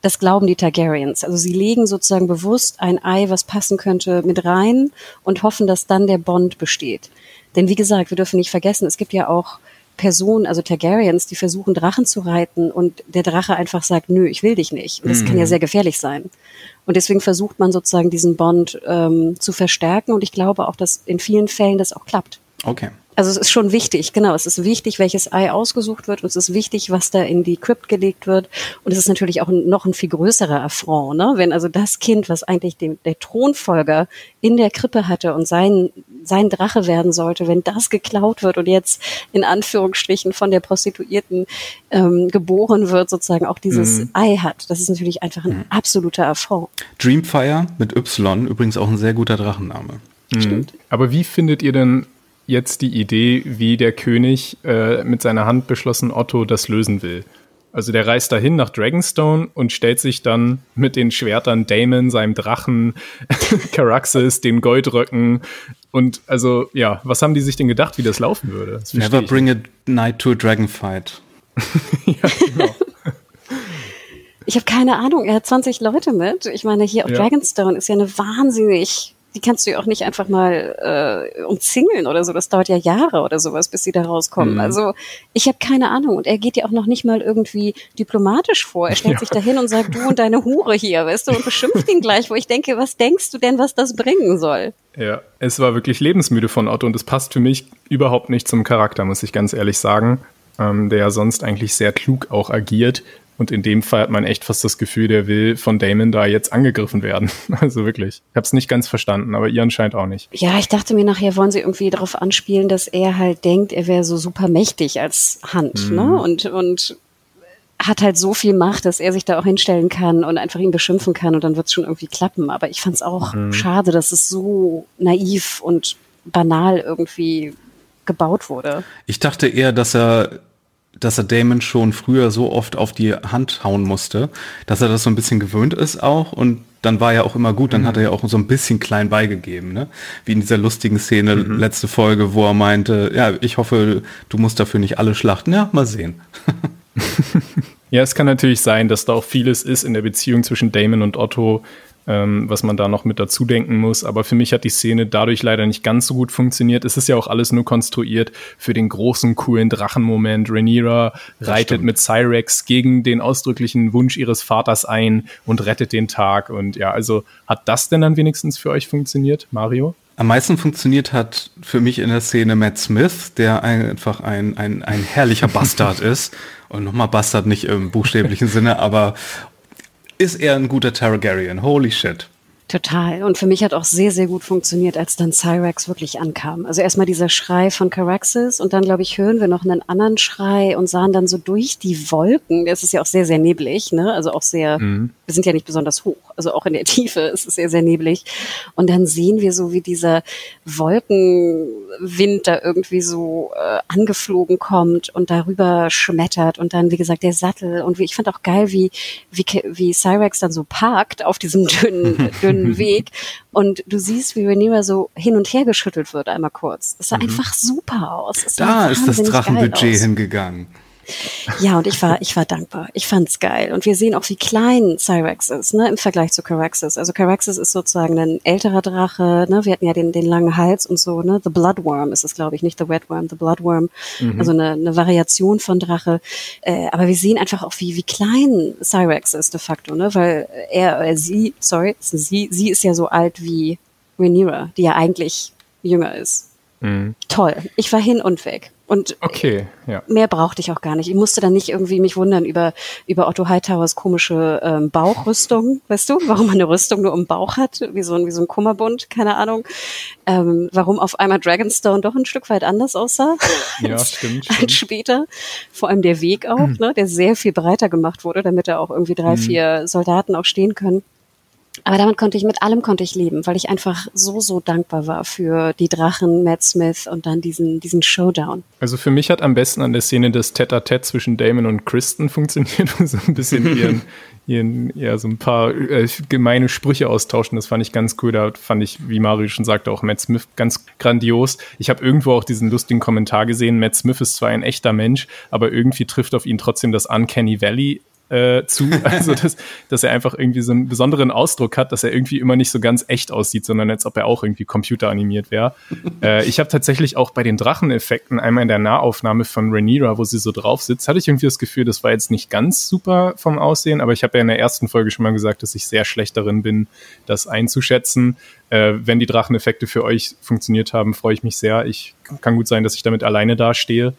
das glauben die Targaryens. Also sie legen sozusagen bewusst ein Ei, was passen könnte, mit rein und hoffen, dass dann der Bond besteht. Denn wie gesagt, wir dürfen nicht vergessen, es gibt ja auch Personen, also Targaryens, die versuchen Drachen zu reiten und der Drache einfach sagt, nö, ich will dich nicht. Und das mhm. kann ja mhm. sehr gefährlich sein. Und deswegen versucht man sozusagen diesen Bond ähm, zu verstärken und ich glaube auch, dass in vielen Fällen das auch klappt. Okay. Also es ist schon wichtig, genau. Es ist wichtig, welches Ei ausgesucht wird und es ist wichtig, was da in die Crypt gelegt wird. Und es ist natürlich auch noch ein viel größerer Affront, ne? wenn also das Kind, was eigentlich dem, der Thronfolger in der Krippe hatte und sein, sein Drache werden sollte, wenn das geklaut wird und jetzt in Anführungsstrichen von der Prostituierten ähm, geboren wird, sozusagen auch dieses mhm. Ei hat. Das ist natürlich einfach ein mhm. absoluter Affront. Dreamfire mit Y, übrigens auch ein sehr guter Drachenname. Mhm. Stimmt. Aber wie findet ihr denn jetzt die Idee, wie der König äh, mit seiner Hand beschlossen Otto das lösen will. Also der reist dahin nach Dragonstone und stellt sich dann mit den Schwertern Damon, seinem Drachen, Caraxes, den Goldröcken und also ja, was haben die sich denn gedacht, wie das laufen würde? Das Never bring a knight to a dragon fight. ja, genau. Ich habe keine Ahnung, er hat 20 Leute mit. Ich meine, hier auf ja. Dragonstone ist ja eine wahnsinnig die kannst du ja auch nicht einfach mal äh, umzingeln oder so. Das dauert ja Jahre oder sowas, bis sie da rauskommen. Mhm. Also ich habe keine Ahnung. Und er geht ja auch noch nicht mal irgendwie diplomatisch vor. Er stellt ja. sich dahin und sagt, du und deine Hure hier, weißt du, und beschimpft ihn gleich, wo ich denke, was denkst du denn, was das bringen soll? Ja, es war wirklich lebensmüde von Otto und es passt für mich überhaupt nicht zum Charakter, muss ich ganz ehrlich sagen. Ähm, der ja sonst eigentlich sehr klug auch agiert. Und in dem Fall hat man echt fast das Gefühl, der will von Damon da jetzt angegriffen werden. Also wirklich. Ich habe es nicht ganz verstanden, aber ihr anscheinend auch nicht. Ja, ich dachte mir nachher, wollen sie irgendwie darauf anspielen, dass er halt denkt, er wäre so super mächtig als Hand, mhm. ne? Und, und hat halt so viel Macht, dass er sich da auch hinstellen kann und einfach ihn beschimpfen kann und dann wird es schon irgendwie klappen. Aber ich fand es auch mhm. schade, dass es so naiv und banal irgendwie gebaut wurde. Ich dachte eher, dass er dass er Damon schon früher so oft auf die Hand hauen musste, dass er das so ein bisschen gewöhnt ist auch und dann war ja auch immer gut, dann mhm. hat er ja auch so ein bisschen klein beigegeben, ne? Wie in dieser lustigen Szene, mhm. letzte Folge, wo er meinte, ja, ich hoffe, du musst dafür nicht alle schlachten. Ja, mal sehen. ja, es kann natürlich sein, dass da auch vieles ist in der Beziehung zwischen Damon und Otto, ähm, was man da noch mit dazu denken muss. Aber für mich hat die Szene dadurch leider nicht ganz so gut funktioniert. Es ist ja auch alles nur konstruiert für den großen, coolen Drachenmoment. Rhaenyra reitet mit Cyrex gegen den ausdrücklichen Wunsch ihres Vaters ein und rettet den Tag. Und ja, also hat das denn dann wenigstens für euch funktioniert, Mario? Am meisten funktioniert hat für mich in der Szene Matt Smith, der einfach ein, ein, ein herrlicher Bastard ist. Und nochmal Bastard nicht im buchstäblichen Sinne, aber ist er ein guter Targaryen. Holy shit. Total. Und für mich hat auch sehr, sehr gut funktioniert, als dann Cyrax wirklich ankam. Also erstmal dieser Schrei von Caraxes und dann, glaube ich, hören wir noch einen anderen Schrei und sahen dann so durch die Wolken. Das ist ja auch sehr, sehr neblig, ne? Also auch sehr, mhm. wir sind ja nicht besonders hoch. Also auch in der Tiefe ist es sehr, sehr neblig. Und dann sehen wir so, wie dieser Wolkenwind da irgendwie so äh, angeflogen kommt und darüber schmettert und dann, wie gesagt, der Sattel. Und wie, ich fand auch geil, wie, wie, wie Cyrax dann so parkt auf diesem dünnen, dünnen dünnen Weg. Und du siehst, wie Rhaenyra so hin und her geschüttelt wird einmal kurz. Das sah mhm. einfach super aus. da ist das Drachenbudget hingegangen. Ja, und ich war, ich war dankbar. Ich fand's geil. Und wir sehen auch, wie klein Cyrex ist, ne, im Vergleich zu Caraxes. Also Caraxes ist sozusagen ein älterer Drache, ne, wir hatten ja den, den langen Hals und so, ne, The Bloodworm ist es, glaube ich, nicht The Wetworm, The Bloodworm. Mhm. Also eine, eine Variation von Drache. Äh, aber wir sehen einfach auch, wie, wie klein Cyrex ist de facto, ne, weil er, äh, sie, sorry, sie, sie ist ja so alt wie Rhaenyra, die ja eigentlich jünger ist. Mhm. Toll. Ich war hin und weg. Und okay, ja. mehr brauchte ich auch gar nicht. Ich musste dann nicht irgendwie mich wundern über, über Otto Hightowers komische ähm, Bauchrüstung, weißt du, warum man eine Rüstung nur im Bauch hat, wie so ein, wie so ein Kummerbund, keine Ahnung. Ähm, warum auf einmal Dragonstone doch ein Stück weit anders aussah ja, als, stimmt, als später. Vor allem der Weg auch, mhm. ne, der sehr viel breiter gemacht wurde, damit da auch irgendwie drei, mhm. vier Soldaten auch stehen können. Aber damit konnte ich, mit allem konnte ich leben, weil ich einfach so, so dankbar war für die Drachen, Matt Smith und dann diesen, diesen Showdown. Also für mich hat am besten an der Szene das Tete-a-Tete zwischen Damon und Kristen funktioniert, so ein bisschen ihren, ihren, ja, so ein paar äh, gemeine Sprüche austauschen. Das fand ich ganz cool. Da fand ich, wie Mario schon sagte, auch Matt Smith ganz grandios. Ich habe irgendwo auch diesen lustigen Kommentar gesehen. Matt Smith ist zwar ein echter Mensch, aber irgendwie trifft auf ihn trotzdem das Uncanny Valley äh, zu. Also, dass, dass er einfach irgendwie so einen besonderen Ausdruck hat, dass er irgendwie immer nicht so ganz echt aussieht, sondern als ob er auch irgendwie computeranimiert wäre. äh, ich habe tatsächlich auch bei den Dracheneffekten einmal in der Nahaufnahme von Rhaenyra, wo sie so drauf sitzt, hatte ich irgendwie das Gefühl, das war jetzt nicht ganz super vom Aussehen, aber ich habe ja in der ersten Folge schon mal gesagt, dass ich sehr schlecht darin bin, das einzuschätzen. Äh, wenn die Dracheneffekte für euch funktioniert haben, freue ich mich sehr. Ich kann gut sein, dass ich damit alleine dastehe.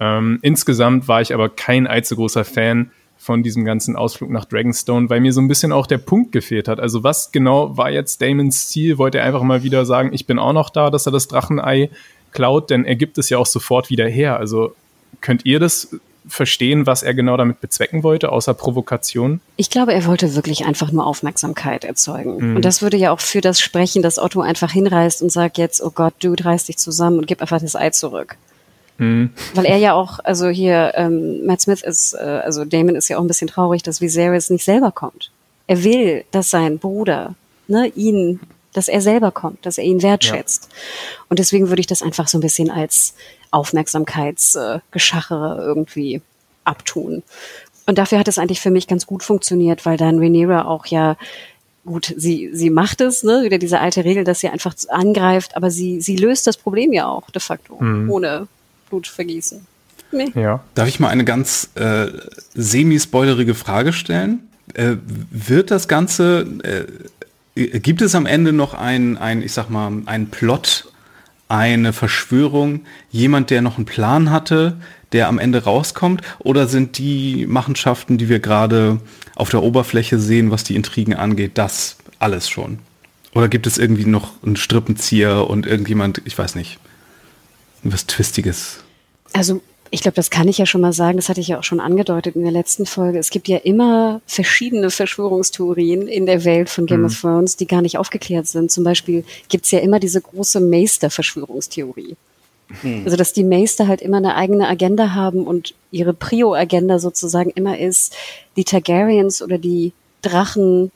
Ähm, insgesamt war ich aber kein allzu großer Fan von diesem ganzen Ausflug nach Dragonstone, weil mir so ein bisschen auch der Punkt gefehlt hat. Also was genau war jetzt Damons Ziel? Wollte er einfach mal wieder sagen, ich bin auch noch da, dass er das Drachenei klaut? Denn er gibt es ja auch sofort wieder her. Also könnt ihr das verstehen, was er genau damit bezwecken wollte, außer Provokation? Ich glaube, er wollte wirklich einfach nur Aufmerksamkeit erzeugen. Mhm. Und das würde ja auch für das sprechen, dass Otto einfach hinreißt und sagt jetzt, oh Gott, Dude, reiß dich zusammen und gib einfach das Ei zurück. Mhm. Weil er ja auch, also hier, ähm, Matt Smith ist, äh, also Damon ist ja auch ein bisschen traurig, dass Viserys nicht selber kommt. Er will, dass sein Bruder, ne, ihn, dass er selber kommt, dass er ihn wertschätzt. Ja. Und deswegen würde ich das einfach so ein bisschen als Aufmerksamkeitsgeschachere äh, irgendwie abtun. Und dafür hat es eigentlich für mich ganz gut funktioniert, weil dann Rhaenyra auch ja gut, sie, sie macht es, ne, wieder diese alte Regel, dass sie einfach angreift, aber sie, sie löst das Problem ja auch de facto, mhm. ohne Blut vergießen. Nee. Ja. Darf ich mal eine ganz äh, semi-spoilerige Frage stellen? Äh, wird das Ganze, äh, gibt es am Ende noch ein, ein, ich sag mal, einen Plot, eine Verschwörung, jemand, der noch einen Plan hatte, der am Ende rauskommt? Oder sind die Machenschaften, die wir gerade auf der Oberfläche sehen, was die Intrigen angeht, das alles schon? Oder gibt es irgendwie noch einen Strippenzieher und irgendjemand, ich weiß nicht, was Twistiges. Also ich glaube, das kann ich ja schon mal sagen, das hatte ich ja auch schon angedeutet in der letzten Folge. Es gibt ja immer verschiedene Verschwörungstheorien in der Welt von Game mhm. of Thrones, die gar nicht aufgeklärt sind. Zum Beispiel gibt es ja immer diese große Meister-Verschwörungstheorie. Mhm. Also dass die Meister halt immer eine eigene Agenda haben und ihre Prio-Agenda sozusagen immer ist, die Targaryens oder die Drachen,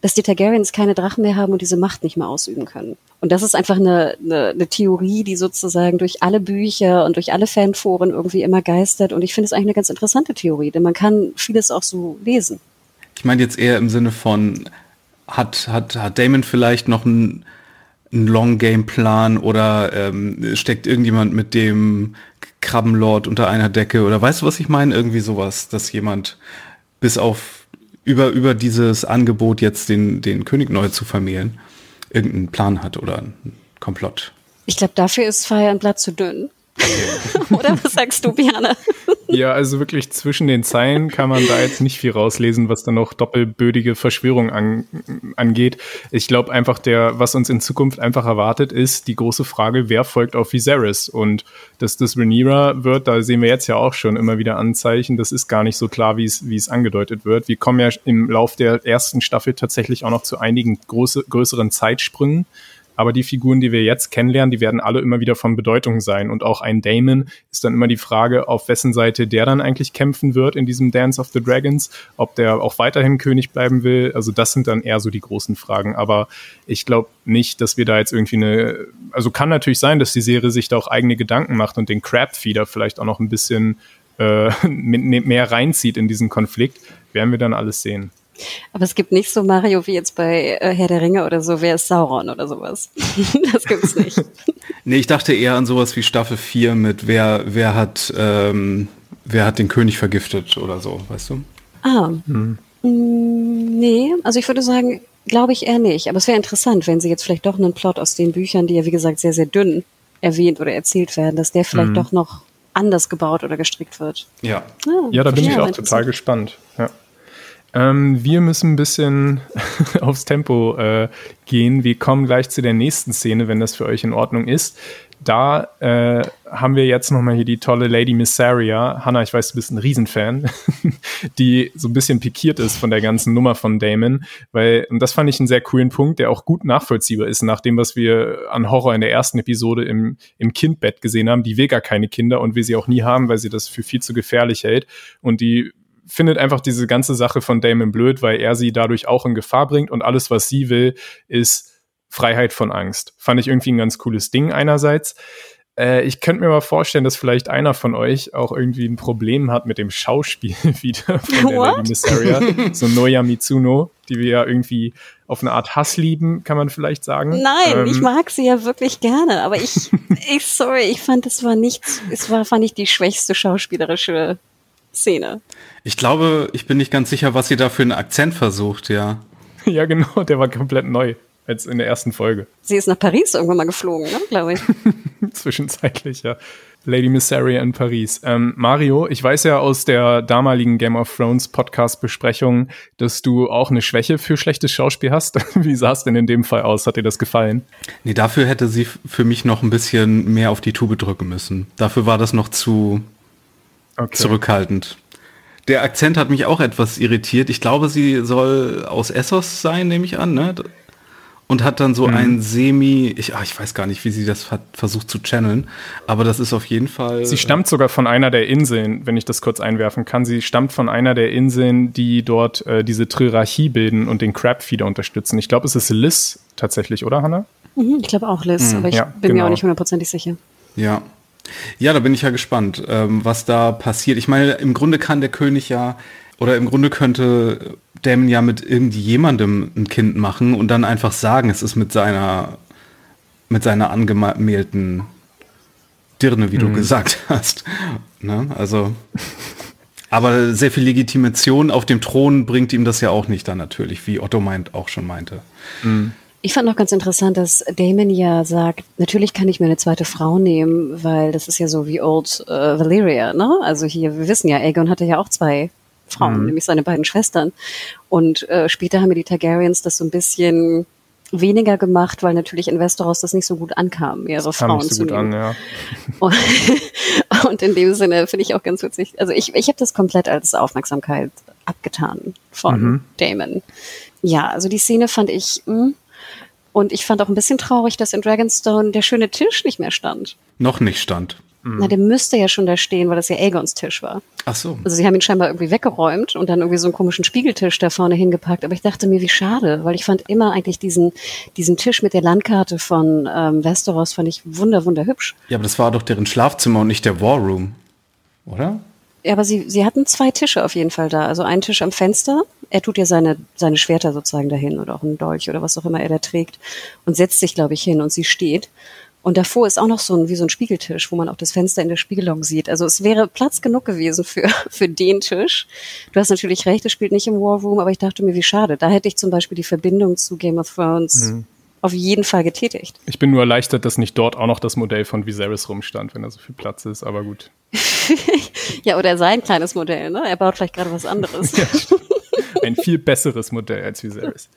dass die Targaryens keine Drachen mehr haben und diese Macht nicht mehr ausüben können. Und das ist einfach eine, eine, eine Theorie, die sozusagen durch alle Bücher und durch alle Fanforen irgendwie immer geistert. Und ich finde es eigentlich eine ganz interessante Theorie, denn man kann vieles auch so lesen. Ich meine jetzt eher im Sinne von, hat, hat, hat Damon vielleicht noch einen, einen Long-Game-Plan oder ähm, steckt irgendjemand mit dem Krabbenlord unter einer Decke oder weißt du, was ich meine? Irgendwie sowas, dass jemand bis auf über, über dieses Angebot jetzt den, den König neu zu vermählen irgendeinen Plan hat oder einen Komplott. Ich glaube, dafür ist Fire ein Blatt zu dünn. Oder was sagst du, Biane? Ja, also wirklich zwischen den Zeilen kann man da jetzt nicht viel rauslesen, was dann noch doppelbödige Verschwörung an, angeht. Ich glaube einfach, der, was uns in Zukunft einfach erwartet, ist die große Frage, wer folgt auf Viserys? Und dass das Rhaenyra wird, da sehen wir jetzt ja auch schon immer wieder Anzeichen. Das ist gar nicht so klar, wie es, wie es angedeutet wird. Wir kommen ja im Lauf der ersten Staffel tatsächlich auch noch zu einigen große, größeren Zeitsprüngen. Aber die Figuren, die wir jetzt kennenlernen, die werden alle immer wieder von Bedeutung sein. Und auch ein Damon ist dann immer die Frage, auf wessen Seite der dann eigentlich kämpfen wird in diesem Dance of the Dragons, ob der auch weiterhin König bleiben will. Also das sind dann eher so die großen Fragen. Aber ich glaube nicht, dass wir da jetzt irgendwie eine, also kann natürlich sein, dass die Serie sich da auch eigene Gedanken macht und den Crab-Feeder vielleicht auch noch ein bisschen äh, mehr reinzieht in diesen Konflikt. Werden wir dann alles sehen. Aber es gibt nicht so Mario wie jetzt bei äh, Herr der Ringe oder so, wer ist Sauron oder sowas. das gibt's nicht. nee, ich dachte eher an sowas wie Staffel 4 mit wer, wer hat, ähm, wer hat den König vergiftet oder so, weißt du? Ah. Hm. Mm, nee, also ich würde sagen, glaube ich eher nicht. Aber es wäre interessant, wenn sie jetzt vielleicht doch einen Plot aus den Büchern, die ja wie gesagt sehr, sehr dünn erwähnt oder erzählt werden, dass der vielleicht mhm. doch noch anders gebaut oder gestrickt wird. Ja. Ah, ja, da bin ich auch total gespannt. Ja. Ähm, wir müssen ein bisschen aufs Tempo äh, gehen. Wir kommen gleich zu der nächsten Szene, wenn das für euch in Ordnung ist. Da äh, haben wir jetzt nochmal hier die tolle Lady Missaria. Hannah, ich weiß, du bist ein Riesenfan, die so ein bisschen pikiert ist von der ganzen Nummer von Damon, weil, und das fand ich einen sehr coolen Punkt, der auch gut nachvollziehbar ist, nach dem, was wir an Horror in der ersten Episode im, im Kindbett gesehen haben. Die will gar keine Kinder und will sie auch nie haben, weil sie das für viel zu gefährlich hält. Und die findet einfach diese ganze Sache von Damon blöd, weil er sie dadurch auch in Gefahr bringt und alles, was sie will, ist Freiheit von Angst. Fand ich irgendwie ein ganz cooles Ding einerseits. Äh, ich könnte mir mal vorstellen, dass vielleicht einer von euch auch irgendwie ein Problem hat mit dem Schauspiel wieder von der Lady Mysteria. so Noya Mitsuno, die wir ja irgendwie auf eine Art Hass lieben, kann man vielleicht sagen. Nein, ähm, ich mag sie ja wirklich gerne, aber ich, ich, sorry, ich fand, es war nichts, es war, fand ich die schwächste schauspielerische Szene. Ich glaube, ich bin nicht ganz sicher, was sie da für einen Akzent versucht, ja. Ja, genau, der war komplett neu als in der ersten Folge. Sie ist nach Paris irgendwann mal geflogen, ne, glaube ich. Zwischenzeitlich, ja. Lady Missaria in Paris. Ähm, Mario, ich weiß ja aus der damaligen Game of Thrones Podcast-Besprechung, dass du auch eine Schwäche für schlechtes Schauspiel hast. Wie sah es denn in dem Fall aus? Hat dir das gefallen? Nee, dafür hätte sie für mich noch ein bisschen mehr auf die Tube drücken müssen. Dafür war das noch zu okay. zurückhaltend. Der Akzent hat mich auch etwas irritiert. Ich glaube, sie soll aus Essos sein, nehme ich an, ne? Und hat dann so mhm. ein Semi, ich, ach, ich weiß gar nicht, wie sie das hat versucht zu channeln, aber das ist auf jeden Fall. Sie stammt sogar von einer der Inseln, wenn ich das kurz einwerfen kann. Sie stammt von einer der Inseln, die dort äh, diese Trirarchie bilden und den Crabfeeder unterstützen. Ich glaube, es ist Liz tatsächlich, oder Hannah? Mhm, ich glaube auch Liz, mhm. aber ich ja, bin genau. mir auch genau. nicht hundertprozentig sicher. Ja, ja, da bin ich ja gespannt, ähm, was da passiert. Ich meine, im Grunde kann der König ja, oder im Grunde könnte Damon ja mit irgendjemandem ein Kind machen und dann einfach sagen, es ist mit seiner, mit seiner angemählten Dirne, wie mhm. du gesagt hast. Ne? Also, aber sehr viel Legitimation auf dem Thron bringt ihm das ja auch nicht dann natürlich, wie Otto meint, auch schon meinte. Mhm. Ich fand noch ganz interessant, dass Damon ja sagt, natürlich kann ich mir eine zweite Frau nehmen, weil das ist ja so wie Old äh, Valyria, ne? Also hier, wir wissen ja, Aegon hatte ja auch zwei Frauen, mhm. nämlich seine beiden Schwestern. Und äh, später haben wir die Targaryens das so ein bisschen weniger gemacht, weil natürlich in Westeros das nicht so gut ankam, mehrere das Frauen so zu nehmen. An, ja. und, und in dem Sinne finde ich auch ganz witzig. Also ich, ich habe das komplett als Aufmerksamkeit abgetan von mhm. Damon. Ja, also die Szene fand ich mh, hm, Und ich fand auch ein bisschen traurig, dass in Dragonstone der schöne Tisch nicht mehr stand. Noch nicht stand. Na, der müsste ja schon da stehen, weil das ja Aegons Tisch war. Ach so. Also sie haben ihn scheinbar irgendwie weggeräumt und dann irgendwie so einen komischen Spiegeltisch da vorne hingepackt. Aber ich dachte mir, wie schade, weil ich fand immer eigentlich diesen, diesen Tisch mit der Landkarte von ähm, Westeros fand ich wunder, wunderhübsch. Ja, aber das war doch deren Schlafzimmer und nicht der War Room, oder? Ja, aber sie, sie hatten zwei Tische auf jeden Fall da. Also einen Tisch am Fenster. Er tut ja seine, seine Schwerter sozusagen dahin oder auch einen Dolch oder was auch immer er da trägt und setzt sich, glaube ich, hin und sie steht. Und davor ist auch noch so ein, wie so ein Spiegeltisch, wo man auch das Fenster in der Spiegelung sieht. Also es wäre Platz genug gewesen für, für den Tisch. Du hast natürlich recht, es spielt nicht im War Room, aber ich dachte mir, wie schade. Da hätte ich zum Beispiel die Verbindung zu Game of Thrones mhm. Auf jeden Fall getätigt. Ich bin nur erleichtert, dass nicht dort auch noch das Modell von Viserys rumstand, wenn da so viel Platz ist, aber gut. ja, oder sein kleines Modell, ne? Er baut vielleicht gerade was anderes. ja, ein viel besseres Modell als Viserys.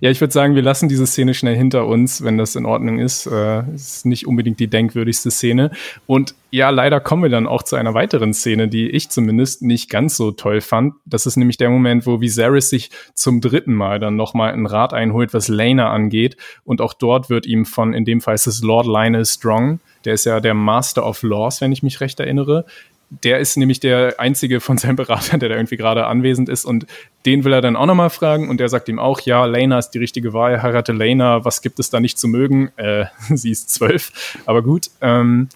Ja, ich würde sagen, wir lassen diese Szene schnell hinter uns, wenn das in Ordnung ist. Äh, ist nicht unbedingt die denkwürdigste Szene. Und ja, leider kommen wir dann auch zu einer weiteren Szene, die ich zumindest nicht ganz so toll fand. Das ist nämlich der Moment, wo Viserys sich zum dritten Mal dann nochmal einen Rat einholt, was Lena angeht. Und auch dort wird ihm von, in dem Fall ist es Lord Lionel Strong, der ist ja der Master of Laws, wenn ich mich recht erinnere, der ist nämlich der einzige von seinen Beratern, der da irgendwie gerade anwesend ist und den will er dann auch nochmal fragen und der sagt ihm auch, ja, Lena ist die richtige Wahl, heirate Lena, was gibt es da nicht zu mögen? Äh, sie ist zwölf, aber gut. Ähm,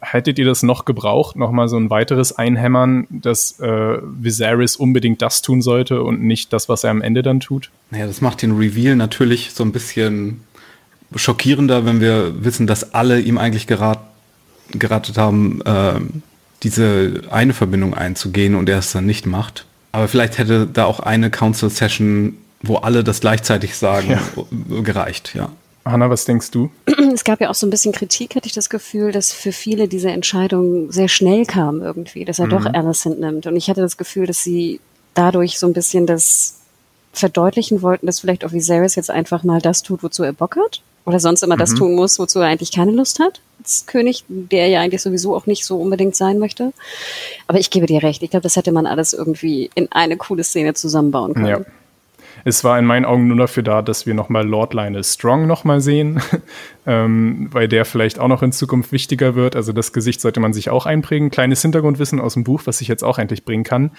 hättet ihr das noch gebraucht, nochmal so ein weiteres Einhämmern, dass äh, Viserys unbedingt das tun sollte und nicht das, was er am Ende dann tut? Naja, das macht den Reveal natürlich so ein bisschen schockierender, wenn wir wissen, dass alle ihm eigentlich geraten geratet haben, äh, diese eine Verbindung einzugehen und er es dann nicht macht. Aber vielleicht hätte da auch eine Council-Session, wo alle das gleichzeitig sagen, ja. gereicht, ja. Hanna, was denkst du? Es gab ja auch so ein bisschen Kritik, hatte ich das Gefühl, dass für viele diese Entscheidung sehr schnell kam irgendwie, dass er mhm. doch Alicent nimmt. Und ich hatte das Gefühl, dass sie dadurch so ein bisschen das verdeutlichen wollten, dass vielleicht auch Viserys jetzt einfach mal das tut, wozu er Bock hat. Oder sonst immer mhm. das tun muss, wozu er eigentlich keine Lust hat. Als König, der ja eigentlich sowieso auch nicht so unbedingt sein möchte. Aber ich gebe dir recht. Ich glaube, das hätte man alles irgendwie in eine coole Szene zusammenbauen können. Ja. Es war in meinen Augen nur dafür da, dass wir nochmal Lord Lionel Strong nochmal sehen, ähm, weil der vielleicht auch noch in Zukunft wichtiger wird. Also das Gesicht sollte man sich auch einprägen. Kleines Hintergrundwissen aus dem Buch, was ich jetzt auch endlich bringen kann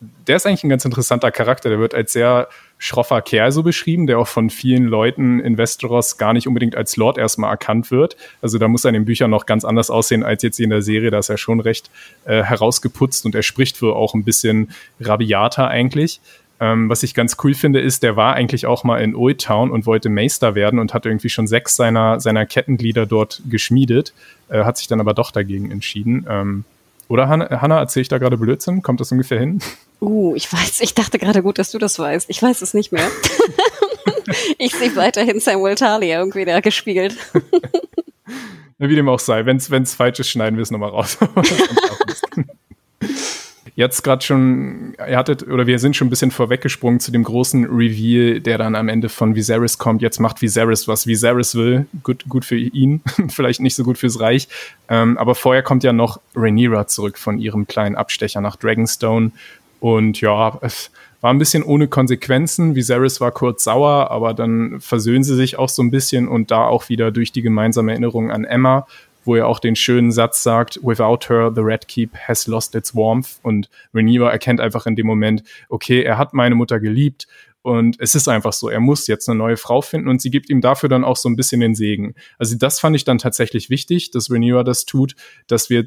der ist eigentlich ein ganz interessanter Charakter. Der wird als sehr schroffer Kerl so beschrieben, der auch von vielen Leuten in Westeros gar nicht unbedingt als Lord erstmal erkannt wird. Also da muss er in den Büchern noch ganz anders aussehen als jetzt in der Serie. Da ist er schon recht äh, herausgeputzt und er spricht wohl auch ein bisschen rabiater eigentlich. Ähm, was ich ganz cool finde, ist, der war eigentlich auch mal in Old Town und wollte Meister werden und hat irgendwie schon sechs seiner, seiner Kettenglieder dort geschmiedet, äh, hat sich dann aber doch dagegen entschieden. Ähm, oder Hanna, Hanna erzähle ich da gerade Blödsinn? Kommt das ungefähr hin? Uh, ich weiß, ich dachte gerade gut, dass du das weißt. Ich weiß es nicht mehr. ich sehe weiterhin Samuel Talia irgendwie da gespiegelt. Wie dem auch sei. Wenn es falsch ist, schneiden wir es nochmal raus. jetzt gerade schon, ihr hattet, oder wir sind schon ein bisschen vorweggesprungen zu dem großen Reveal, der dann am Ende von Viserys kommt. Jetzt macht Viserys, was Viserys will. Gut, gut für ihn, vielleicht nicht so gut fürs Reich. Ähm, aber vorher kommt ja noch Rhaenyra zurück von ihrem kleinen Abstecher nach Dragonstone. Und ja, es war ein bisschen ohne Konsequenzen. Viserys war kurz sauer, aber dann versöhnen sie sich auch so ein bisschen und da auch wieder durch die gemeinsame Erinnerung an Emma wo er auch den schönen Satz sagt, without her, the Red Keep has lost its warmth. Und Rhaenyra erkennt einfach in dem Moment, okay, er hat meine Mutter geliebt und es ist einfach so, er muss jetzt eine neue Frau finden und sie gibt ihm dafür dann auch so ein bisschen den Segen. Also das fand ich dann tatsächlich wichtig, dass Rhaenyra das tut, dass wir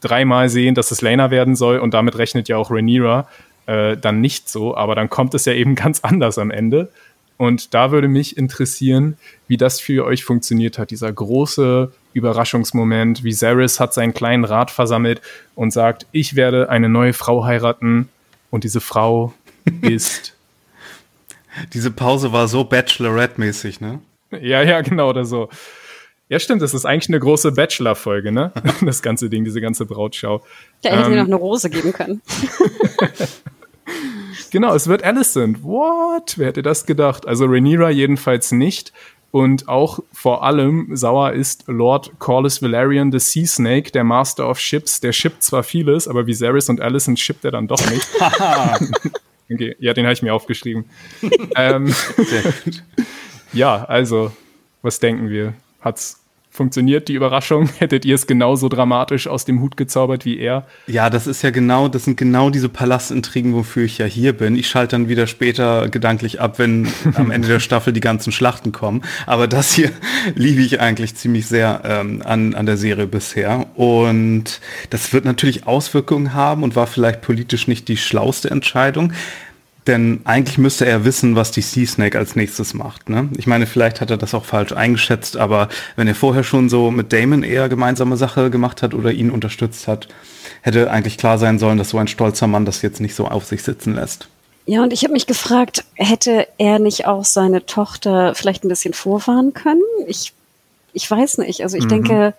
dreimal sehen, dass es Lena werden soll und damit rechnet ja auch Rhaenyra äh, dann nicht so, aber dann kommt es ja eben ganz anders am Ende. Und da würde mich interessieren, wie das für euch funktioniert hat, dieser große Überraschungsmoment. Wie Zaris hat seinen kleinen Rat versammelt und sagt, ich werde eine neue Frau heiraten und diese Frau ist. Diese Pause war so Bachelorette-mäßig, ne? Ja, ja, genau, oder so. Ja, stimmt, das ist eigentlich eine große Bachelor-Folge, ne? Das ganze Ding, diese ganze Brautschau. Ja, hätte ähm, mir noch eine Rose geben können. Genau, es wird Alicent. What? Wer hätte das gedacht? Also Rhaenyra jedenfalls nicht. Und auch vor allem sauer ist Lord Corlys Valerian the Sea Snake, der Master of Ships. Der shippt zwar vieles, aber Viserys und Alicent shippt er dann doch nicht. Okay, ja, den habe ich mir aufgeschrieben. ähm, ja, also, was denken wir? Hat's funktioniert die Überraschung? Hättet ihr es genauso dramatisch aus dem Hut gezaubert wie er? Ja, das ist ja genau, das sind genau diese Palastintrigen, wofür ich ja hier bin. Ich schalte dann wieder später gedanklich ab, wenn am Ende der Staffel die ganzen Schlachten kommen. Aber das hier liebe ich eigentlich ziemlich sehr ähm, an, an der Serie bisher. Und das wird natürlich Auswirkungen haben und war vielleicht politisch nicht die schlauste Entscheidung. Denn eigentlich müsste er wissen, was die Sea Snake als nächstes macht. Ne? Ich meine, vielleicht hat er das auch falsch eingeschätzt, aber wenn er vorher schon so mit Damon eher gemeinsame Sache gemacht hat oder ihn unterstützt hat, hätte eigentlich klar sein sollen, dass so ein stolzer Mann das jetzt nicht so auf sich sitzen lässt. Ja, und ich habe mich gefragt, hätte er nicht auch seine Tochter vielleicht ein bisschen vorfahren können? Ich, ich weiß nicht. Also ich mhm. denke,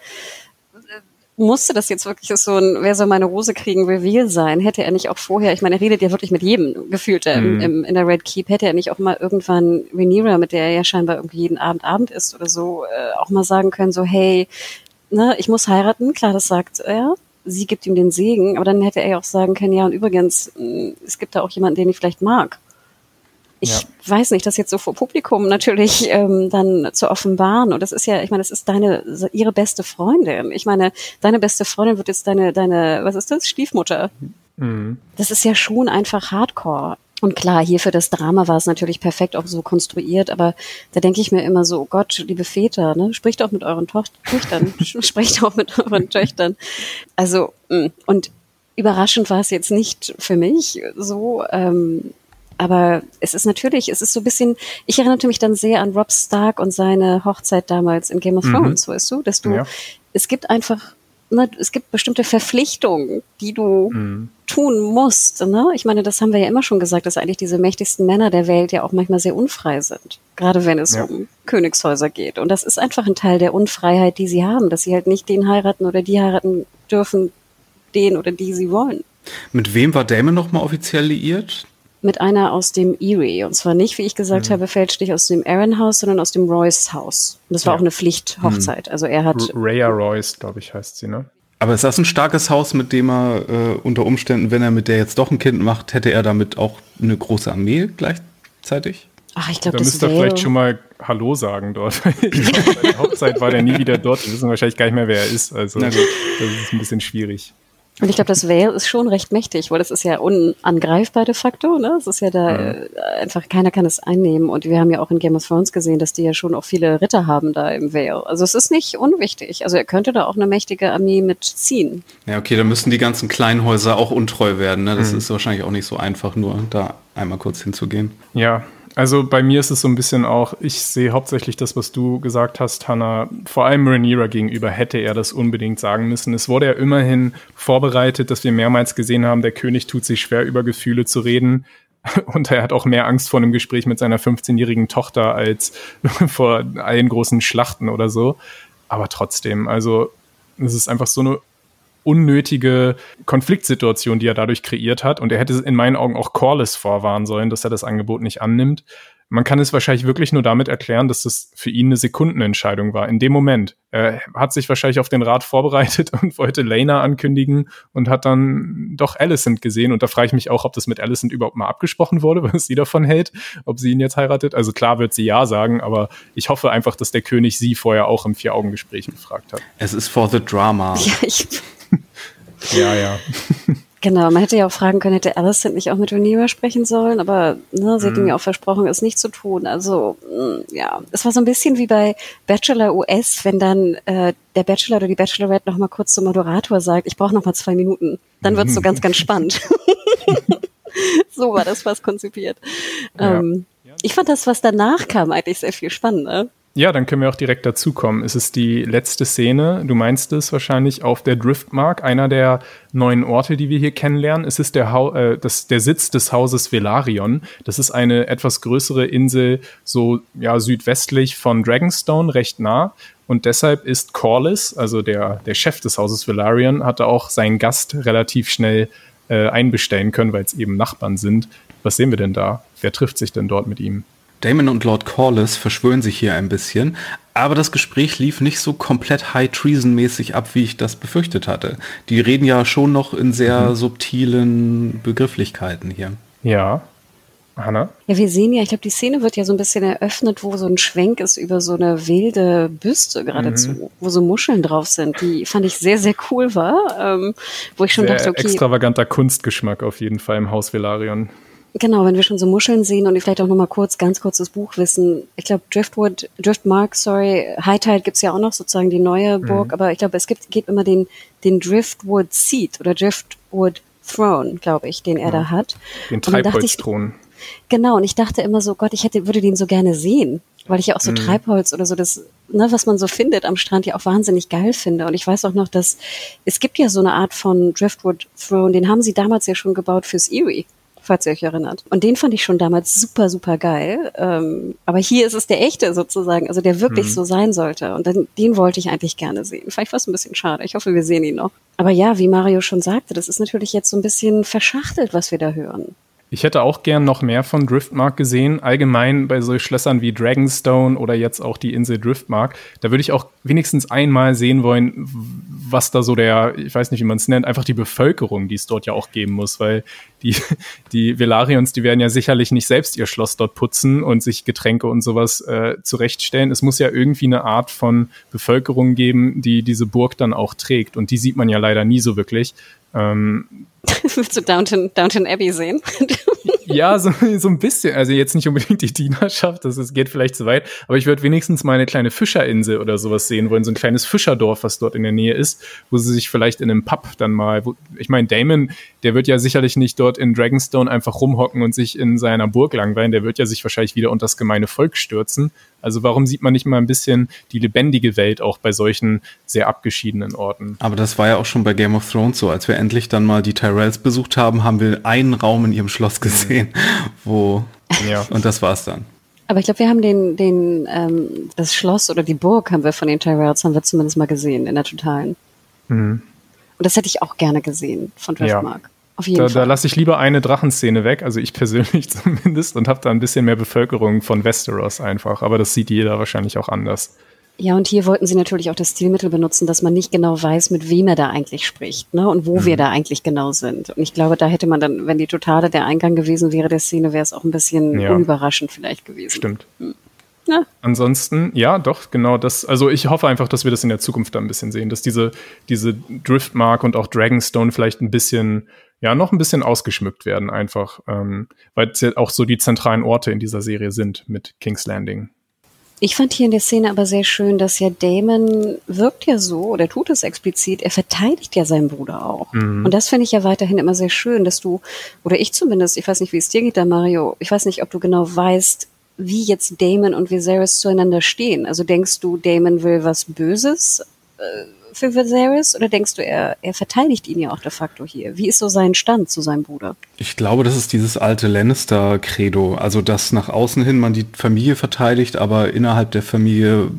musste das jetzt wirklich so ein, wer soll meine Rose kriegen, Reveal sein? Hätte er nicht auch vorher, ich meine, er redet ja wirklich mit jedem gefühlt mhm. im, in der Red Keep, hätte er nicht auch mal irgendwann Rhaenyra, mit der er ja scheinbar irgendwie jeden Abend Abend ist oder so, äh, auch mal sagen können, so, hey, ne, ich muss heiraten, klar, das sagt er, sie gibt ihm den Segen, aber dann hätte er ja auch sagen können, ja, und übrigens, es gibt da auch jemanden, den ich vielleicht mag ich ja. weiß nicht, das jetzt so vor Publikum natürlich ähm, dann zu offenbaren. Und das ist ja, ich meine, das ist deine, ihre beste Freundin. Ich meine, deine beste Freundin wird jetzt deine, deine, was ist das? Stiefmutter. Mhm. Das ist ja schon einfach Hardcore. Und klar, hier für das Drama war es natürlich perfekt auch so konstruiert, aber da denke ich mir immer so, oh Gott, liebe Väter, ne, spricht auch mit euren Töchtern, spricht auch mit euren Töchtern. Also, mm, und überraschend war es jetzt nicht für mich so. Ähm, aber es ist natürlich, es ist so ein bisschen, ich erinnerte mich dann sehr an Rob Stark und seine Hochzeit damals in Game of mhm. Thrones, mhm. weißt du, dass du, ja. es gibt einfach, ne, es gibt bestimmte Verpflichtungen, die du mhm. tun musst. Ne? Ich meine, das haben wir ja immer schon gesagt, dass eigentlich diese mächtigsten Männer der Welt ja auch manchmal sehr unfrei sind, gerade wenn es ja. um Königshäuser geht. Und das ist einfach ein Teil der Unfreiheit, die sie haben, dass sie halt nicht den heiraten oder die heiraten dürfen, den oder die sie wollen. Mit wem war Damon nochmal offiziell liiert? Mit einer aus dem Erie. Und zwar nicht, wie ich gesagt mhm. habe, fälschlich aus dem Aaron-Haus, sondern aus dem Royce-Haus. Und das war ja. auch eine Pflichthochzeit. Mhm. Also er hat. Rhea Royce, glaube ich, heißt sie, ne? Aber ist das ein starkes Haus, mit dem er äh, unter Umständen, wenn er mit der jetzt doch ein Kind macht, hätte er damit auch eine große Armee gleichzeitig? Ach, ich glaube, da müsste er vielleicht schon mal Hallo sagen dort. ich der Hochzeit war der nie wieder dort. Wir wissen wahrscheinlich gar nicht mehr, wer er ist. Also das ist ein bisschen schwierig. Und ich glaube, das Vale ist schon recht mächtig, weil das ist ja unangreifbar de facto. Ne? Es ist ja da ja. Äh, einfach, keiner kann es einnehmen. Und wir haben ja auch in Game of Thrones gesehen, dass die ja schon auch viele Ritter haben da im Vale. Also es ist nicht unwichtig. Also er könnte da auch eine mächtige Armee mitziehen. Ja, okay, dann müssen die ganzen Kleinhäuser auch untreu werden. Ne? Das mhm. ist wahrscheinlich auch nicht so einfach, nur da einmal kurz hinzugehen. Ja, also bei mir ist es so ein bisschen auch, ich sehe hauptsächlich das, was du gesagt hast, Hannah. Vor allem Rhaenyra gegenüber hätte er das unbedingt sagen müssen. Es wurde ja immerhin vorbereitet, dass wir mehrmals gesehen haben, der König tut sich schwer, über Gefühle zu reden. Und er hat auch mehr Angst vor einem Gespräch mit seiner 15-jährigen Tochter als vor allen großen Schlachten oder so. Aber trotzdem, also es ist einfach so eine unnötige Konfliktsituation, die er dadurch kreiert hat. Und er hätte in meinen Augen auch Corliss vorwarnen sollen, dass er das Angebot nicht annimmt. Man kann es wahrscheinlich wirklich nur damit erklären, dass das für ihn eine Sekundenentscheidung war. In dem Moment. Er hat sich wahrscheinlich auf den Rat vorbereitet und wollte Lena ankündigen und hat dann doch Alicent gesehen. Und da frage ich mich auch, ob das mit Alicent überhaupt mal abgesprochen wurde, was sie davon hält, ob sie ihn jetzt heiratet. Also klar wird sie ja sagen, aber ich hoffe einfach, dass der König sie vorher auch im Vier-Augen-Gespräch gefragt hat. Es ist for the drama. Ja, ich ja, ja. Genau, man hätte ja auch fragen können, hätte Alicent nicht auch mit Rhaenyra sprechen sollen, aber ne, sie hat ihm ja auch versprochen, es nicht zu tun. Also mm, ja, es war so ein bisschen wie bei Bachelor US, wenn dann äh, der Bachelor oder die Bachelorette noch mal kurz zum Moderator sagt, ich brauche noch mal zwei Minuten. Dann wird es so ganz, ganz spannend. so war das fast konzipiert. Ja. Ähm, ich fand das, was danach kam, eigentlich sehr viel spannender. Ja, dann können wir auch direkt dazukommen. Es ist die letzte Szene, du meinst es wahrscheinlich, auf der Driftmark, einer der neuen Orte, die wir hier kennenlernen. Es ist der, ha äh, das, der Sitz des Hauses Velarion. Das ist eine etwas größere Insel, so ja, südwestlich von Dragonstone, recht nah. Und deshalb ist Corliss, also der, der Chef des Hauses Velarion, hatte auch seinen Gast relativ schnell äh, einbestellen können, weil es eben Nachbarn sind. Was sehen wir denn da? Wer trifft sich denn dort mit ihm? Damon und Lord Corliss verschwören sich hier ein bisschen, aber das Gespräch lief nicht so komplett High Treason-mäßig ab, wie ich das befürchtet hatte. Die reden ja schon noch in sehr mhm. subtilen Begrifflichkeiten hier. Ja, Hanna? Ja, wir sehen ja, ich glaube, die Szene wird ja so ein bisschen eröffnet, wo so ein Schwenk ist über so eine wilde Büste geradezu, mhm. wo so Muscheln drauf sind, die fand ich sehr, sehr cool war, ähm, wo ich schon sehr dachte, okay. Extravaganter Kunstgeschmack auf jeden Fall im Haus Velarion. Genau, wenn wir schon so Muscheln sehen und vielleicht auch noch mal kurz, ganz kurz das Buch wissen. Ich glaube, Driftwood, Driftmark, sorry, High Tide gibt's ja auch noch sozusagen die neue mhm. Burg, aber ich glaube, es gibt, gibt immer den, den Driftwood Seat oder Driftwood Throne, glaube ich, den er ja. da hat. Den Treibholzthron. Genau, und ich dachte immer so, Gott, ich hätte, würde den so gerne sehen, weil ich ja auch so mhm. Treibholz oder so das, ne, was man so findet am Strand ja auch wahnsinnig geil finde. Und ich weiß auch noch, dass es gibt ja so eine Art von Driftwood Throne, den haben sie damals ja schon gebaut fürs Erie falls ihr euch erinnert. Und den fand ich schon damals super, super geil. Ähm, aber hier ist es der echte sozusagen, also der wirklich mhm. so sein sollte. Und den, den wollte ich eigentlich gerne sehen. Vielleicht war es ein bisschen schade. Ich hoffe, wir sehen ihn noch. Aber ja, wie Mario schon sagte, das ist natürlich jetzt so ein bisschen verschachtelt, was wir da hören. Ich hätte auch gern noch mehr von Driftmark gesehen. Allgemein bei solchen Schlössern wie Dragonstone oder jetzt auch die Insel Driftmark. Da würde ich auch wenigstens einmal sehen wollen, was da so der, ich weiß nicht, wie man es nennt, einfach die Bevölkerung, die es dort ja auch geben muss, weil die, die Velarions, die werden ja sicherlich nicht selbst ihr Schloss dort putzen und sich Getränke und sowas äh, zurechtstellen. Es muss ja irgendwie eine Art von Bevölkerung geben, die diese Burg dann auch trägt. Und die sieht man ja leider nie so wirklich. Ähm, Willst du Downton, Downton Abbey sehen? ja, so, so ein bisschen. Also jetzt nicht unbedingt die Dienerschaft, das ist, geht vielleicht zu weit, aber ich würde wenigstens mal eine kleine Fischerinsel oder sowas sehen wollen, so ein kleines Fischerdorf, was dort in der Nähe ist, wo sie sich vielleicht in einem Pub dann mal, wo, ich meine, Damon, der wird ja sicherlich nicht dort in Dragonstone einfach rumhocken und sich in seiner Burg langweilen, der wird ja sich wahrscheinlich wieder unter das gemeine Volk stürzen. Also warum sieht man nicht mal ein bisschen die lebendige Welt auch bei solchen sehr abgeschiedenen Orten? Aber das war ja auch schon bei Game of Thrones so, als wir endlich dann mal die Tyrells besucht haben, haben wir einen Raum in ihrem Schloss gesehen, wo ja. und das war's dann. Aber ich glaube, wir haben den, den, ähm, das Schloss oder die Burg haben wir von den Tyrells, haben wir zumindest mal gesehen in der Totalen. Mhm. Und das hätte ich auch gerne gesehen von Driftmark. Ja. Auf jeden da, Fall. Da lasse ich lieber eine Drachenszene weg, also ich persönlich zumindest, und habe da ein bisschen mehr Bevölkerung von Westeros einfach. Aber das sieht jeder wahrscheinlich auch anders. Ja, und hier wollten sie natürlich auch das Stilmittel benutzen, dass man nicht genau weiß, mit wem er da eigentlich spricht, ne? Und wo mhm. wir da eigentlich genau sind. Und ich glaube, da hätte man dann, wenn die Totale der Eingang gewesen wäre der Szene, wäre es auch ein bisschen ja. unüberraschend vielleicht gewesen. Stimmt. Hm. Ja. Ansonsten, ja, doch, genau das. Also ich hoffe einfach, dass wir das in der Zukunft da ein bisschen sehen, dass diese, diese Driftmark und auch Dragonstone vielleicht ein bisschen, ja, noch ein bisschen ausgeschmückt werden, einfach, ähm, weil es ja auch so die zentralen Orte in dieser Serie sind mit King's Landing. Ich fand hier in der Szene aber sehr schön, dass ja Damon wirkt ja so, oder tut es explizit, er verteidigt ja seinen Bruder auch. Mhm. Und das finde ich ja weiterhin immer sehr schön, dass du, oder ich zumindest, ich weiß nicht, wie es dir geht da, Mario, ich weiß nicht, ob du genau weißt, wie jetzt Damon und Viserys zueinander stehen. Also denkst du, Damon will was Böses äh, für Viserys oder denkst du, er, er verteidigt ihn ja auch de facto hier? Wie ist so sein Stand zu seinem Bruder? Ich glaube, das ist dieses alte Lannister-Credo. Also, dass nach außen hin man die Familie verteidigt, aber innerhalb der Familie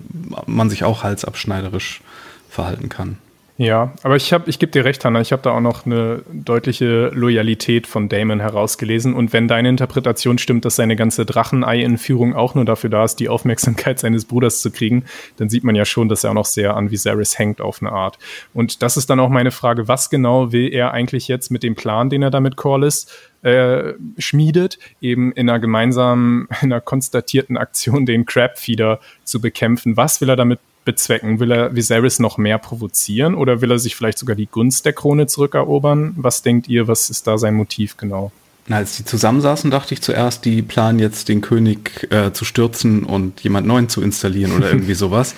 man sich auch halsabschneiderisch verhalten kann. Ja, aber ich ich gebe dir recht, Hannah, ich habe da auch noch eine deutliche Loyalität von Damon herausgelesen. Und wenn deine Interpretation stimmt, dass seine ganze Drachenei-Entführung auch nur dafür da ist, die Aufmerksamkeit seines Bruders zu kriegen, dann sieht man ja schon, dass er auch noch sehr an Viserys hängt auf eine Art. Und das ist dann auch meine Frage, was genau will er eigentlich jetzt mit dem Plan, den er da mit Corliss äh, schmiedet, eben in einer gemeinsamen, in einer konstatierten Aktion den Crabfeeder zu bekämpfen. Was will er damit bezwecken? Will er Viserys noch mehr provozieren oder will er sich vielleicht sogar die Gunst der Krone zurückerobern? Was denkt ihr, was ist da sein Motiv genau? Na, als die zusammensaßen, dachte ich zuerst, die planen jetzt den König äh, zu stürzen und jemand neuen zu installieren oder irgendwie sowas.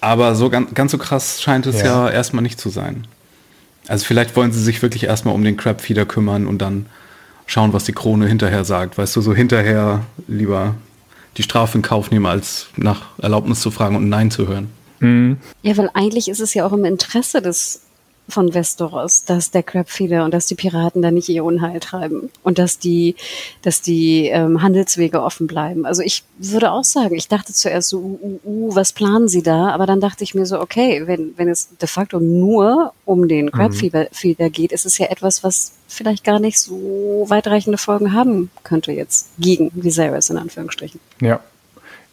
Aber so ganz, ganz so krass scheint es ja. ja erstmal nicht zu sein. Also vielleicht wollen sie sich wirklich erstmal um den Crabfeeder kümmern und dann schauen, was die Krone hinterher sagt. Weißt du, so hinterher lieber die Strafe in Kauf nehmen, als nach Erlaubnis zu fragen und Nein zu hören. Mhm. Ja, weil eigentlich ist es ja auch im Interesse des von Westeros, dass der Crabfeeder und dass die Piraten da nicht ihr Unheil treiben und dass die, dass die ähm, Handelswege offen bleiben. Also ich würde auch sagen, ich dachte zuerst so, uh, uh, uh, was planen sie da? Aber dann dachte ich mir so, okay, wenn, wenn es de facto nur um den Crabfeeder mhm. geht, ist es ja etwas, was vielleicht gar nicht so weitreichende Folgen haben könnte jetzt gegen Viserys in Anführungsstrichen. Ja,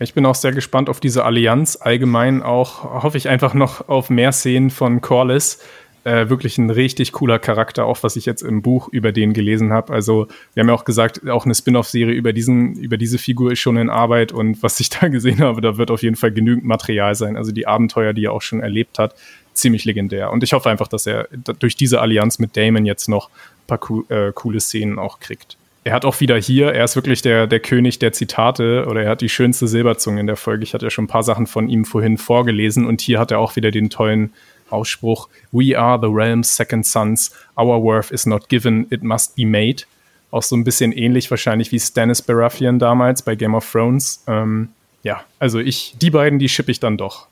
ich bin auch sehr gespannt auf diese Allianz. Allgemein auch hoffe ich einfach noch auf mehr Szenen von Corliss. äh, wirklich ein richtig cooler Charakter, auch was ich jetzt im Buch über den gelesen habe. Also wir haben ja auch gesagt, auch eine Spin-off-Serie über über diese Figur ist schon in Arbeit und was ich da gesehen habe, da wird auf jeden Fall genügend Material sein. Also die Abenteuer, die er auch schon erlebt hat, ziemlich legendär. Und ich hoffe einfach, dass er durch diese Allianz mit Damon jetzt noch ein paar co äh, coole Szenen auch kriegt. Er hat auch wieder hier, er ist wirklich der, der König der Zitate oder er hat die schönste Silberzunge in der Folge. Ich hatte ja schon ein paar Sachen von ihm vorhin vorgelesen und hier hat er auch wieder den tollen Ausspruch, We are the realm's second sons, our worth is not given, it must be made. Auch so ein bisschen ähnlich wahrscheinlich wie Stannis Baratheon damals bei Game of Thrones. Ähm, ja, also ich, die beiden, die schippe ich dann doch.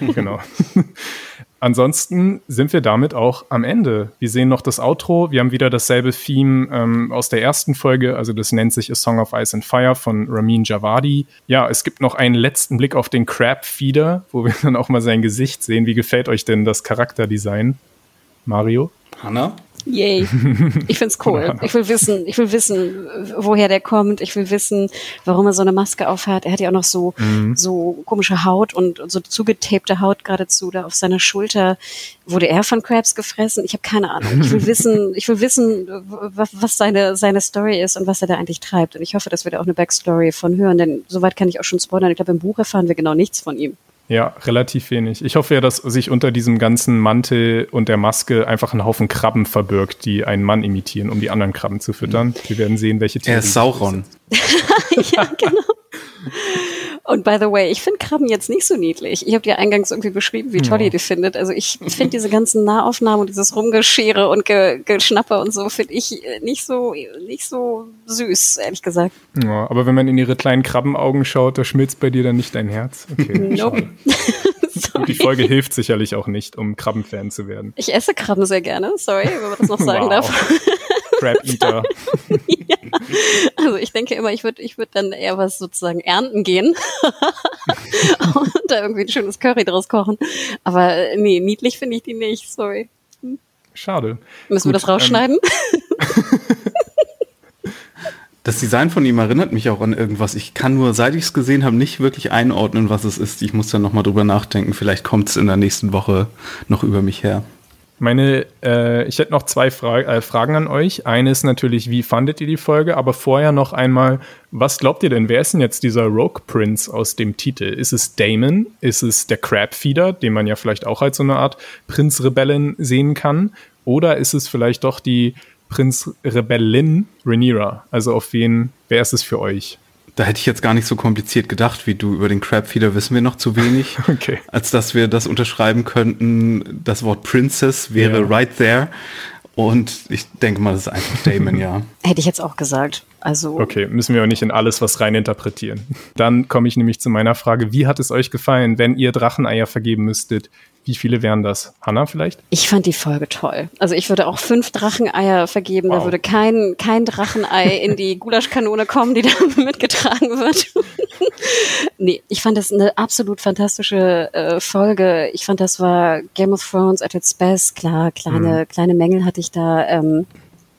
Und genau. Ansonsten sind wir damit auch am Ende. Wir sehen noch das Outro. Wir haben wieder dasselbe Theme ähm, aus der ersten Folge. Also das nennt sich A Song of Ice and Fire von Ramin Javadi. Ja, es gibt noch einen letzten Blick auf den Crab Feeder, wo wir dann auch mal sein Gesicht sehen. Wie gefällt euch denn das Charakterdesign, Mario? Hanna? Yay. Ich find's cool. Ich will wissen, ich will wissen, woher der kommt. Ich will wissen, warum er so eine Maske aufhat. Er hat ja auch noch so, mhm. so komische Haut und, so zugetapte Haut geradezu da auf seiner Schulter. Wurde er von Krabs gefressen? Ich habe keine Ahnung. Ich will wissen, ich will wissen, was, was seine, seine Story ist und was er da eigentlich treibt. Und ich hoffe, dass wir da auch eine Backstory von hören, denn soweit kann ich auch schon spoilern. Ich glaube, im Buch erfahren wir genau nichts von ihm. Ja, relativ wenig. Ich hoffe ja, dass sich unter diesem ganzen Mantel und der Maske einfach ein Haufen Krabben verbirgt, die einen Mann imitieren, um die anderen Krabben zu füttern. Wir werden sehen, welche Tiere. Er ist Sauron. ja, genau. Und by the way, ich finde Krabben jetzt nicht so niedlich. Ich habe dir eingangs irgendwie beschrieben, wie toll ihr die findet. Also ich finde diese ganzen Nahaufnahmen und dieses Rumgeschere und Ge Geschnapper und so finde ich äh, nicht so nicht so süß, ehrlich gesagt. Ja, aber wenn man in ihre kleinen Krabbenaugen schaut, da schmilzt bei dir dann nicht dein Herz. Okay. Nope. Und die Folge hilft sicherlich auch nicht, um Krabbenfan zu werden. Ich esse Krabben sehr gerne, sorry, wenn man das noch sagen wow. darf. Crab Eater. ja. Also ich denke immer, ich würde ich würd dann eher was sozusagen ernten gehen und da irgendwie ein schönes Curry draus kochen. Aber äh, nee, niedlich finde ich die nicht, sorry. Schade. Müssen Gut, wir das rausschneiden? Ähm, das Design von ihm erinnert mich auch an irgendwas. Ich kann nur, seit ich es gesehen habe, nicht wirklich einordnen, was es ist. Ich muss dann nochmal drüber nachdenken. Vielleicht kommt es in der nächsten Woche noch über mich her. Meine, äh, ich hätte noch zwei Fra äh, Fragen an euch. Eine ist natürlich, wie fandet ihr die Folge? Aber vorher noch einmal, was glaubt ihr denn? Wer ist denn jetzt dieser Rogue Prince aus dem Titel? Ist es Damon? Ist es der Crabfeeder, den man ja vielleicht auch als so eine Art Prinz-Rebellen sehen kann? Oder ist es vielleicht doch die Prinz-Rebellin Rhaenyra? Also auf wen, wer ist es für euch? Da hätte ich jetzt gar nicht so kompliziert gedacht wie du. Über den Crabfeeder wissen wir noch zu wenig, okay. als dass wir das unterschreiben könnten. Das Wort Princess wäre ja. right there. Und ich denke mal, das ist einfach Damon, ja. Hätte ich jetzt auch gesagt. Also okay, müssen wir auch nicht in alles was rein interpretieren. Dann komme ich nämlich zu meiner Frage, wie hat es euch gefallen, wenn ihr Dracheneier vergeben müsstet? Wie viele wären das? Hanna vielleicht? Ich fand die Folge toll. Also ich würde auch fünf Dracheneier vergeben. Wow. Da würde kein, kein Drachenei in die Gulaschkanone kommen, die da mitgetragen wird. nee, ich fand das eine absolut fantastische äh, Folge. Ich fand, das war Game of Thrones at its best. Klar, kleine, mhm. kleine Mängel hatte ich da. Ähm,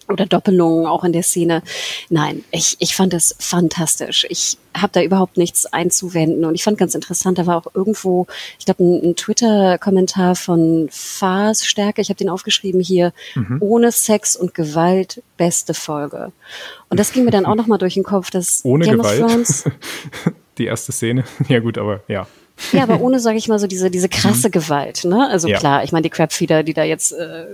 oder Doppelungen auch in der Szene. Nein, ich, ich fand es fantastisch. Ich habe da überhaupt nichts einzuwenden und ich fand ganz interessant, da war auch irgendwo, ich glaube, ein, ein Twitter-Kommentar von Fars Stärke, ich habe den aufgeschrieben hier, mhm. ohne Sex und Gewalt, beste Folge. Und das ging mir dann auch nochmal durch den Kopf, dass ohne Game Gewalt? of Thrones... Die erste Szene, ja gut, aber ja. Ja, aber ohne, sage ich mal, so diese, diese krasse mhm. Gewalt. Ne? Also ja. klar, ich meine, die Crabfeeder, die da jetzt, äh,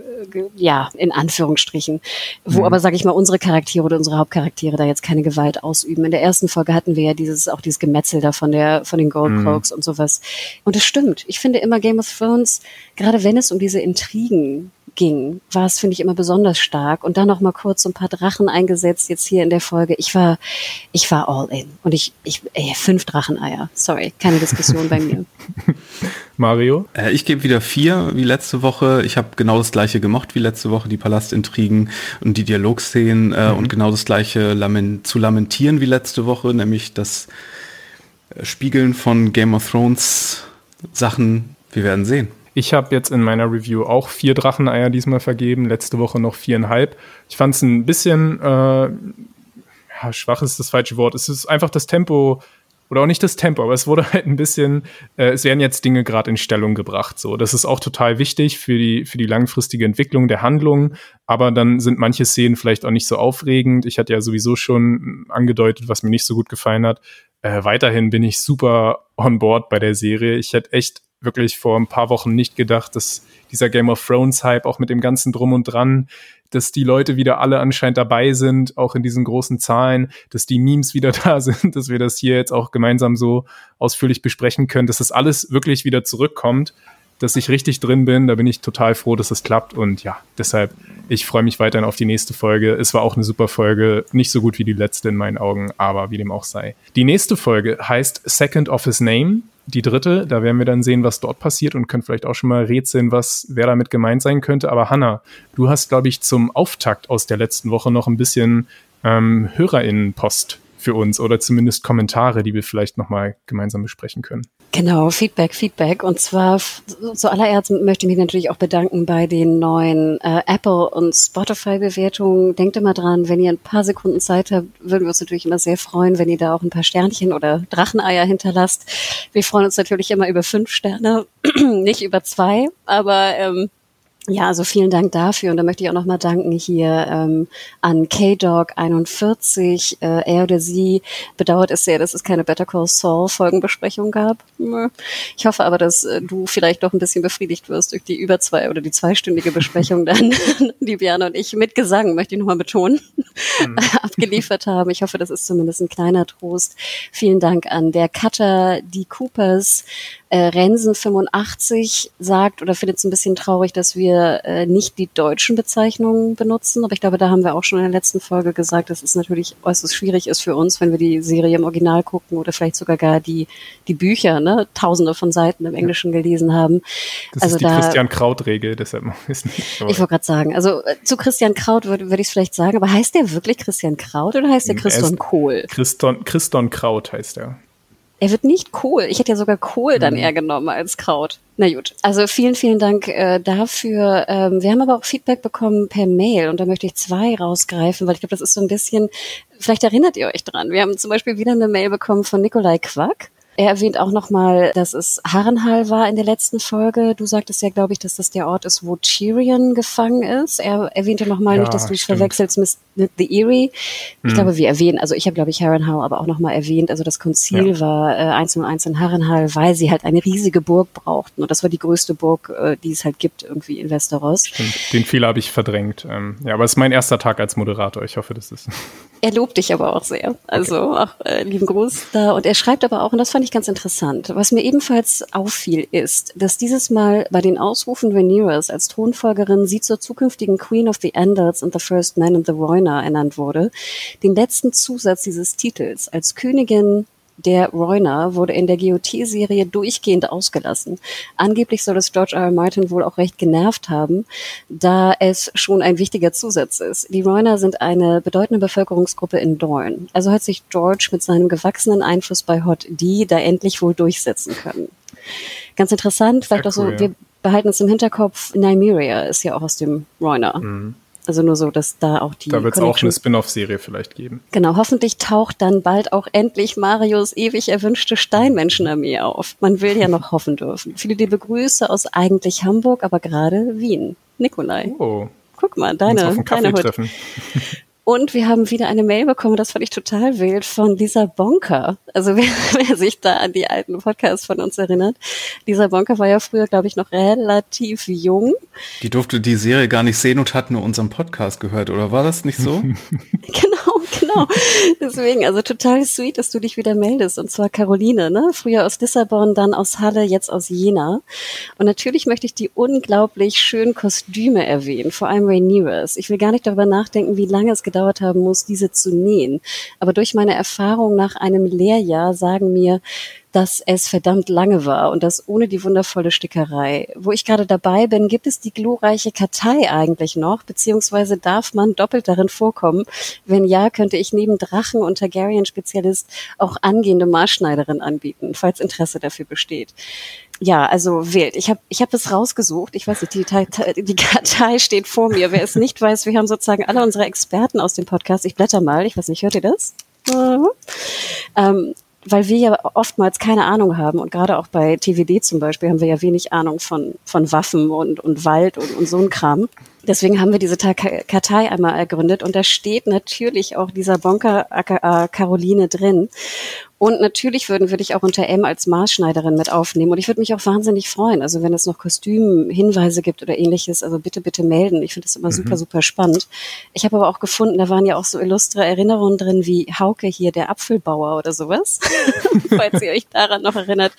ja, in Anführungsstrichen, wo mhm. aber, sage ich mal, unsere Charaktere oder unsere Hauptcharaktere da jetzt keine Gewalt ausüben. In der ersten Folge hatten wir ja dieses, auch dieses Gemetzel da von der, von den Gold mhm. und sowas. Und es stimmt. Ich finde immer Game of Thrones, gerade wenn es um diese Intrigen ging, war es, finde ich, immer besonders stark. Und dann noch mal kurz so ein paar Drachen eingesetzt, jetzt hier in der Folge. Ich war, ich war all in. Und ich, ich, ey, fünf Dracheneier. Sorry, keine Diskussion bei mir. Mario? Äh, ich gebe wieder vier, wie letzte Woche. Ich habe genau das gleiche gemocht wie letzte Woche, die Palastintrigen und die Dialogszenen äh, mhm. und genau das gleiche lament zu lamentieren wie letzte Woche, nämlich das äh, Spiegeln von Game of Thrones Sachen. Wir werden sehen. Ich habe jetzt in meiner Review auch vier Dracheneier diesmal vergeben, letzte Woche noch viereinhalb. Ich fand es ein bisschen, äh, ja, schwach ist das falsche Wort. Es ist einfach das Tempo oder auch nicht das Tempo, aber es wurde halt ein bisschen, äh, es werden jetzt Dinge gerade in Stellung gebracht. So, das ist auch total wichtig für die für die langfristige Entwicklung der Handlung. Aber dann sind manche Szenen vielleicht auch nicht so aufregend. Ich hatte ja sowieso schon angedeutet, was mir nicht so gut gefallen hat. Äh, weiterhin bin ich super on board bei der Serie. Ich hätte echt wirklich vor ein paar Wochen nicht gedacht, dass dieser Game of Thrones Hype auch mit dem ganzen Drum und Dran, dass die Leute wieder alle anscheinend dabei sind, auch in diesen großen Zahlen, dass die Memes wieder da sind, dass wir das hier jetzt auch gemeinsam so ausführlich besprechen können, dass das alles wirklich wieder zurückkommt, dass ich richtig drin bin. Da bin ich total froh, dass das klappt. Und ja, deshalb, ich freue mich weiterhin auf die nächste Folge. Es war auch eine super Folge. Nicht so gut wie die letzte in meinen Augen, aber wie dem auch sei. Die nächste Folge heißt Second of His Name die dritte. Da werden wir dann sehen, was dort passiert und können vielleicht auch schon mal rätseln, was wer damit gemeint sein könnte. Aber Hanna, du hast, glaube ich, zum Auftakt aus der letzten Woche noch ein bisschen ähm, HörerInnen-Post für uns oder zumindest Kommentare, die wir vielleicht nochmal gemeinsam besprechen können. Genau, Feedback, Feedback. Und zwar zuallererst möchte ich mich natürlich auch bedanken bei den neuen äh, Apple und Spotify-Bewertungen. Denkt immer dran, wenn ihr ein paar Sekunden Zeit habt, würden wir uns natürlich immer sehr freuen, wenn ihr da auch ein paar Sternchen oder Dracheneier hinterlasst. Wir freuen uns natürlich immer über fünf Sterne, nicht über zwei, aber ähm, ja, also vielen Dank dafür. Und da möchte ich auch nochmal danken hier ähm, an K-Dog41. Äh, er oder sie bedauert es sehr, dass es keine Better Call Saul Folgenbesprechung gab. Ich hoffe aber, dass äh, du vielleicht doch ein bisschen befriedigt wirst durch die über zwei oder die zweistündige Besprechung dann, die Biane und ich mit Gesang, möchte ich nochmal betonen, mhm. abgeliefert haben. Ich hoffe, das ist zumindest ein kleiner Trost. Vielen Dank an der Cutter, die Coopers, äh, Rensen 85 sagt oder findet es ein bisschen traurig, dass wir äh, nicht die deutschen Bezeichnungen benutzen. Aber ich glaube, da haben wir auch schon in der letzten Folge gesagt, dass es natürlich äußerst schwierig ist für uns, wenn wir die Serie im Original gucken oder vielleicht sogar gar die, die Bücher, ne, tausende von Seiten im Englischen gelesen haben. Das also ist die da, Christian Kraut-Regel, deshalb ist nicht. Ich wollte gerade sagen, also äh, zu Christian Kraut würde würd ich es vielleicht sagen, aber heißt der wirklich Christian Kraut oder heißt der Christon Kohl? Christon, Christon Kraut heißt er. Er wird nicht Kohl. Ich hätte ja sogar Kohl dann mhm. eher genommen als Kraut. Na gut. Also vielen, vielen Dank äh, dafür. Ähm, wir haben aber auch Feedback bekommen per Mail und da möchte ich zwei rausgreifen, weil ich glaube, das ist so ein bisschen, vielleicht erinnert ihr euch dran. Wir haben zum Beispiel wieder eine Mail bekommen von Nikolai Quack. Er erwähnt auch nochmal, dass es Harrenhal war in der letzten Folge. Du sagtest ja, glaube ich, dass das der Ort ist, wo Tyrion gefangen ist. Er erwähnte nochmal ja, nicht, dass du dich verwechselst mit, The Erie. Ich hm. glaube, wir erwähnen, also ich habe, glaube ich, Harrenhal aber auch nochmal erwähnt. Also das Konzil ja. war äh, 101 in Harrenhal, weil sie halt eine riesige Burg brauchten. Und das war die größte Burg, äh, die es halt gibt irgendwie in Westeros. Stimmt. Den Fehler habe ich verdrängt. Ähm, ja, aber es ist mein erster Tag als Moderator. Ich hoffe, das ist. Er lobt dich aber auch sehr. Also okay. auch äh, lieben Gruß da. Und er schreibt aber auch, und das fand ich ganz interessant, was mir ebenfalls auffiel, ist, dass dieses Mal bei den Ausrufen Rhaenyras als Thronfolgerin sie zur zukünftigen Queen of the Andals and the First Man in the Rhoynar ernannt wurde, den letzten Zusatz dieses Titels. Als Königin der Royner wurde in der GOT-Serie durchgehend ausgelassen. Angeblich soll es George R. R. Martin wohl auch recht genervt haben, da es schon ein wichtiger Zusatz ist. Die Royner sind eine bedeutende Bevölkerungsgruppe in Dorne. Also hat sich George mit seinem gewachsenen Einfluss bei Hot D da endlich wohl durchsetzen können. Ganz interessant, vielleicht Sehr auch so, ja. wir behalten uns im Hinterkopf, Nymeria ist ja auch aus dem Royner. Mhm. Also nur so, dass da auch die. Da wird es auch eine Spin-off-Serie vielleicht geben. Genau, hoffentlich taucht dann bald auch endlich Marios ewig erwünschte Steinmenschenarmee auf. Man will ja noch hoffen dürfen. Viele liebe Grüße aus eigentlich Hamburg, aber gerade Wien. Nikolai. Oh. Guck mal, deine, deine Hut. Und wir haben wieder eine Mail bekommen, das fand ich total wild, von Lisa Bonker. Also wer, wer sich da an die alten Podcasts von uns erinnert. Lisa Bonker war ja früher, glaube ich, noch relativ jung. Die durfte die Serie gar nicht sehen und hat nur unseren Podcast gehört, oder war das nicht so? genau, genau. Deswegen, also total sweet, dass du dich wieder meldest. Und zwar Caroline, ne? Früher aus Lissabon, dann aus Halle, jetzt aus Jena. Und natürlich möchte ich die unglaublich schönen Kostüme erwähnen, vor allem Rhaenyra's. Ich will gar nicht darüber nachdenken, wie lange es gedauert haben muss, diese zu nähen. Aber durch meine Erfahrung nach einem Lehrjahr sagen mir, dass es verdammt lange war und das ohne die wundervolle Stickerei. Wo ich gerade dabei bin, gibt es die glorreiche Kartei eigentlich noch, beziehungsweise darf man doppelt darin vorkommen? Wenn ja, könnte ich neben Drachen und Targaryen-Spezialist auch angehende Maßschneiderin anbieten, falls Interesse dafür besteht. Ja, also wild. Ich habe ich hab es rausgesucht. Ich weiß nicht, die, die Kartei steht vor mir. Wer es nicht weiß, wir haben sozusagen alle unsere Experten aus dem Podcast. Ich blätter mal. Ich weiß nicht, hört ihr das? Mhm. Ähm, weil wir ja oftmals keine Ahnung haben und gerade auch bei TVD zum Beispiel haben wir ja wenig Ahnung von, von Waffen und, und Wald und, und so ein Kram. Deswegen haben wir diese Kartei einmal ergründet und da steht natürlich auch dieser Bonker äh, Caroline drin. Und natürlich würden würde ich auch unter M als Maßschneiderin mit aufnehmen. Und ich würde mich auch wahnsinnig freuen. Also wenn es noch Kostümhinweise gibt oder ähnliches, also bitte, bitte melden. Ich finde das immer mhm. super, super spannend. Ich habe aber auch gefunden, da waren ja auch so illustre Erinnerungen drin wie Hauke hier, der Apfelbauer oder sowas. Falls ihr euch daran noch erinnert.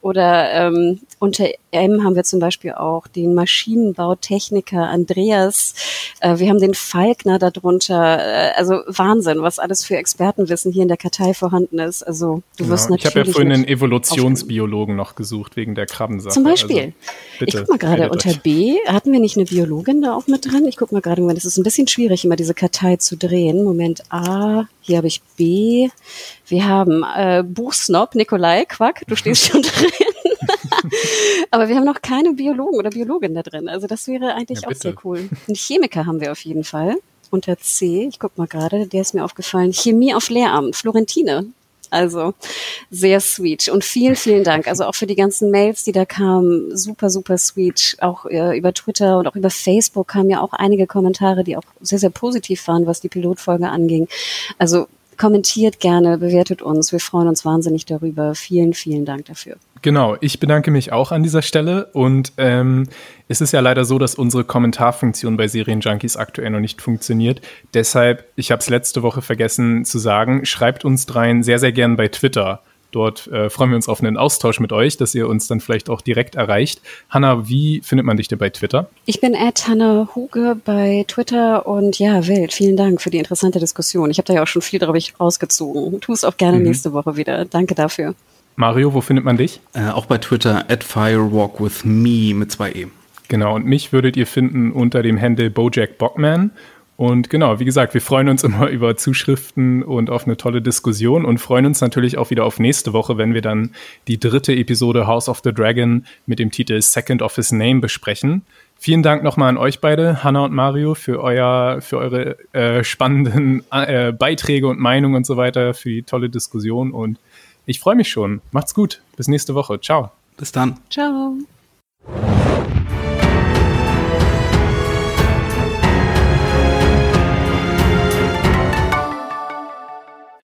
Oder ähm, unter M haben wir zum Beispiel auch den Maschinenbautechniker Andreas. Äh, wir haben den Falkner darunter. Äh, also Wahnsinn, was alles für Expertenwissen hier in der Kartei vorhanden ist. Also du wirst genau. natürlich. Ich habe ja vorhin einen Evolutionsbiologen noch gesucht wegen der Krabbensache. Zum Beispiel. Also, bitte, ich guck mal gerade unter euch. B. Hatten wir nicht eine Biologin da auch mit drin? Ich guck mal gerade, Moment, es ist ein bisschen schwierig, immer diese Kartei zu drehen. Moment A. Hier habe ich B. Wir haben äh, Buchsnob, Nikolai, Quack, du stehst schon drin. Aber wir haben noch keine Biologen oder Biologin da drin. Also das wäre eigentlich ja, auch sehr cool. Einen Chemiker haben wir auf jeden Fall. Unter C, ich guck mal gerade, der ist mir aufgefallen. Chemie auf Lehramt, Florentine. Also sehr sweet. Und vielen, vielen Dank. Also auch für die ganzen Mails, die da kamen. Super, super sweet. Auch äh, über Twitter und auch über Facebook kamen ja auch einige Kommentare, die auch sehr, sehr positiv waren, was die Pilotfolge anging. Also kommentiert gerne, bewertet uns. Wir freuen uns wahnsinnig darüber. Vielen, vielen Dank dafür. Genau, ich bedanke mich auch an dieser Stelle und ähm, es ist ja leider so, dass unsere Kommentarfunktion bei Serienjunkies aktuell noch nicht funktioniert. Deshalb, ich habe es letzte Woche vergessen zu sagen, schreibt uns dreien sehr, sehr gern bei Twitter. Dort äh, freuen wir uns auf einen Austausch mit euch, dass ihr uns dann vielleicht auch direkt erreicht. Hanna, wie findet man dich denn bei Twitter? Ich bin at Hanna Huge bei Twitter und ja, Wild, vielen Dank für die interessante Diskussion. Ich habe da ja auch schon viel darüber rausgezogen. Tu es auch gerne mhm. nächste Woche wieder. Danke dafür. Mario, wo findet man dich? Äh, auch bei Twitter at firewalkwithme mit zwei E. Genau, und mich würdet ihr finden unter dem Handle Bojack Bockman. Und genau, wie gesagt, wir freuen uns immer über Zuschriften und auf eine tolle Diskussion und freuen uns natürlich auch wieder auf nächste Woche, wenn wir dann die dritte Episode House of the Dragon mit dem Titel Second of His Name besprechen. Vielen Dank nochmal an euch beide, Hanna und Mario, für euer, für eure äh, spannenden äh, Beiträge und Meinungen und so weiter, für die tolle Diskussion und ich freue mich schon. Macht's gut. Bis nächste Woche. Ciao. Bis dann. Ciao.